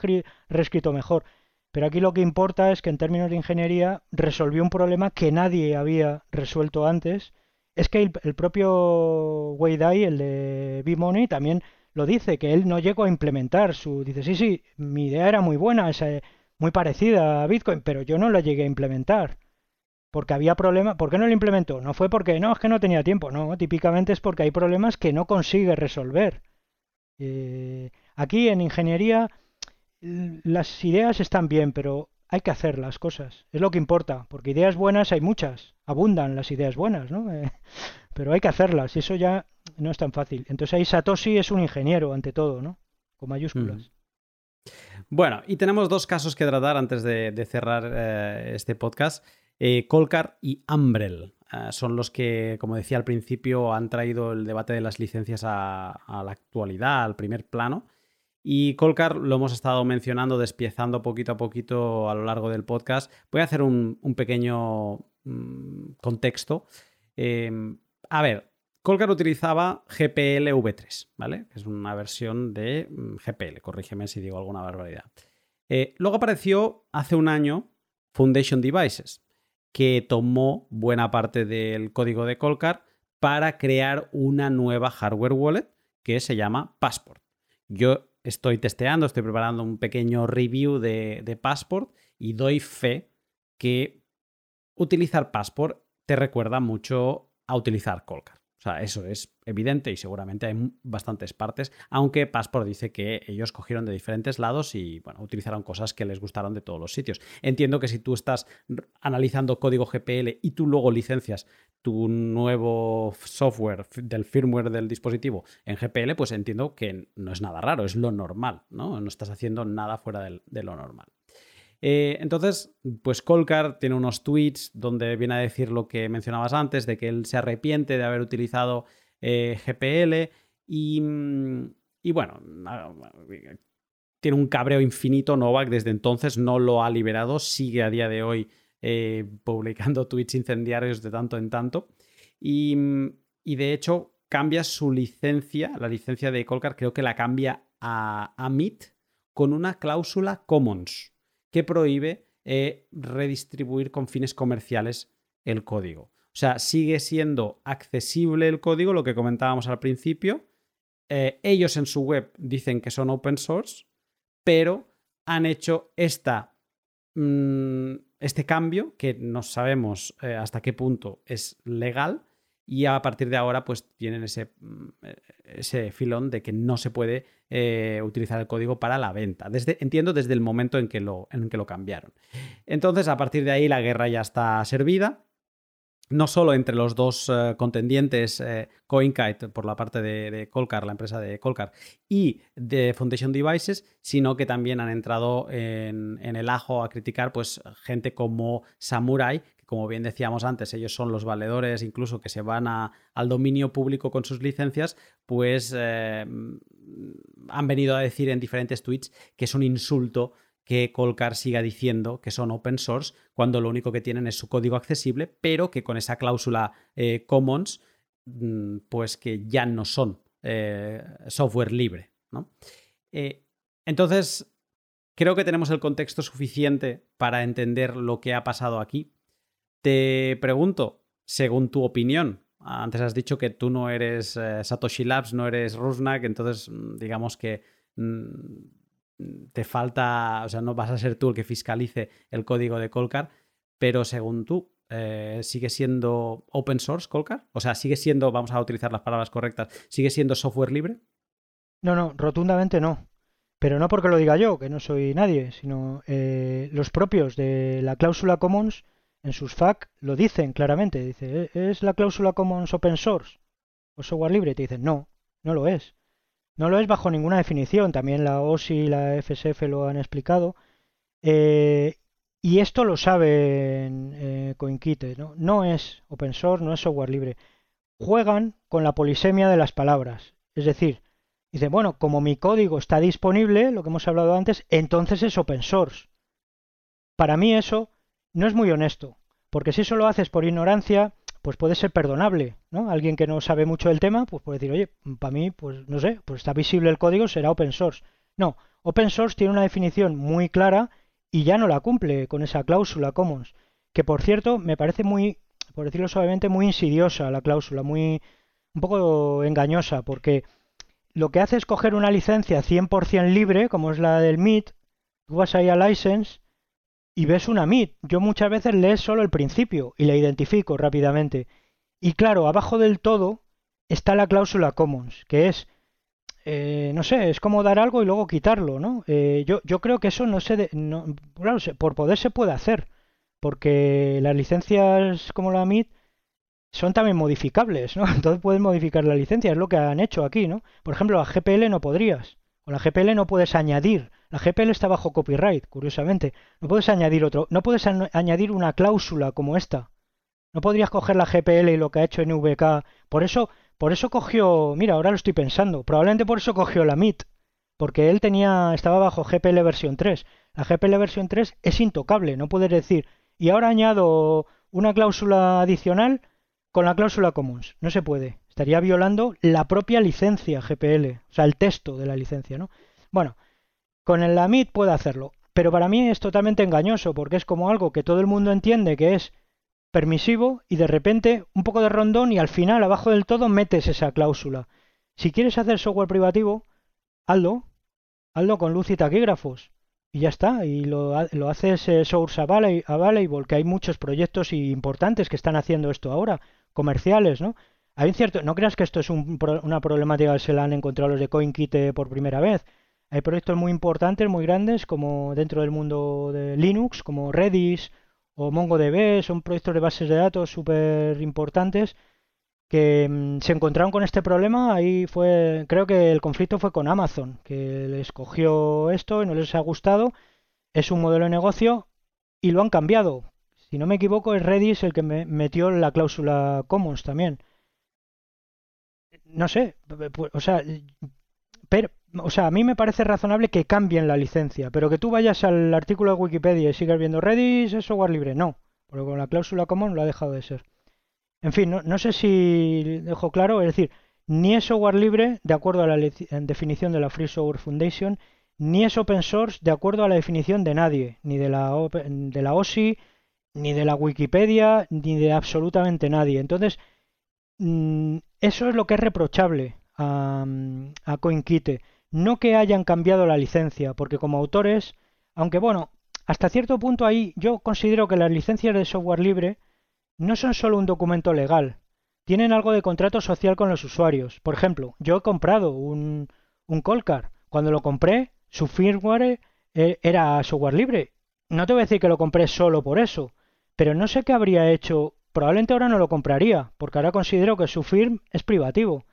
reescrito mejor. Pero aquí lo que importa es que en términos de ingeniería resolvió un problema que nadie había resuelto antes. Es que el, propio Wei Dai, el de B-Money, también lo dice, que él no llegó a implementar su... Dice, sí, sí, mi idea era muy buena, es, muy parecida a Bitcoin, pero yo no la llegué a implementar porque había problemas. ¿Por qué no lo implementó? No fue porque no, es que no tenía tiempo, no, típicamente es porque hay problemas que no consigue resolver. Eh, aquí en ingeniería las ideas están bien, pero hay que hacer las cosas, es lo que importa, porque ideas buenas hay muchas, abundan las ideas buenas, ¿no? Eh, pero hay que hacerlas y eso ya no es tan fácil. Entonces ahí Satoshi es un ingeniero ante todo, ¿no? Con mayúsculas.
Bueno, y tenemos dos casos que tratar antes de, cerrar eh, este podcast. Eh, Colcar y Umbrel eh, son los que, como decía al principio, han traído el debate de las licencias a, la actualidad, al primer plano. Y Colcar lo hemos estado mencionando, despiezando poquito a poquito a lo largo del podcast. Voy a hacer un, pequeño mm, contexto. Em, a ver, Colcar utilizaba GPL V3, ¿vale? Es una versión de mm, GPL, corrígeme si digo alguna barbaridad. Eh, luego apareció hace un año Foundation Devices, que tomó buena parte del código de Colcar para crear una nueva hardware wallet que se llama Passport. Yo estoy testeando, estoy preparando un pequeño review de, Passport y doy fe que utilizar Passport te recuerda mucho a utilizar Colcar. O sea, eso es evidente y seguramente hay bastantes partes, aunque Passport dice que ellos cogieron de diferentes lados y bueno, utilizaron cosas que les gustaron de todos los sitios. Entiendo que si tú estás analizando código GPL y tú luego licencias tu nuevo software del firmware del dispositivo en GPL, pues entiendo que no es nada raro, es lo normal, ¿no? No estás haciendo nada fuera de lo normal. Eh, entonces, pues Colcar tiene unos tweets donde viene a decir lo que mencionabas antes, de que él se arrepiente de haber utilizado eh, GPL y, y, bueno, tiene un cabreo infinito Novak desde entonces, no lo ha liberado, sigue a día de hoy eh, publicando [LAUGHS] tweets incendiarios de tanto en tanto y, y, de hecho cambia su licencia, la licencia de Colcar creo que la cambia a, a MIT con una cláusula Commons que prohíbe eh, redistribuir con fines comerciales el código. O sea, sigue siendo accesible el código, lo que comentábamos al principio. Eh, ellos en su web dicen que son open source, pero han hecho esta, mm, este cambio que no sabemos eh, hasta qué punto es legal y a partir de ahora pues tienen ese, mm, ese filón de que no se puede eh, utilizar el código para la venta. Desde, entiendo desde el momento en que, lo, en que lo cambiaron. Entonces, a partir de ahí la guerra ya está servida. No solo entre los dos eh, contendientes, eh, CoinKite por la parte de, Colcar, la empresa de Colcar, y de Foundation Devices, sino que también han entrado en, en el ajo a criticar pues, gente como Samurai, como bien decíamos antes, ellos son los valedores incluso que se van al dominio público con sus licencias, pues eh, han venido a decir en diferentes tweets que es un insulto que Colcar siga diciendo que son open source cuando lo único que tienen es su código accesible, pero que con esa cláusula eh, Commons, mm, pues que ya no son eh, software libre. entonces, creo que tenemos el contexto suficiente para entender lo que ha pasado aquí. Te pregunto, según tu opinión, antes has dicho que tú no eres eh, Satoshi Labs, no eres Rusnak, entonces mm, digamos que mm, te falta, o sea, no vas a ser tú el que fiscalice el código de Colcar, pero según tú, eh, ¿sigue siendo open source Colcar? O sea, ¿sigue siendo, vamos a utilizar las palabras correctas, ¿sigue siendo software libre?
No, no, rotundamente no. Pero no porque lo diga yo, que no soy nadie, sino eh, los propios de la cláusula Commons en sus FAQ lo dicen claramente. Dice, ¿E-, ¿es la cláusula Commons open source o software libre? te dicen, no, no lo es. No lo es bajo ninguna definición. También la OSI y la FSF lo han explicado. Eh, y esto lo saben eh, CoinKite. ¿no? no es open source, no es software libre. Juegan con la polisemia de las palabras. Es decir, dicen, bueno, como mi código está disponible, lo que hemos hablado antes, entonces es open source. Para mí eso no es muy honesto, porque si eso lo haces por ignorancia, pues puede ser perdonable, ¿no? Alguien que no sabe mucho del tema, pues puede decir, oye, para mí, pues no sé, pues está visible el código, será open source. No, open source tiene una definición muy clara y ya no la cumple con esa cláusula commons, que por cierto me parece muy, por decirlo suavemente, muy insidiosa la cláusula, muy un poco engañosa, porque lo que hace es coger una licencia 100% libre, como es la del MIT, tú vas ahí a license y ves una MIT. Yo muchas veces lees solo el principio y la identifico rápidamente. Y claro, abajo del todo está la cláusula commons, que es, eh, no sé, es como dar algo y luego quitarlo, ¿no? Eh, yo, yo creo que eso no se... no, claro, por poder se puede hacer, porque las licencias como la MIT son también modificables, ¿no? [LAUGHS] Entonces puedes modificar la licencia, es lo que han hecho aquí, ¿no? Por ejemplo, a GPL no podrías. Con la GPL no puedes añadir la GPL está bajo copyright, curiosamente. No puedes añadir otro, no puedes añadir una cláusula como esta. No podrías coger la GPL y lo que ha hecho NVK. Por eso, por eso cogió, mira, ahora lo estoy pensando, probablemente por eso cogió la MIT, porque él tenía, estaba bajo GPL versión 3. La GPL versión 3 es intocable, no puedes decir, y ahora añado una cláusula adicional con la cláusula commons. No se puede. Estaría violando la propia licencia GPL, o sea, el texto de la licencia, ¿no? Bueno, con el Lamid puede hacerlo, pero para mí es totalmente engañoso porque es como algo que todo el mundo entiende que es permisivo y de repente un poco de rondón y al final abajo del todo metes esa cláusula. Si quieres hacer software privativo, hazlo, hazlo con luz y taquígrafos y ya está, y lo, lo haces eh, Source Available, que hay muchos proyectos importantes que están haciendo esto ahora, comerciales, ¿no? Hay un cierto, no creas que esto es una problemática que se la han encontrado los de CoinKit por primera vez. Hay proyectos muy importantes, muy grandes, como dentro del mundo de Linux, como Redis o MongoDB, son proyectos de bases de datos súper importantes que mm, se encontraron con este problema. Ahí fue, creo que el conflicto fue con Amazon, que les cogió esto y no les ha gustado. Es un modelo de negocio y lo han cambiado. Si no me equivoco, es Redis el que me metió la cláusula Commons también. No sé, o sea, pero, o sea, a mí me parece razonable que cambien la licencia, pero que tú vayas al artículo de Wikipedia y sigas viendo Redis es software libre, no, porque con la cláusula Commons lo ha dejado de ser. En fin, no, sé si dejo claro, es decir, ni es software libre de acuerdo a la definición de la Free Software Foundation, ni es open source de acuerdo a la definición de nadie, ni de la, de la OSI, ni de la Wikipedia, ni de absolutamente nadie. Entonces, mm, eso es lo que es reprochable a, a CoinKite. No que hayan cambiado la licencia, porque como autores, aunque bueno, hasta cierto punto ahí yo considero que las licencias de software libre no son solo un documento legal, tienen algo de contrato social con los usuarios. Por ejemplo, yo he comprado un, un Colcar. Cuando lo compré, su firmware eh, era software libre. No te voy a decir que lo compré solo por eso, pero no sé qué habría hecho. Probablemente ahora no lo compraría, porque ahora considero que su firm es privativo.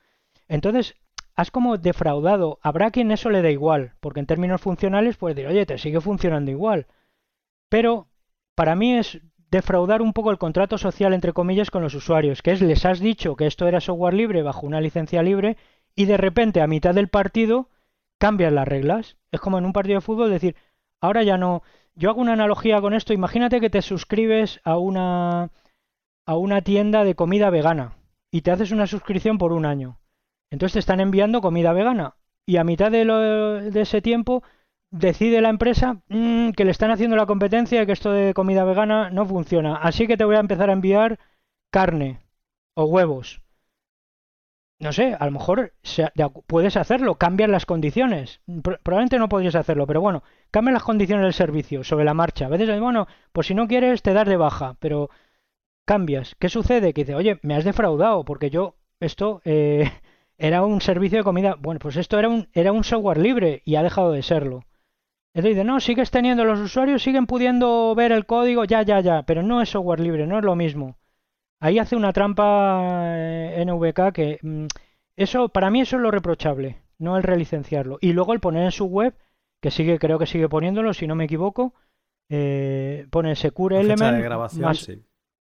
Entonces, has como defraudado. Habrá quien eso le dé igual, porque en términos funcionales puede decir, oye, te sigue funcionando igual. Pero para mí es defraudar un poco el contrato social, entre comillas, con los usuarios, que es les has dicho que esto era software libre bajo una licencia libre y de repente a mitad del partido cambian las reglas. Es como en un partido de fútbol decir, ahora ya no. Yo hago una analogía con esto. Imagínate que te suscribes a una a una tienda de comida vegana y te haces una suscripción por un año. Entonces te están enviando comida vegana y a mitad de, de ese tiempo decide la empresa mm, que le están haciendo la competencia y que esto de comida vegana no funciona. Así que te voy a empezar a enviar carne o huevos. No sé, a lo mejor puedes hacerlo, cambian las condiciones. Probablemente no podrías hacerlo, pero bueno, cambian las condiciones del servicio sobre la marcha. A veces, bueno, pues si no quieres te das de baja, pero cambias. ¿Qué sucede? Que dice, oye, me has defraudado porque yo esto eh, [LAUGHS] era un servicio de comida. Bueno, pues esto era un, era un software libre y ha dejado de serlo. Entonces dice, no, sigues teniendo los usuarios, siguen pudiendo ver el código, ya, ya, ya, pero no es software libre, no es lo mismo. Ahí hace una trampa eh, NVK que mm, eso, para mí eso es lo reprochable, no el relicenciarlo. Y luego el poner en su web, que sigue, creo que sigue poniéndolo, si no me equivoco, eh, pone Secure Element más,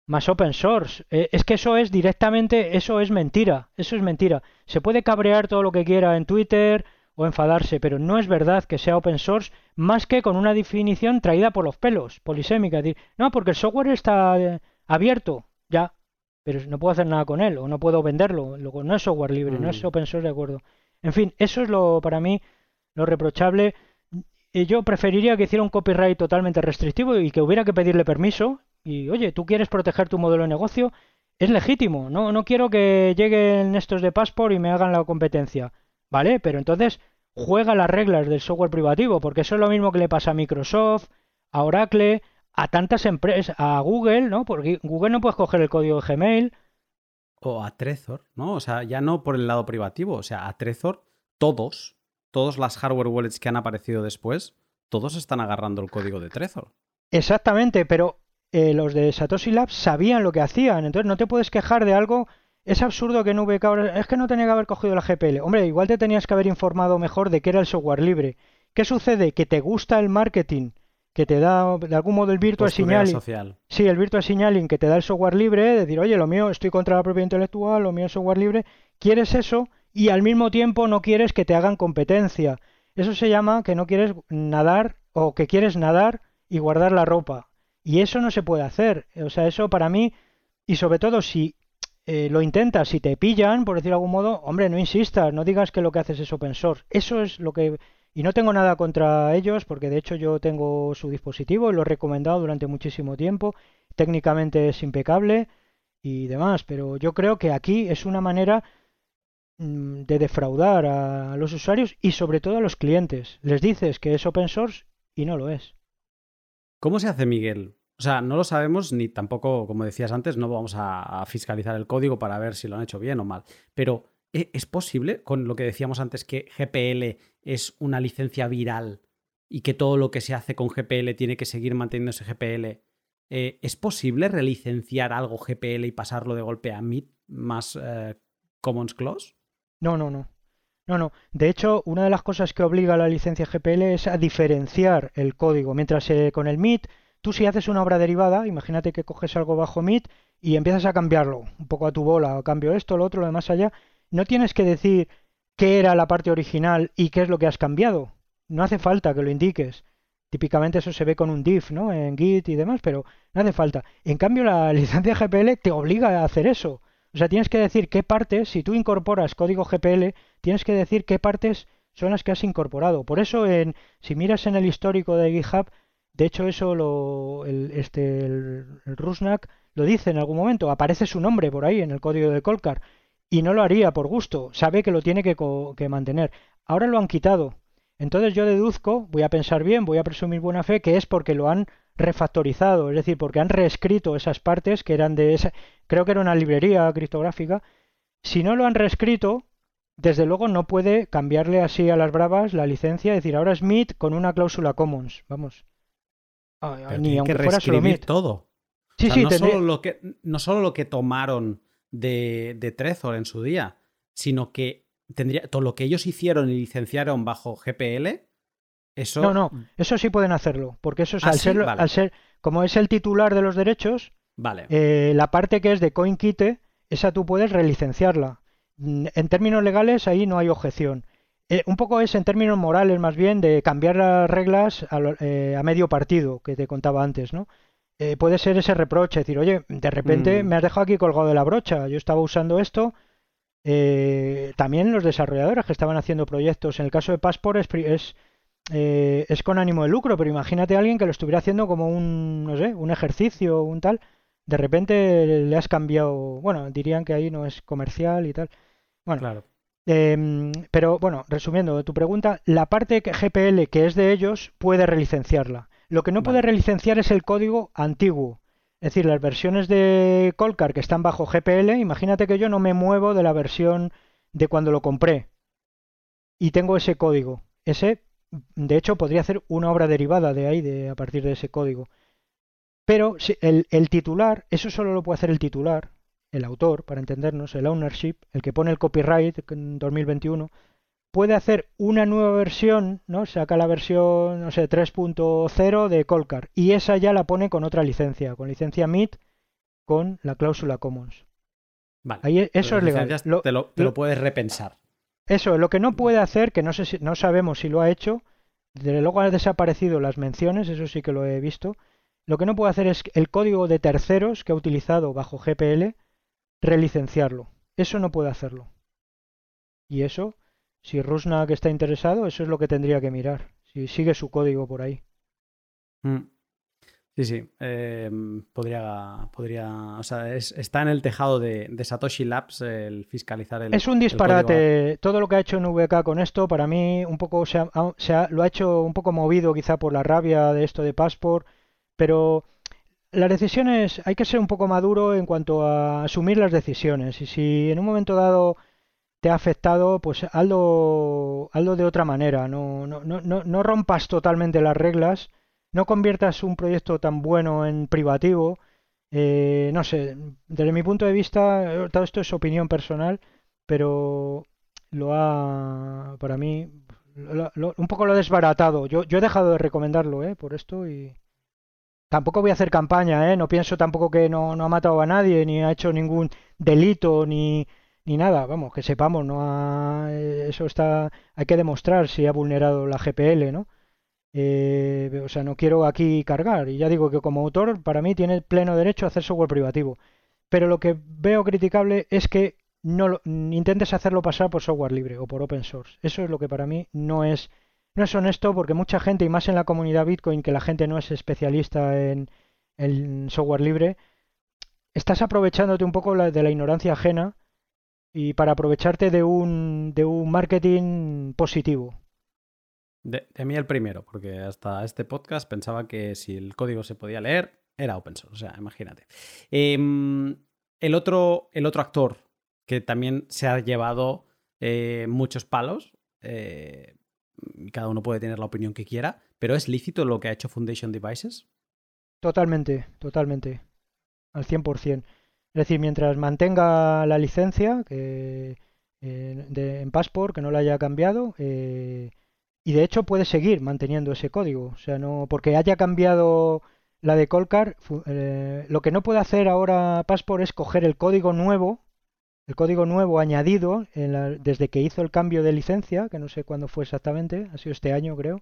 más, open source. Eh, es que eso es directamente, eso es mentira, eso es mentira. Se puede cabrear todo lo que quiera en Twitter, o enfadarse, pero no es verdad que sea open source más que con una definición traída por los pelos, polisémica. Decir, no, porque el software está eh, abierto, ya, pero no puedo hacer nada con él o no puedo venderlo. Luego, no es software libre, no es mm. open source, de acuerdo. En fin, eso es lo para mí lo reprochable. Yo preferiría que hiciera un copyright totalmente restrictivo y que hubiera que pedirle permiso. Y oye, tú quieres proteger tu modelo de negocio, es legítimo. No, no quiero que lleguen estos de Passport y me hagan la competencia. ¿Vale? Pero entonces juega las reglas del software privativo, porque eso es lo mismo que le pasa a Microsoft, a Oracle, a tantas empresas, a Google, ¿no? Porque Google no puede coger el código de Gmail.
O a Trezor, ¿no? O sea, ya no por el lado privativo, o sea, a Trezor, todos, todas las hardware wallets que han aparecido después, todos están agarrando el código de Trezor.
Exactamente, pero eh, los de Satoshi Labs sabían lo que hacían, entonces no te puedes quejar de algo es absurdo que NVK ahora... Es que no tenía que haber cogido la GPL. Hombre, igual te tenías que haber informado mejor de qué era el software libre. ¿Qué sucede? Que te gusta el marketing, que te da de algún modo el virtual signaling.
Social.
Sí, el virtual signaling que te da el software libre, decir, oye, lo mío estoy contra la propiedad intelectual, lo mío es software libre. Quieres eso y al mismo tiempo no quieres que te hagan competencia. Eso se llama que no quieres nadar o que quieres nadar y guardar la ropa. Y eso no se puede hacer. O sea, eso para mí, y sobre todo si eh, lo intentas, si te pillan, por decir de algún modo, hombre, no insistas, no digas que lo que haces es open source. Eso es lo que... Y no tengo nada contra ellos, porque de hecho yo tengo su dispositivo y lo he recomendado durante muchísimo tiempo. Técnicamente es impecable y demás, pero yo creo que aquí es una manera mm, de defraudar a los usuarios y sobre todo a los clientes. Les dices que es open source y no lo es.
¿Cómo se hace, Miguel, O sea, no lo sabemos ni tampoco, como decías antes, no vamos a, fiscalizar el código para ver si lo han hecho bien o mal. Pero ¿e, ¿es posible, con lo que decíamos antes, que GPL es una licencia viral y que todo lo que se hace con GPL tiene que seguir manteniéndose GPL? Eh, ¿Es posible relicenciar algo GPL y pasarlo de golpe a MIT más eh, Commons Clause?
No, no, no. No, no. De hecho, una de las cosas que obliga la licencia GPL es a diferenciar el código. Mientras eh, con el MIT Tú si haces una obra derivada, imagínate que coges algo bajo MIT y empiezas a cambiarlo, un poco a tu bola, cambio esto, lo otro, lo demás allá, no tienes que decir qué era la parte original y qué es lo que has cambiado. No hace falta que lo indiques. Típicamente eso se ve con un diff, ¿no? En Git y demás, pero no hace falta. En cambio, la [LAUGHS] licencia GPL te obliga a hacer eso. O sea, tienes que decir qué partes, si tú incorporas código GPL, tienes que decir qué partes son las que has incorporado. Por eso, en, si miras en el histórico de GitHub, de hecho, eso lo, el, este, Rusnak lo dice en algún momento, aparece su nombre por ahí en el código de Colcar y no lo haría por gusto, sabe que lo tiene que, que mantener. Ahora lo han quitado. Entonces yo deduzco, voy a pensar bien, voy a presumir buena fe, que es porque lo han refactorizado, es decir, porque han reescrito esas partes que eran de esa, creo que era una librería criptográfica. Si no lo han reescrito, desde luego no puede cambiarle así a las bravas la licencia, es decir, ahora es MIT con una cláusula Commons, vamos.
ni aunque fuera solo todo. Sí, sí, no, solo lo que, no solo lo que tomaron de, de Trezor en su día, sino que tendría todo lo que ellos hicieron y licenciaron bajo GPL. Eso...
No, no, eso sí pueden hacerlo, porque eso es, ah, al, ser, al, ser, como es el titular de los derechos,
vale.
Eh, la parte que es de CoinKite, esa tú puedes relicenciarla. Mm, en términos legales ahí no hay objeción. Eh, un poco es en términos morales más bien de cambiar las reglas a, eh, medio partido que te contaba antes, ¿no? Eh, puede ser ese reproche, decir, oye, de repente mm. me has dejado aquí colgado de la brocha, yo estaba usando esto. también los desarrolladores que estaban haciendo proyectos, en el caso de Passport es, es, con ánimo de lucro, pero imagínate a alguien que lo estuviera haciendo como un, no sé, un ejercicio, un tal, de repente le has cambiado, bueno, dirían que ahí no es comercial y tal. Bueno,
claro.
Em, pero bueno, resumiendo tu pregunta, la parte GPL que es de ellos puede relicenciarla. Lo que no puede relicenciar es el código antiguo. Es decir, las versiones de Colcar que están bajo GPL, imagínate que yo no me muevo de la versión de cuando lo compré y tengo ese código. Ese, de hecho, podría hacer una obra derivada de ahí, de, a partir de ese código. Pero el, el titular, eso solo lo puede hacer el titular, el autor, para entendernos, el ownership, el que pone el copyright en 2021, puede hacer una nueva versión, ¿no? Saca la versión, no sé, 3.0 de Colcar y esa ya la pone con otra licencia, con licencia MIT con la cláusula Commons.
Vale. Ahí, eso es legal. te, lo, puedes repensar.
Eso, lo que no puede hacer, que no sé si, no sabemos si lo ha hecho, desde luego han desaparecido las menciones, eso sí que lo he visto. Lo que no puede hacer es el código de terceros que ha utilizado bajo GPL relicenciarlo. Eso no puede hacerlo. Y eso, si Rusnak está interesado, eso es lo que tendría que mirar. Si sigue su código por ahí.
Mm. Sí, sí. Em, podría, podría. O sea, está en el tejado de, Satoshi Labs el fiscalizar el.
Es un disparate. Todo lo que ha hecho en VK con esto, para mí, un poco se lo ha hecho un poco movido quizá por la rabia de esto de Passport. Pero las decisiones, hay que ser un poco maduro en cuanto a asumir las decisiones. Y si en un momento dado te ha afectado, pues hazlo, hazlo de otra manera. No, no, no, no rompas totalmente las reglas. No conviertas un proyecto tan bueno en privativo. Eh, no sé, desde mi punto de vista, todo esto es opinión personal, pero lo ha, para mí, un poco lo ha desbaratado. Yo, yo he dejado de recomendarlo, ¿eh? Por esto y Tampoco voy a hacer campaña, ¿eh? No pienso tampoco que no, ha matado a nadie, ni ha hecho ningún delito, ni, ni nada. Vamos, que sepamos, no ha, eso está, hay que demostrar si ha vulnerado la GPL, ¿no? Eh, o sea, no quiero aquí cargar. Y ya digo que como autor, para mí tiene pleno derecho a hacer software privativo. Pero lo que veo criticable es que no intentes hacerlo pasar por software libre o por open source. Eso es lo que para mí no es no es honesto porque mucha gente, y más en la comunidad Bitcoin, que la gente no es especialista en, el software libre, estás aprovechándote un poco de la ignorancia ajena y para aprovecharte de un, de un marketing positivo.
De, mí el primero, porque hasta este podcast pensaba que si el código se podía leer, era open source, o sea, imagínate. Em, el, otro, el otro actor que también se ha llevado eh, muchos palos, eh, cada uno puede tener la opinión que quiera, pero ¿es lícito lo que ha hecho Foundation Devices?
Totalmente, totalmente, al 100%. Es decir, mientras mantenga la licencia que, eh, en Passport, que no la haya cambiado, y de hecho puede seguir manteniendo ese código, o sea, no porque haya cambiado la de Colcar, eh, lo que no puede hacer ahora Passport es coger el código nuevo, el código nuevo añadido desde que hizo el cambio de licencia, que no sé cuándo fue exactamente, ha sido este año creo,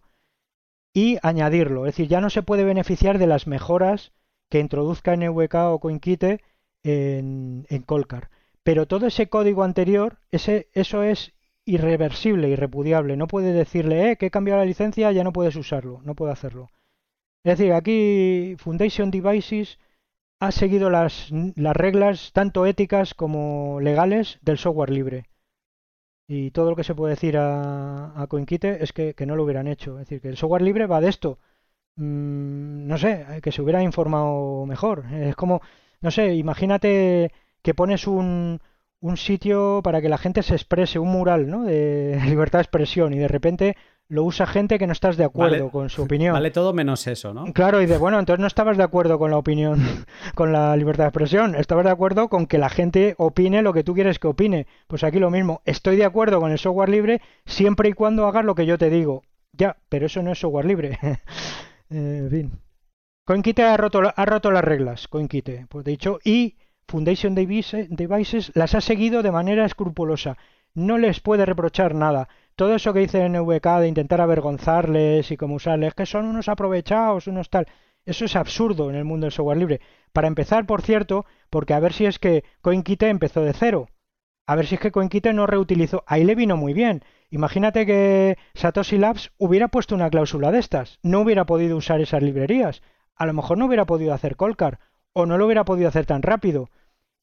y añadirlo. Es decir, ya no se puede beneficiar de las mejoras que introduzca NVK o CoinKite en, Colcar. Pero todo ese código anterior, ese, eso es irreversible, irrepudiable. No puede decirle, eh, que he cambiado la licencia, ya no puedes usarlo. No puede hacerlo. Es decir, aquí Foundation Devices ha seguido las, las reglas tanto éticas como legales del software libre. Y todo lo que se puede decir a, a CoinKite es que, no lo hubieran hecho. Es decir, que el software libre va de esto. Mm, no sé, que se hubiera informado mejor. Es como, no sé, imagínate que pones un, un sitio para que la gente se exprese, un mural ¿no? de [LAUGHS] libertad de expresión y de repente lo usa gente que no estás de acuerdo con su [LAUGHS] opinión.
Vale todo menos eso, ¿no?
Claro, y de bueno, entonces no estabas de acuerdo con la opinión, [LAUGHS] con la libertad de expresión, estabas de acuerdo con que la gente opine lo que tú quieres que opine. Pues aquí lo mismo, estoy de acuerdo con el software libre siempre y cuando hagas lo que yo te digo. Ya, pero eso no es software libre. [LAUGHS] en fin. CoinKite ha roto, ha roto las reglas, CoinKite, pues dicho, y Foundation Devices las ha seguido de manera escrupulosa. No les puede reprochar nada todo eso que dice NVK de intentar avergonzarles y cómo usarles, que son unos aprovechados, unos tal, eso es absurdo en el mundo del software libre. Para empezar, por cierto, porque a ver si es que CoinKite empezó de cero. A ver si es que CoinKite no reutilizó. Ahí le vino muy bien. Imagínate que Satoshi Labs hubiera puesto una cláusula de estas. No hubiera podido usar esas librerías. A lo mejor no hubiera podido hacer Colcar. O no lo hubiera podido hacer tan rápido.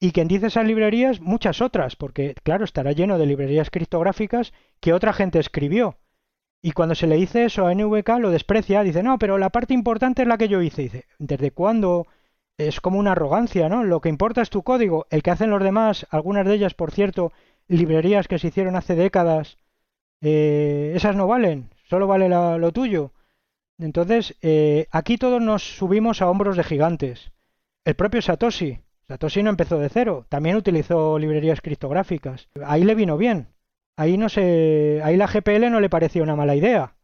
Y quien dice esas librerías, muchas otras, porque claro, estará lleno de librerías criptográficas que otra gente escribió. Y cuando se le dice eso a NVK lo desprecia, dice, no, pero la parte importante es la que yo hice. Dice, ¿desde cuándo? Es como una arrogancia, ¿no? Lo que importa es tu código, el que hacen los demás, algunas de ellas, por cierto, librerías que se hicieron hace décadas, eh, esas no valen, solo vale lo tuyo. Entonces, eh, aquí todos nos subimos a hombros de gigantes. El propio Satoshi, Satoshi no empezó de cero, también utilizó librerías criptográficas. Ahí le vino bien. Ahí no se, ahí la GPL no le parecía una mala idea.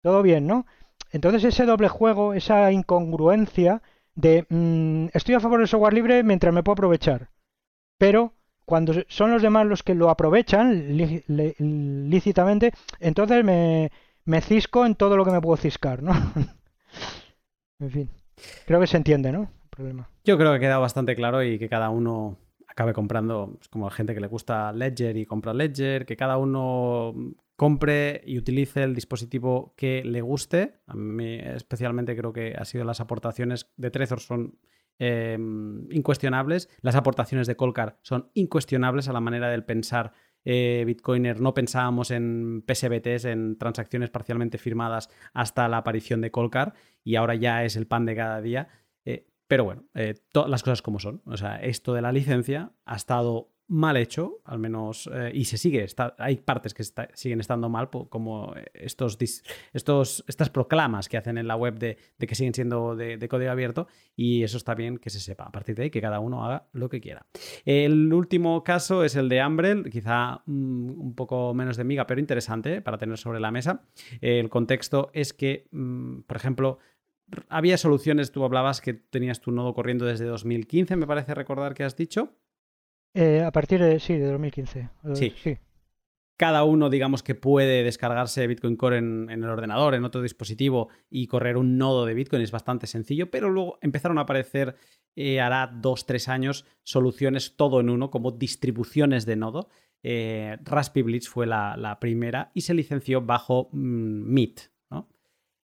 Todo bien, ¿no? Entonces ese doble juego, esa incongruencia de mm, estoy a favor del software libre mientras me puedo aprovechar, pero cuando son los demás los que lo aprovechan lícitamente, entonces me, me cisco en todo lo que me puedo ciscar, ¿no? [LAUGHS] en fin, creo que se entiende, ¿no?
Yo creo que ha quedado bastante claro y que cada uno acabe comprando, pues, como la gente que le gusta Ledger y compra Ledger, que cada uno compre y utilice el dispositivo que le guste. A mí especialmente creo que ha sido las aportaciones de Trezor son eh, incuestionables, las aportaciones de Colcar son incuestionables a la manera del pensar eh, Bitcoiner. No pensábamos en PSBTs, en transacciones parcialmente firmadas hasta la aparición de Colcar y ahora ya es el pan de cada día. Pero bueno, eh, todas las cosas como son. O sea, esto de la licencia ha estado mal hecho, al menos, eh, y se sigue, está, hay partes que siguen estando mal, como estos, estos, estas proclamas que hacen en la web de, que siguen siendo de, código abierto, y eso está bien que se sepa. A partir de ahí, que cada uno haga lo que quiera. El último caso es el de Ambrel, quizá mm, un poco menos de miga, pero interesante para tener sobre la mesa. el contexto es que, mm, por ejemplo, había soluciones, tú hablabas que tenías tu nodo corriendo desde 2015, me parece recordar que has dicho.
Eh, a partir de, sí, de 2015.
Sí. sí. Cada uno, digamos que puede descargarse Bitcoin Core en, el ordenador, en otro dispositivo y correr un nodo de Bitcoin. Es bastante sencillo, pero luego empezaron a aparecer, eh, hará dos, tres años, soluciones todo en uno, como distribuciones de nodo. Eh, Raspberry Blitz fue la, primera y se licenció bajo mm, MIT,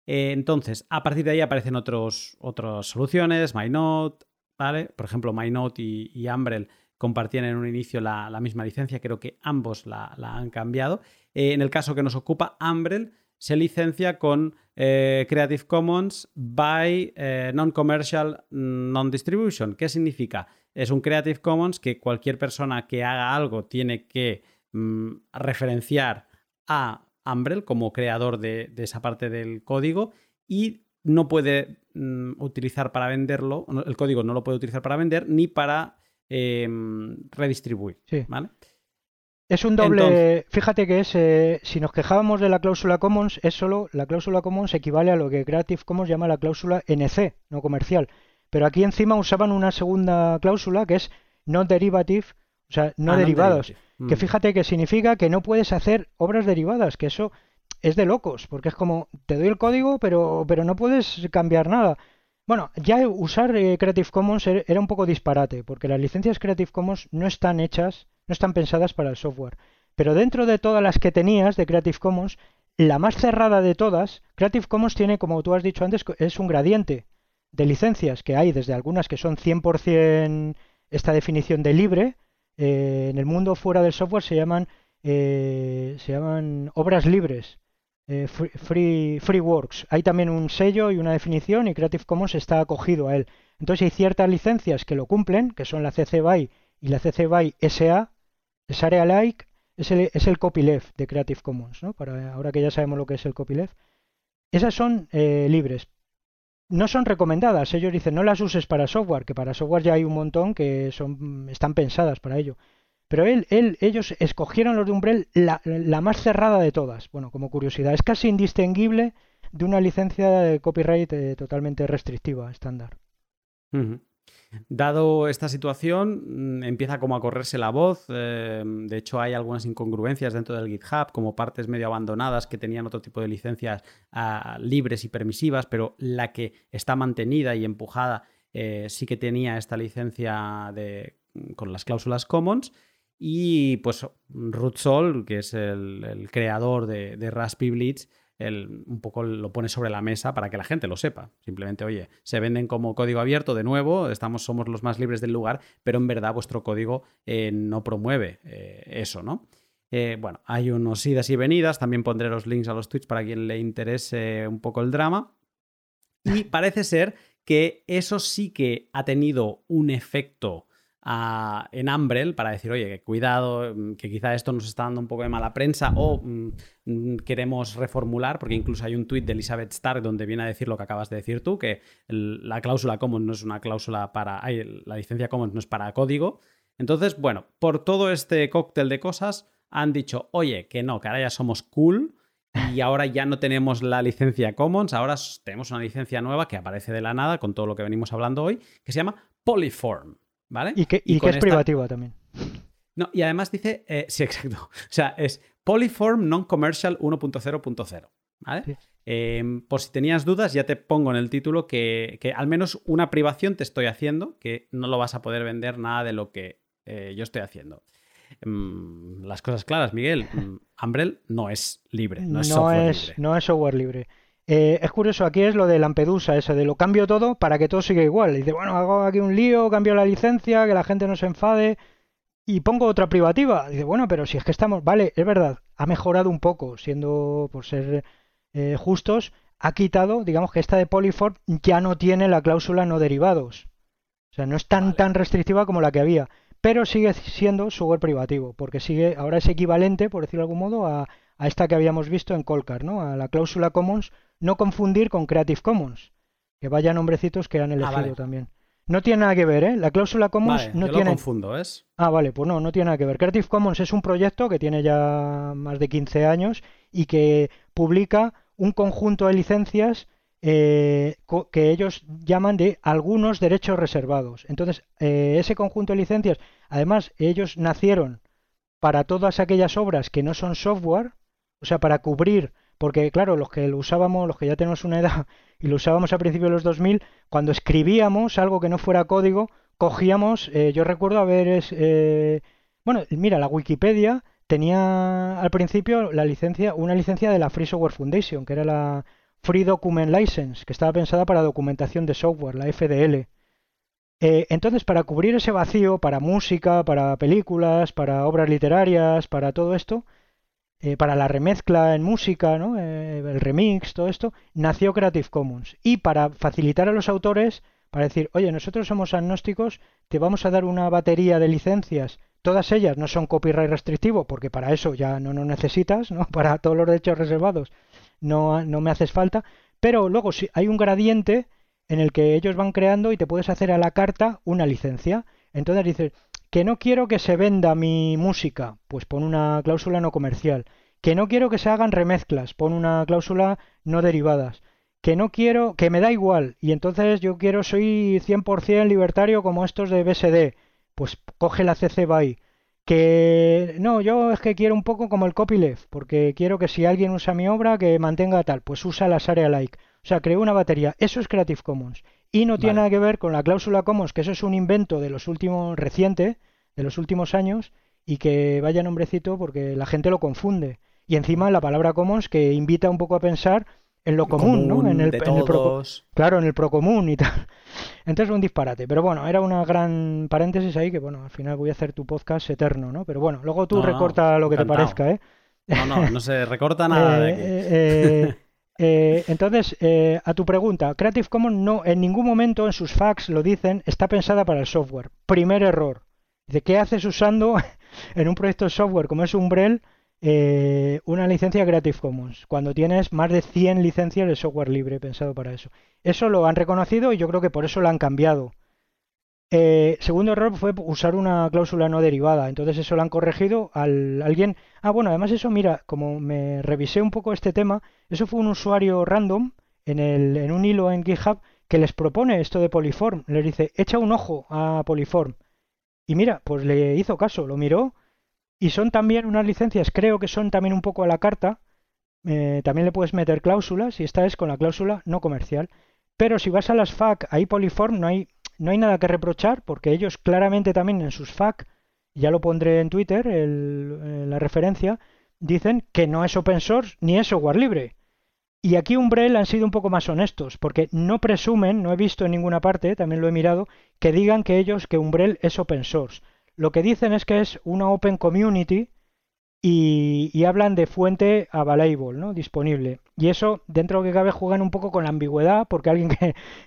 eh, entonces, a partir de ahí aparecen otros, otras soluciones, MyNote, ¿vale? Por ejemplo, MyNote y, y Umbrel compartían en un inicio la, misma licencia, creo que ambos la, han cambiado. Eh, en el caso que nos ocupa, Umbrel se licencia con eh, Creative Commons by Non-Commercial Non-Distribution. ¿Qué significa? Es un Creative Commons que cualquier persona que haga algo tiene que mm, referenciar a Umbrel como creador de, esa parte del código y no puede mm, utilizar para venderlo, el código no lo puede utilizar para vender ni para em, redistribuir. ¿vale?
Es un doble. Fíjate que es. Eh, si nos quejábamos de la cláusula Commons, es solo. La cláusula Commons equivale a lo que Creative Commons llama la cláusula NC, no comercial. Pero aquí encima usaban una segunda cláusula que es no derivative, o sea, no ah, derivados. Mm. fíjate que significa que no puedes hacer obras derivadas, que eso es de locos, porque es como, te doy el código, pero, pero no puedes cambiar nada. Bueno, ya usar eh, Creative Commons er, era un poco disparate, porque las licencias Creative Commons no están hechas, no están pensadas para el software. Pero dentro de todas las que tenías de Creative Commons, la más cerrada de todas, Creative Commons tiene, como tú has dicho antes, es un gradiente de licencias que hay, desde algunas que son 100% esta definición de libre, eh, en el mundo fuera del software se llaman, eh, se llaman obras libres. Eh, free, Works. Hay también un sello y una definición y Creative Commons está acogido a él. Entonces hay ciertas licencias que lo cumplen, que son la CC BY y la CC BY SA, es Like, es el, es el copyleft de Creative Commons, ¿no? Para, ahora que ya sabemos lo que es el copyleft. Esas son eh, libres. No son recomendadas. Ellos dicen no las uses para software, que para software ya hay un montón que son, están pensadas para ello. Pero él, él, ellos escogieron los de Umbrel la, más cerrada de todas. Bueno, como curiosidad, es casi indistinguible de una licencia de copyright eh, totalmente restrictiva, estándar.
Dado esta situación, mm, empieza como a correrse la voz. Eh, de hecho, hay algunas incongruencias dentro del GitHub, como partes medio abandonadas que tenían otro tipo de licencias ah, libres y permisivas, pero la que está mantenida y empujada eh, sí que tenía esta licencia de, con las cláusulas commons. Y pues Rutsol, que es el, creador de, de Raspberry Blitz, un poco lo pone sobre la mesa para que la gente lo sepa. Simplemente, oye, se venden como código abierto de nuevo, estamos, somos los más libres del lugar, pero en verdad vuestro código eh, no promueve eh, eso, ¿no? Eh, bueno, hay unos idas y venidas, también pondré los links a los tweets para quien le interese un poco el drama. Y parece ser que eso sí que ha tenido un efecto en Umbrel para decir, oye, cuidado, mm, que quizá esto nos está dando un poco de mala prensa o mm, mm, queremos reformular, porque incluso hay un tuit de Elizabeth Stark donde viene a decir lo que acabas de decir tú, que la cláusula Commons no es una cláusula para, la licencia Commons no es para código. Entonces, bueno, por todo este cóctel de cosas han dicho, oye, que no, que ahora ya somos cool y ahora ya no tenemos la licencia Commons, ahora tenemos una licencia nueva que aparece de la nada con todo lo que venimos hablando hoy, que se llama Polyform.
Y que, es privativa también.
No, y además dice, eh, sí, [LAUGHS] exacto. O sea, es Polyform Non-Commercial 1.0.0. ¿Vale? Em, por si tenías dudas, ya te pongo en el título que, al menos una privación te estoy haciendo, que no lo vas a poder vender nada de lo que eh, yo estoy haciendo. Em, las cosas claras, Miguel. Mm, Umbrel no es libre, no es software libre.
No es software libre. Eh, es curioso, aquí es lo de Lampedusa, eso de lo cambio todo para que todo siga igual. Y dice, bueno, hago aquí un lío, cambio la licencia, que la gente no se enfade y pongo otra privativa. dice, bueno, pero si es que estamos, vale, es verdad, ha mejorado un poco, siendo, por ser eh, justos, ha quitado, digamos que esta de Polyform ya no tiene la cláusula no derivados. O sea, no es tan, tan restrictiva como la que había, pero sigue siendo software privativo, porque sigue, ahora es equivalente, por decirlo de algún modo, a, a esta que habíamos visto en Colcar, ¿no? A la cláusula Commons no confundir con Creative Commons, que vaya nombrecitos que han ah, elegido también. No tiene nada que ver, ¿eh? La cláusula Commons no tiene.
Lo confundo, ¿es?
Ah, vale, pues no, no tiene nada que ver. Creative Commons es un proyecto que tiene ya más de 15 años y que publica un conjunto de licencias eh, que ellos llaman de algunos derechos reservados. Entonces, eh, ese conjunto de licencias, además, ellos nacieron para todas aquellas obras que no son software, o sea, para cubrir porque claro, los que lo usábamos, los que ya tenemos una edad [LAUGHS] y lo usábamos a principios de los 2000, cuando escribíamos algo que no fuera código, cogíamos, eh, yo recuerdo haber, eh, bueno, mira, la Wikipedia tenía al principio la licencia, una licencia de la Free Software Foundation, que era la Free Document License, que estaba pensada para documentación de software, la FDL. Eh, entonces, para cubrir ese vacío, para música, para películas, para obras literarias, para todo esto, eh, para la remezcla en música, ¿no? Eh, el remix, todo esto, nació Creative Commons. Y para facilitar a los autores, para decir, oye, nosotros somos agnósticos, te vamos a dar una batería de licencias. Todas ellas no son copyright restrictivo, porque para eso ya no lo necesitas, ¿no? [LAUGHS] Para todos los derechos reservados no, no me haces falta. Pero luego si hay un gradiente en el que ellos van creando y te puedes hacer a la carta una licencia. Entonces dices, que no quiero que se venda mi música, pues pon una cláusula no comercial. Que no quiero que se hagan remezclas, pon una cláusula no derivadas. Que no quiero, que me da igual, y entonces yo quiero, soy 100% libertario como estos de BSD, pues coge la CC BY. Que no, yo es que quiero un poco como el copyleft, porque quiero que si alguien usa mi obra, que mantenga tal, pues usa las área like. O sea, creo una batería. Eso es Creative Commons. Y no tiene nada que ver con la cláusula Commons, que eso es un invento de los últimos, reciente, de los últimos años, y que vaya nombrecito porque la gente lo confunde. Y encima la palabra Commons que invita un poco a pensar en lo común, ¿no? En el, en el claro, en el procomún y tal. [LAUGHS] Entonces un disparate. Pero bueno, era una gran paréntesis ahí que, bueno, al final voy a hacer tu podcast eterno, ¿no? Pero bueno, luego tú recorta lo que te parezca, ¿eh?
No, no, no se recorta [LAUGHS] nada de aquí.
Eh, eh, eh, entonces, a tu pregunta, Creative Commons no en ningún momento en sus facts lo dicen, está pensada para el software. Primer error. ¿De qué haces usando [LAUGHS] en un proyecto de software como es Umbrel eh, una licencia Creative Commons, cuando tienes más de 100 licencias de software libre pensado para eso. Eso lo han reconocido y yo creo que por eso lo han cambiado. Eh, segundo error fue usar una cláusula no derivada, entonces eso lo han corregido al alguien. Ah, bueno, además eso, mira, como me revisé un poco este tema, eso fue un usuario random en, el, en un hilo en GitHub que les propone esto de Polyform. Les dice, echa un ojo a Polyform. Y mira, pues le hizo caso, lo miró y son también unas licencias, creo que son también un poco a la carta. Eh, también le puedes meter cláusulas y esta es con la cláusula no comercial. Pero si vas a las FAQ, ahí Polyform no hay, no hay nada que reprochar porque ellos claramente también en sus FAQ, ya lo pondré en Twitter, el, la referencia, dicen que no es open source ni es software libre. Y aquí Umbrel han sido un poco más honestos, porque no presumen, no he visto en ninguna parte, también lo he mirado, que digan que ellos, que Umbrel es open source. Lo que dicen es que es una open community y, hablan de fuente available, ¿no? Disponible. Y eso, dentro de lo que cabe, juegan un poco con la ambigüedad, porque alguien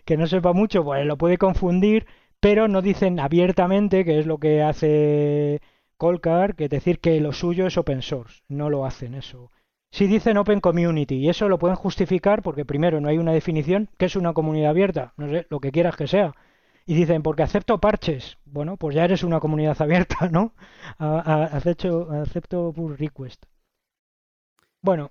que, no sepa mucho, pues lo puede confundir, pero no dicen abiertamente, que es lo que hace Colcar, que decir que lo suyo es open source. No lo hacen eso. Si dicen Open Community y eso lo pueden justificar porque primero no hay una definición, que es una comunidad abierta? No sé, lo que quieras que sea y dicen, porque acepto parches. Bueno, pues ya eres una comunidad abierta, ¿no? acepto, acepto pull request. Bueno.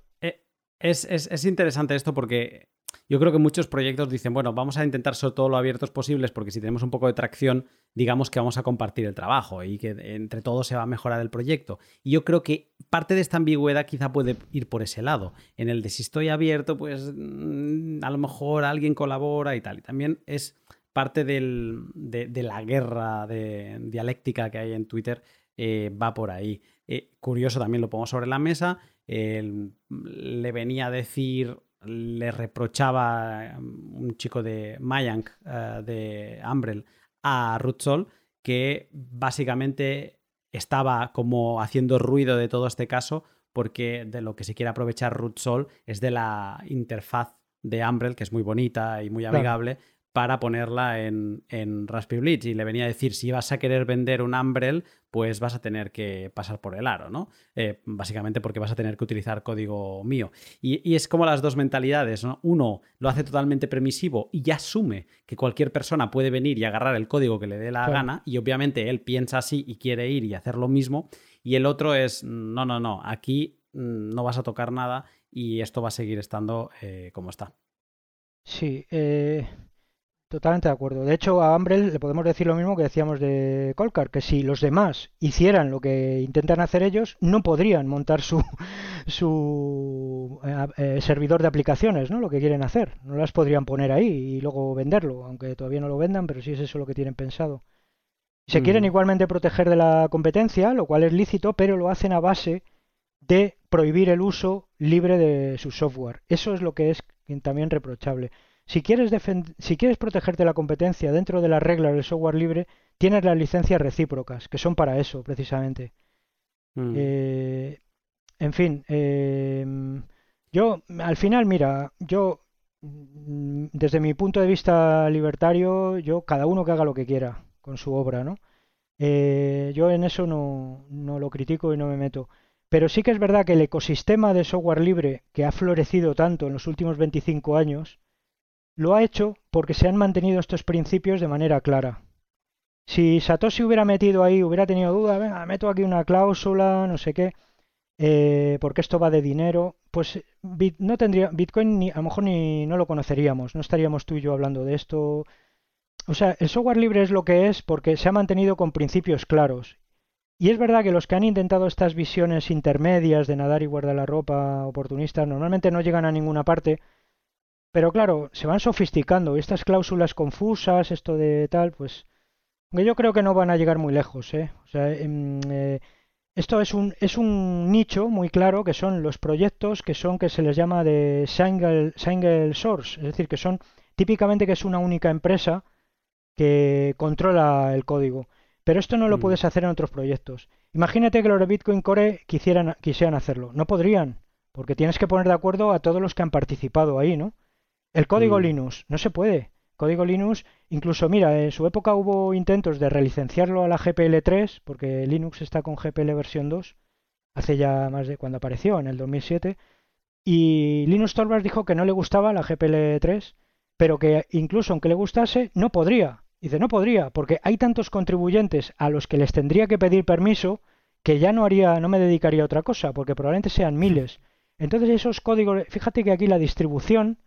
Es, es, es, interesante esto porque yo creo que muchos proyectos dicen, bueno, vamos a intentar ser todo lo abiertos posibles porque si tenemos un poco de tracción, digamos que vamos a compartir el trabajo y que entre todos se va a mejorar el proyecto. Y yo creo que parte de esta ambigüedad quizá puede ir por ese lado. En el de si estoy abierto, pues mm, a lo mejor alguien colabora y tal. Y también es parte de, la guerra de dialéctica que hay en Twitter eh, va por ahí. Eh, curioso, también lo pongo sobre la mesa. Le venía a decir, le reprochaba um, un chico de Mayank, eh, de Umbrel, a Rutsol, que básicamente estaba como haciendo ruido de todo este caso porque de lo que se quiere aprovechar Rutsol es de la interfaz de Umbrel, que es muy bonita y muy amigable, para ponerla en, Raspberry Blitz y le venía a decir si vas a querer vender un Umbrel, pues vas a tener que pasar por el aro, ¿no? Eh, básicamente porque vas a tener que utilizar código mío. Y, es como las dos mentalidades, ¿no? Uno lo hace totalmente permisivo y ya asume que cualquier persona puede venir y agarrar el código que le dé la gana y obviamente él piensa así y quiere ir y hacer lo mismo. Y el otro es, no, no, no, aquí mm, no vas a tocar nada y esto va a seguir estando eh, como está.
Sí, eh, Totalmente de acuerdo. De hecho, a Umbrel le podemos decir lo mismo que decíamos de Colcar, que si los demás hicieran lo que intentan hacer ellos, no podrían montar su, [LAUGHS] su eh, eh, servidor de aplicaciones, ¿no? Lo que quieren hacer. No las podrían poner ahí y luego venderlo, aunque todavía no lo vendan, pero sí es eso lo que tienen pensado. Se quieren mm. igualmente proteger de la competencia, lo cual es lícito, pero lo hacen a base de prohibir el uso libre de su software. Eso es lo que es también reprochable. Si quieres, si quieres protegerte la competencia dentro de las reglas del software libre, tienes las licencias recíprocas, que son para eso, precisamente. Mm. Eh, en fin, em, yo al final, mira, yo mm, desde mi punto de vista libertario, yo cada uno que haga lo que quiera con su obra, ¿no? Eh, yo en eso no, no lo critico y no me meto. Pero sí que es verdad que el ecosistema de software libre que ha florecido tanto en los últimos 25 años, lo ha hecho porque se han mantenido estos principios de manera clara. Si Satoshi hubiera metido ahí, hubiera tenido duda, venga, meto aquí una cláusula, no sé qué, eh, porque esto va de dinero, pues no tendría Bitcoin ni a lo mejor ni no lo conoceríamos, no estaríamos tú y yo hablando de esto. O sea, el software libre es lo que es porque se ha mantenido con principios claros. Y es verdad que los que han intentado estas visiones intermedias de nadar y guardar la ropa oportunistas normalmente no llegan a ninguna parte, pero claro, se van sofisticando estas cláusulas confusas, esto de tal, pues aunque yo creo que no van a llegar muy lejos, ¿eh? O sea, em, eh, esto es un, es un nicho muy claro que son los proyectos que son que se les llama de single, single source, es decir, que son típicamente que es una única empresa que controla el código. Pero esto no lo mm. puedes hacer en otros proyectos. Imagínate que los de Bitcoin Core quisieran, quisieran hacerlo. No podrían, porque tienes que poner de acuerdo a todos los que han participado ahí, ¿no? El código mm. Linux, no se puede. Código Linux, incluso, mira, en su época hubo intentos de relicenciarlo a la GPL3, porque Linux está con GPL versión 2, hace ya más de cuando apareció, en el 2007, y Linux Torvalds dijo que no le gustaba la GPL3, pero que incluso aunque le gustase, no podría, Dice, no podría, porque hay tantos contribuyentes a los que les tendría que pedir permiso que ya no haría, no me dedicaría a otra cosa, porque probablemente sean miles. Entonces esos códigos, fíjate que aquí la distribución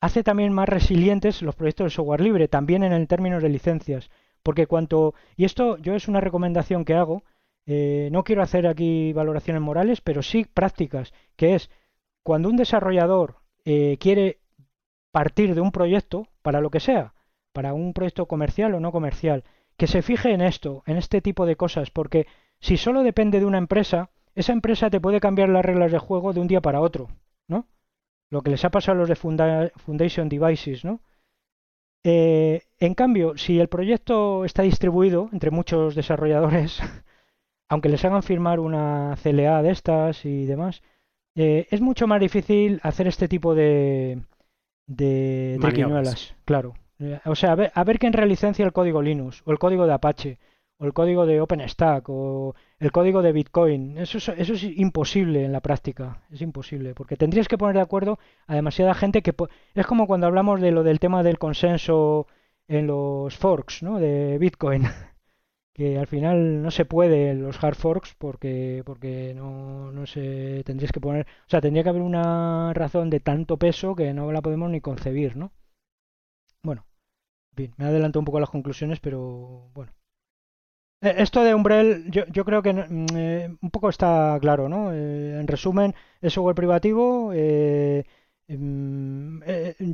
hace también más resilientes los proyectos de software libre, también en el términos de licencias, porque cuanto, y esto yo es una recomendación que hago, eh, no quiero hacer aquí valoraciones morales, pero sí prácticas, que es cuando un desarrollador eh, quiere partir de un proyecto, para lo que sea, para un proyecto comercial o no comercial, que se fije en esto, en este tipo de cosas, porque si solo depende de una empresa, esa empresa te puede cambiar las reglas de juego de un día para otro, ¿no? Lo que les ha pasado a los de Foundation Devices, ¿no? Eh, en cambio, si el proyecto está distribuido entre muchos desarrolladores, [LAUGHS] aunque les hagan firmar una CLA de estas y demás, eh, es mucho más difícil hacer este tipo de, de, claro. Eh, o sea, a ver, quién relicencia el código Linux, o el código de Apache, o el código de OpenStack, o el código de Bitcoin. Eso es, eso es imposible en la práctica, es imposible, porque tendrías que poner de acuerdo a demasiada gente que... Es como cuando hablamos de lo del tema del consenso en los forks, ¿no? De Bitcoin, [LAUGHS] que al final no se puede los hard forks porque, porque no, no se... Tendrías que poner... O sea, tendría que haber una razón de tanto peso que no la podemos ni concebir, ¿no? Bueno, bien, me adelanto un poco a las conclusiones, pero bueno. Eh, esto de Umbrel, yo, yo creo que mm, eh, un poco está claro, ¿no? Eh, en resumen, es software privativo. Mm,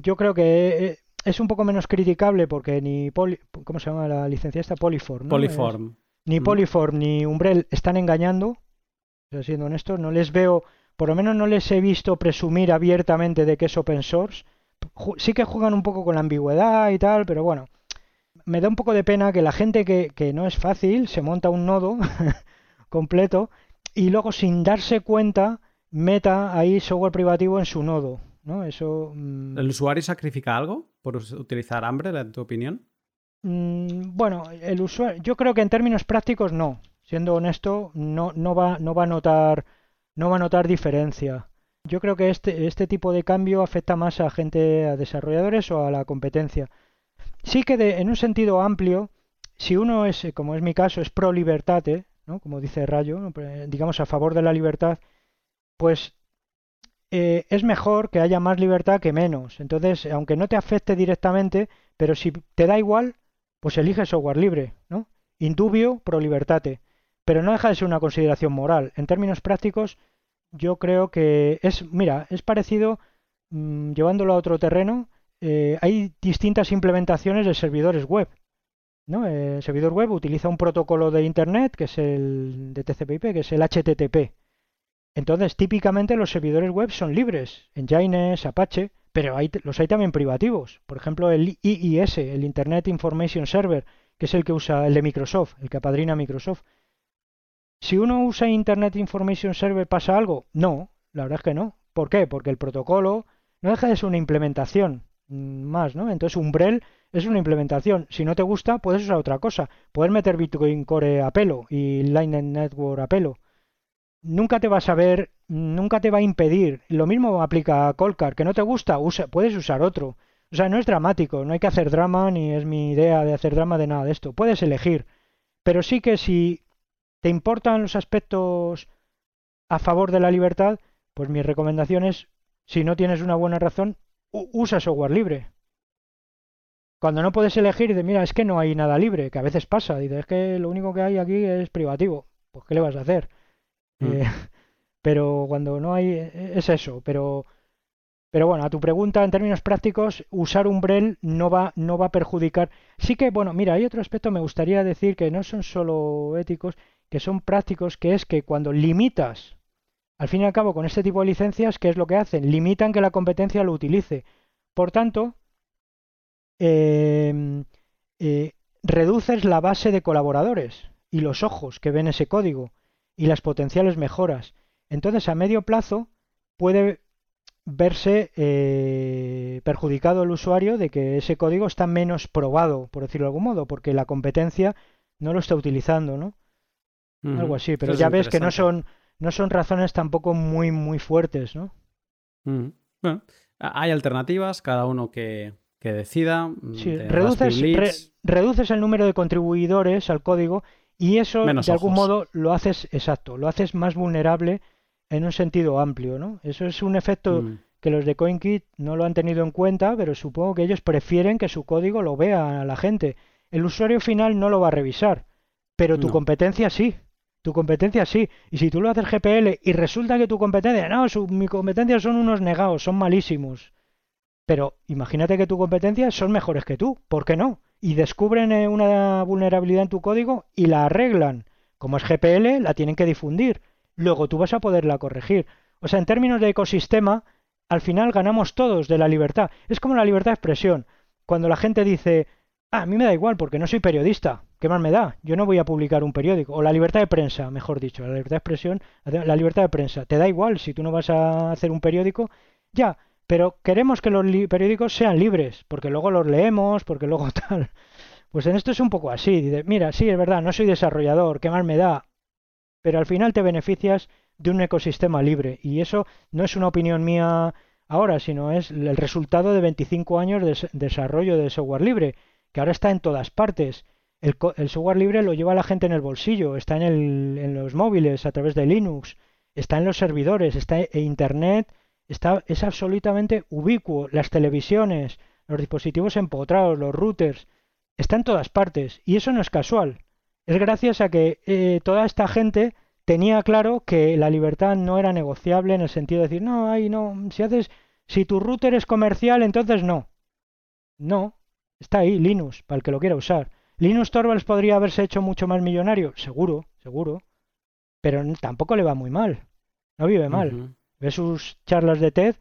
yo creo que es un poco menos criticable porque ni ¿cómo se llama la licencia esta? Polyform.
Polyform.
ni mm. Polyform ni Umbrel están engañando. Siendo honesto, no les veo, por lo menos no les he visto presumir abiertamente de que es open source sí que juegan un poco con la ambigüedad y tal, pero bueno, me da un poco de pena que la gente que, que no es fácil se monta un nodo [LAUGHS] completo y luego sin darse cuenta meta ahí software privativo en su nodo, ¿no? Eso...
Mm, ¿El usuario sacrifica algo por utilizar hambre, en tu opinión?
Mm, bueno, el usuario, yo creo que en términos prácticos no. Siendo honesto, no, no, va, no va a notar, no va a notar diferencia. Yo creo que este, este tipo de cambio afecta más a gente, a desarrolladores o a la competencia. Sí que en un sentido amplio, si uno es, como es mi caso, es pro libertate, ¿no? como dice Rayo, digamos a favor de la libertad, pues eh, es mejor que haya más libertad que menos. Entonces, aunque no te afecte directamente, pero si te da igual, pues elige software libre, ¿no? Indubio pro libertate. Pero no deja de ser una consideración moral. En términos prácticos, yo creo que es, mira, es parecido, mm, llevándolo a otro terreno, eh, hay distintas implementaciones de servidores web. ¿no? El servidor web utiliza un protocolo de Internet, que es el de TCP/IP, que es el HTTP. Entonces, típicamente los servidores web son libres, en Nginx, Apache, pero los hay también privativos. Por ejemplo, el IIS, el Internet Information Server, que es el que usa el de Microsoft, el que apadrina Microsoft. Si uno usa Internet Information Server, ¿pasa algo? No, la verdad es que no. ¿Por qué? Porque el protocolo no deja de ser una implementación más, ¿no? Entonces Umbrel es una implementación. Si no te gusta, puedes usar otra cosa. Puedes meter Bitcoin Core a pelo y Lightning Network a pelo. Nunca te vas a ver, nunca te va a impedir. Lo mismo aplica a Colcar. Que no te gusta, usa, puedes usar otro. O sea, no es dramático, no hay que hacer drama, ni es mi idea de hacer drama de nada de esto. Puedes elegir. Pero sí que si te importan los aspectos a favor de la libertad, pues mi recomendación es, si no tienes una buena razón, usa software libre. Cuando no puedes elegir, dices, mira, es que no hay nada libre, que a veces pasa, dices, es que lo único que hay aquí es privativo. Pues, ¿qué le vas a hacer? Mm. Eh, [LAUGHS] pero cuando no hay, e, es eso. Pero, pero bueno, a tu pregunta, en términos prácticos, usar Umbrel no va, no va a perjudicar. Sí que, bueno, mira, hay otro aspecto, me gustaría decir que no son solo éticos, que son prácticos, que es que cuando limitas, al fin y al cabo, con este tipo de licencias, ¿qué es lo que hacen? Limitan que la competencia lo utilice. Por tanto, em, eh, reduces la base de colaboradores y los ojos que ven ese código y las potenciales mejoras. Entonces, a medio plazo puede verse eh, perjudicado el usuario de que ese código está menos probado, por decirlo de algún modo, porque la competencia no lo está utilizando, ¿no? Algo así, pero ya ves que no son, no son razones tampoco muy, muy fuertes, ¿no?
Bueno, hay alternativas, cada uno que, decida.
Mm, sí, reduces, reduces el número de contribuidores al código y eso de algún modo lo haces, exacto, lo haces más vulnerable en un sentido amplio, ¿no? Eso es un efecto mm. que los de CoinKit no lo han tenido en cuenta, pero supongo que ellos prefieren que su código lo vea la gente. El usuario final no lo va a revisar, pero tu competencia sí. Tu competencia sí. Y si tú lo haces GPL y resulta que tu competencia, no, mi competencia son unos negados, son malísimos. Pero imagínate que tu competencia son mejores que tú. ¿Por qué no? Y descubren eh, una vulnerabilidad en tu código y la arreglan. Como es GPL, la tienen que difundir. Luego tú vas a poderla corregir. O sea, en términos de ecosistema, al final ganamos todos de la libertad. Es como la libertad de expresión. Cuando la gente dice, ah, a mí me da igual porque no soy periodista. ¿Qué más me da? Yo no voy a publicar un periódico. O la libertad de prensa, mejor dicho. La libertad de expresión, la libertad de prensa. Te da igual si tú no vas a hacer un periódico. Ya, pero queremos que los periódicos sean libres, porque luego los leemos, porque luego [LAUGHS] tal. Pues en esto es un poco así. Mira, sí, es verdad, no soy desarrollador, ¿qué más me da? Pero al final te beneficias de un ecosistema libre. Y eso no es una opinión mía ahora, sino es el resultado de 25 años de desarrollo de software libre que ahora está en todas partes. El, software libre lo lleva la gente en el bolsillo, está en, el, en, los móviles a través de Linux, está en los servidores, está en Internet, está, es absolutamente ubicuo. Las televisiones, los dispositivos empotrados, los routers, está en todas partes. Y eso no es casual. Es gracias a que eh, toda esta gente tenía claro que la libertad no era negociable en el sentido de decir, no, ay, no, si haces, si tu router es comercial, entonces no. No, Está ahí Linux, para el que lo quiera usar. Linux Torvalds podría haberse hecho mucho más millonario, seguro, seguro, pero tampoco le va muy mal. No vive mal. Ve sus charlas de TED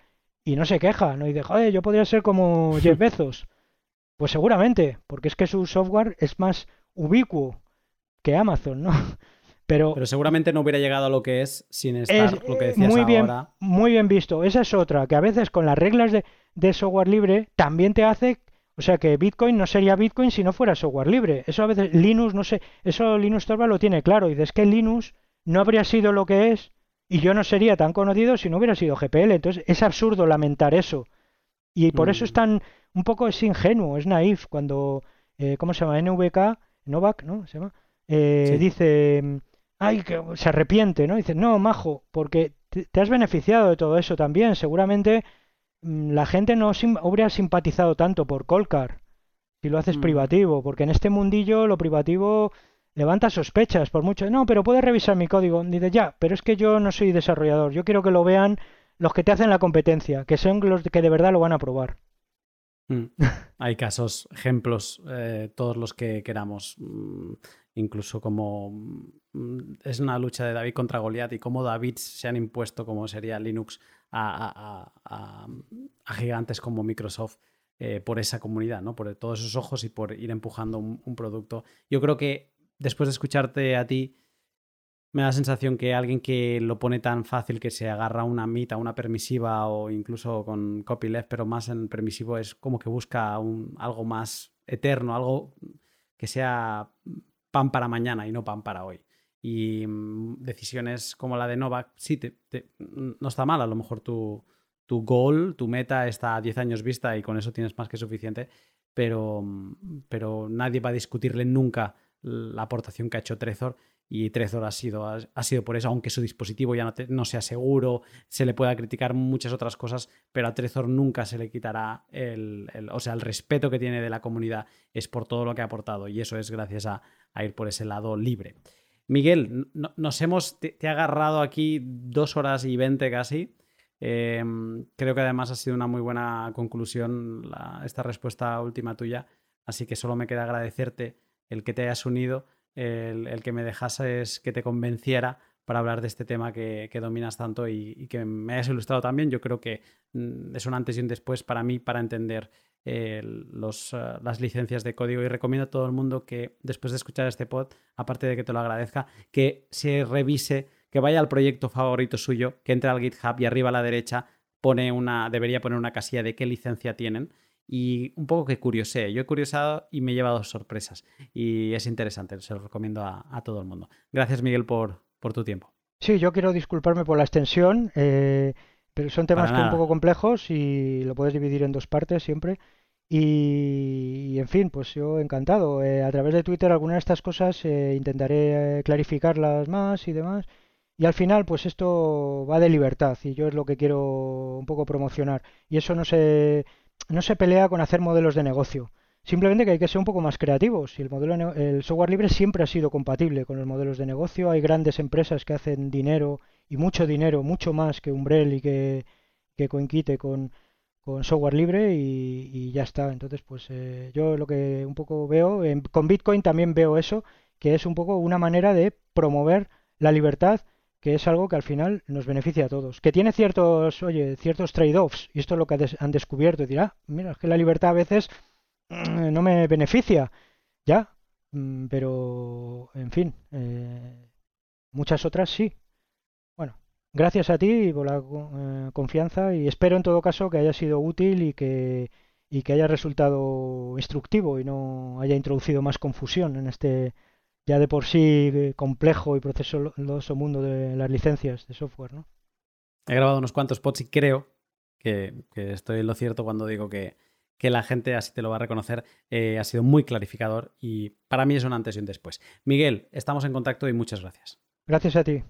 y no se queja, no dice, joder, yo podría ser como [LAUGHS] Jeff Bezos. Pues seguramente, porque es que su software es más ubicuo que Amazon, ¿no? [LAUGHS]
Pero, Pero seguramente no hubiera llegado a lo que es sin estar lo que decías
muy bien,
ahora.
Muy bien visto. Esa es otra, que a veces con las reglas de, de software libre también te hace o sea que Bitcoin no sería Bitcoin si no fuera software libre. Eso a veces Linux, no sé, eso Linux Torvald lo tiene claro. Y es que Linux no habría sido lo que es y yo no sería tan conocido si no hubiera sido GPL. Entonces es absurdo lamentar eso. Y por eso es mm. tan, un poco es ingenuo, es naif cuando, eh, ¿cómo se llama? NVK, Novak, ¿no? Se llama. Eh, dice, ay, que se arrepiente, ¿no? Dice, no, majo, porque te has beneficiado de todo eso también. Seguramente la gente no habría simpatizado tanto por Colcar si lo haces mm. privativo, porque en este mundillo lo privativo levanta sospechas por mucho. No, pero puedes revisar mi código. Dice, ya, pero es que yo no soy desarrollador. Yo quiero que lo vean los que te hacen la competencia, que son los que de verdad lo van a probar.
Mm. [LAUGHS] Hay casos, ejemplos, eh, todos los que queramos. incluso como es una lucha de David contra Goliat y cómo David se han impuesto como sería Linux a, gigantes como Microsoft eh, por esa comunidad, ¿no? por todos esos ojos y por ir empujando un, producto. Yo creo que después de escucharte a ti, me da la sensación que alguien que lo pone tan fácil que se agarra una mita, una permisiva o incluso con copyleft, pero más en permisivo, es como que busca algo más eterno, algo que sea pan para mañana y no pan para hoy. Y mm, decisiones como la de Novak, sí, te, no está mal, a lo mejor tu, tu goal, tu meta está a 10 años vista y con eso tienes más que suficiente, pero, mm, pero nadie va a discutirle nunca la aportación que ha hecho Trezor y Trezor ha sido, ha, sido por eso, aunque su dispositivo ya no, sea seguro, se le pueda criticar muchas otras cosas, pero a Trezor nunca se le quitará el, o sea, el respeto que tiene de la comunidad es por todo lo que ha aportado y eso es gracias a, ir por ese lado libre. Miguel, nos hemos, te, ha agarrado aquí dos horas y veinte casi. Em, creo que además ha sido una muy buena conclusión esta respuesta última tuya, así que solo me queda agradecerte el que te hayas unido el, que me dejases que te convenciera para hablar de este tema que, dominas tanto y, que me hayas ilustrado también. Yo creo que mm, es un antes y un después para mí para entender eh, los, eh, las licencias de código y recomiendo a todo el mundo que después de escuchar este pod, aparte de que te lo agradezca, que se revise, que vaya al proyecto favorito suyo, que entre al GitHub y arriba a la derecha pone una, debería poner una casilla de qué licencia tienen y un poco que curiosé. Yo he curiosado y me he llevado sorpresas y es interesante, se lo recomiendo a, todo el mundo. Gracias Miguel por, por, tu tiempo.
Sí, yo quiero disculparme por la extensión, eh, pero son temas que un poco complejos y lo puedes dividir en dos partes siempre. Y, en fin, pues yo encantado. Eh, a través de Twitter algunas de estas cosas eh, intentaré clarificarlas más y demás. Y al final, pues esto va de libertad y yo es lo que quiero un poco promocionar. Y eso no se no se pelea con hacer modelos de negocio. Simplemente que hay que ser un poco más creativos. Y el, modelo, el software libre siempre ha sido compatible con los modelos de negocio. Hay grandes empresas que hacen dinero y mucho dinero, mucho más que Umbrel y que, que CoinKite con, con software libre y, ya está. Entonces, pues eh, yo lo que un poco veo, con Bitcoin también veo eso, que es un poco una manera de promover la libertad que es algo que al final nos beneficia a todos. Que tiene ciertos, oye, ciertos trade-offs, y esto es lo que han descubierto, y dirá, mira, es que la libertad a veces mm, no me beneficia, ya, mm, pero, en fin, eh, muchas otras sí. Gracias a ti por la eh, confianza y espero en todo caso que haya sido útil y que, y que haya resultado instructivo y no haya introducido más confusión en este ya de por sí eh, complejo y procesoso mundo de las licencias de software, ¿no?
He grabado unos cuantos pods y creo que, estoy en lo cierto cuando digo que, la gente, así te lo va a reconocer, eh, ha sido muy clarificador y para mí es un antes y un después. Miguel, estamos en contacto y muchas gracias.
Gracias a ti.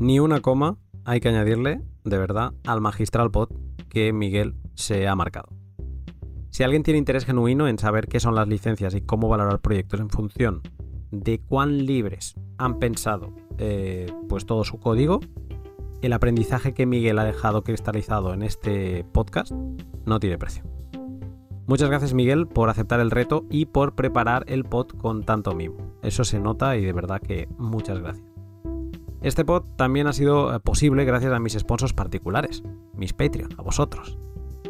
Ni una coma hay que añadirle, de verdad, al magistral pod que Miguel se ha marcado. Si alguien tiene interés genuino en saber qué son las licencias y cómo valorar proyectos en función de cuán libres han pensado eh, pues todo su código, el aprendizaje que Miguel ha dejado cristalizado en este podcast no tiene precio. Muchas gracias Miguel por aceptar el reto y por preparar el pod con tanto mimo. Eso se nota y de verdad que muchas gracias. Este pod también ha sido eh, posible gracias a mis sponsors particulares, mis Patreon, a vosotros.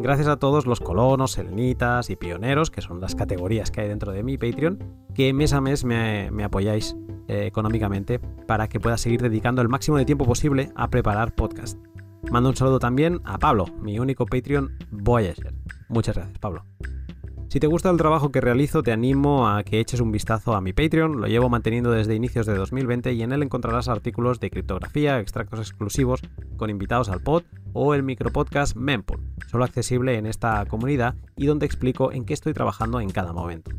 Gracias a todos los colonos, selenitas y pioneros, que son las categorías que hay dentro de mi Patreon, que mes a mes me, apoyáis eh, económicamente para que pueda seguir dedicando el máximo de tiempo posible a preparar podcast. Mando un saludo también a Pablo, mi único Patreon Voyager. Muchas gracias, Pablo. Si te gusta el trabajo que realizo, te animo a que eches un vistazo a mi Patreon. Lo llevo manteniendo desde inicios de 2020 y en él encontrarás artículos de criptografía, extractos exclusivos con invitados al pod o el micropodcast Mempool, solo accesible en esta comunidad y donde explico en qué estoy trabajando en cada momento.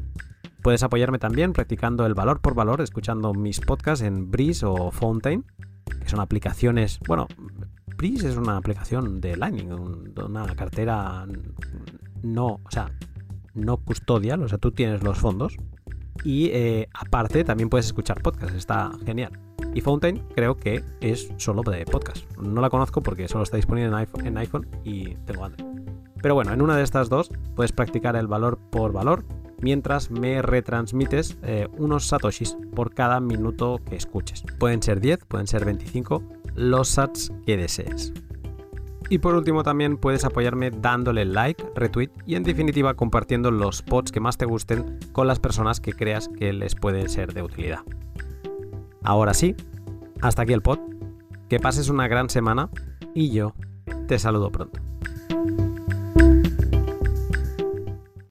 Puedes apoyarme también practicando el valor por valor, escuchando mis podcasts en Breeze o Fountain, que son aplicaciones, bueno, Breeze es una aplicación de Lightning, una cartera no, o sea, no custodial, o sea, tú tienes los fondos. Y eh, aparte también puedes escuchar podcast, está genial. Y Fountain creo que es solo de podcast. No la conozco porque solo está disponible en iPhone, en iPhone y tengo Android. Pero bueno, en una de estas dos puedes practicar el valor por valor mientras me retransmites eh, unos satoshis por cada minuto que escuches. Pueden ser 10, pueden ser 25, los sats que desees. Y por último también puedes apoyarme dándole like, retweet y en definitiva compartiendo los pods que más te gusten con las personas que creas que les pueden ser de utilidad. Ahora sí, hasta aquí el pod. Que pases una gran semana y yo te saludo pronto.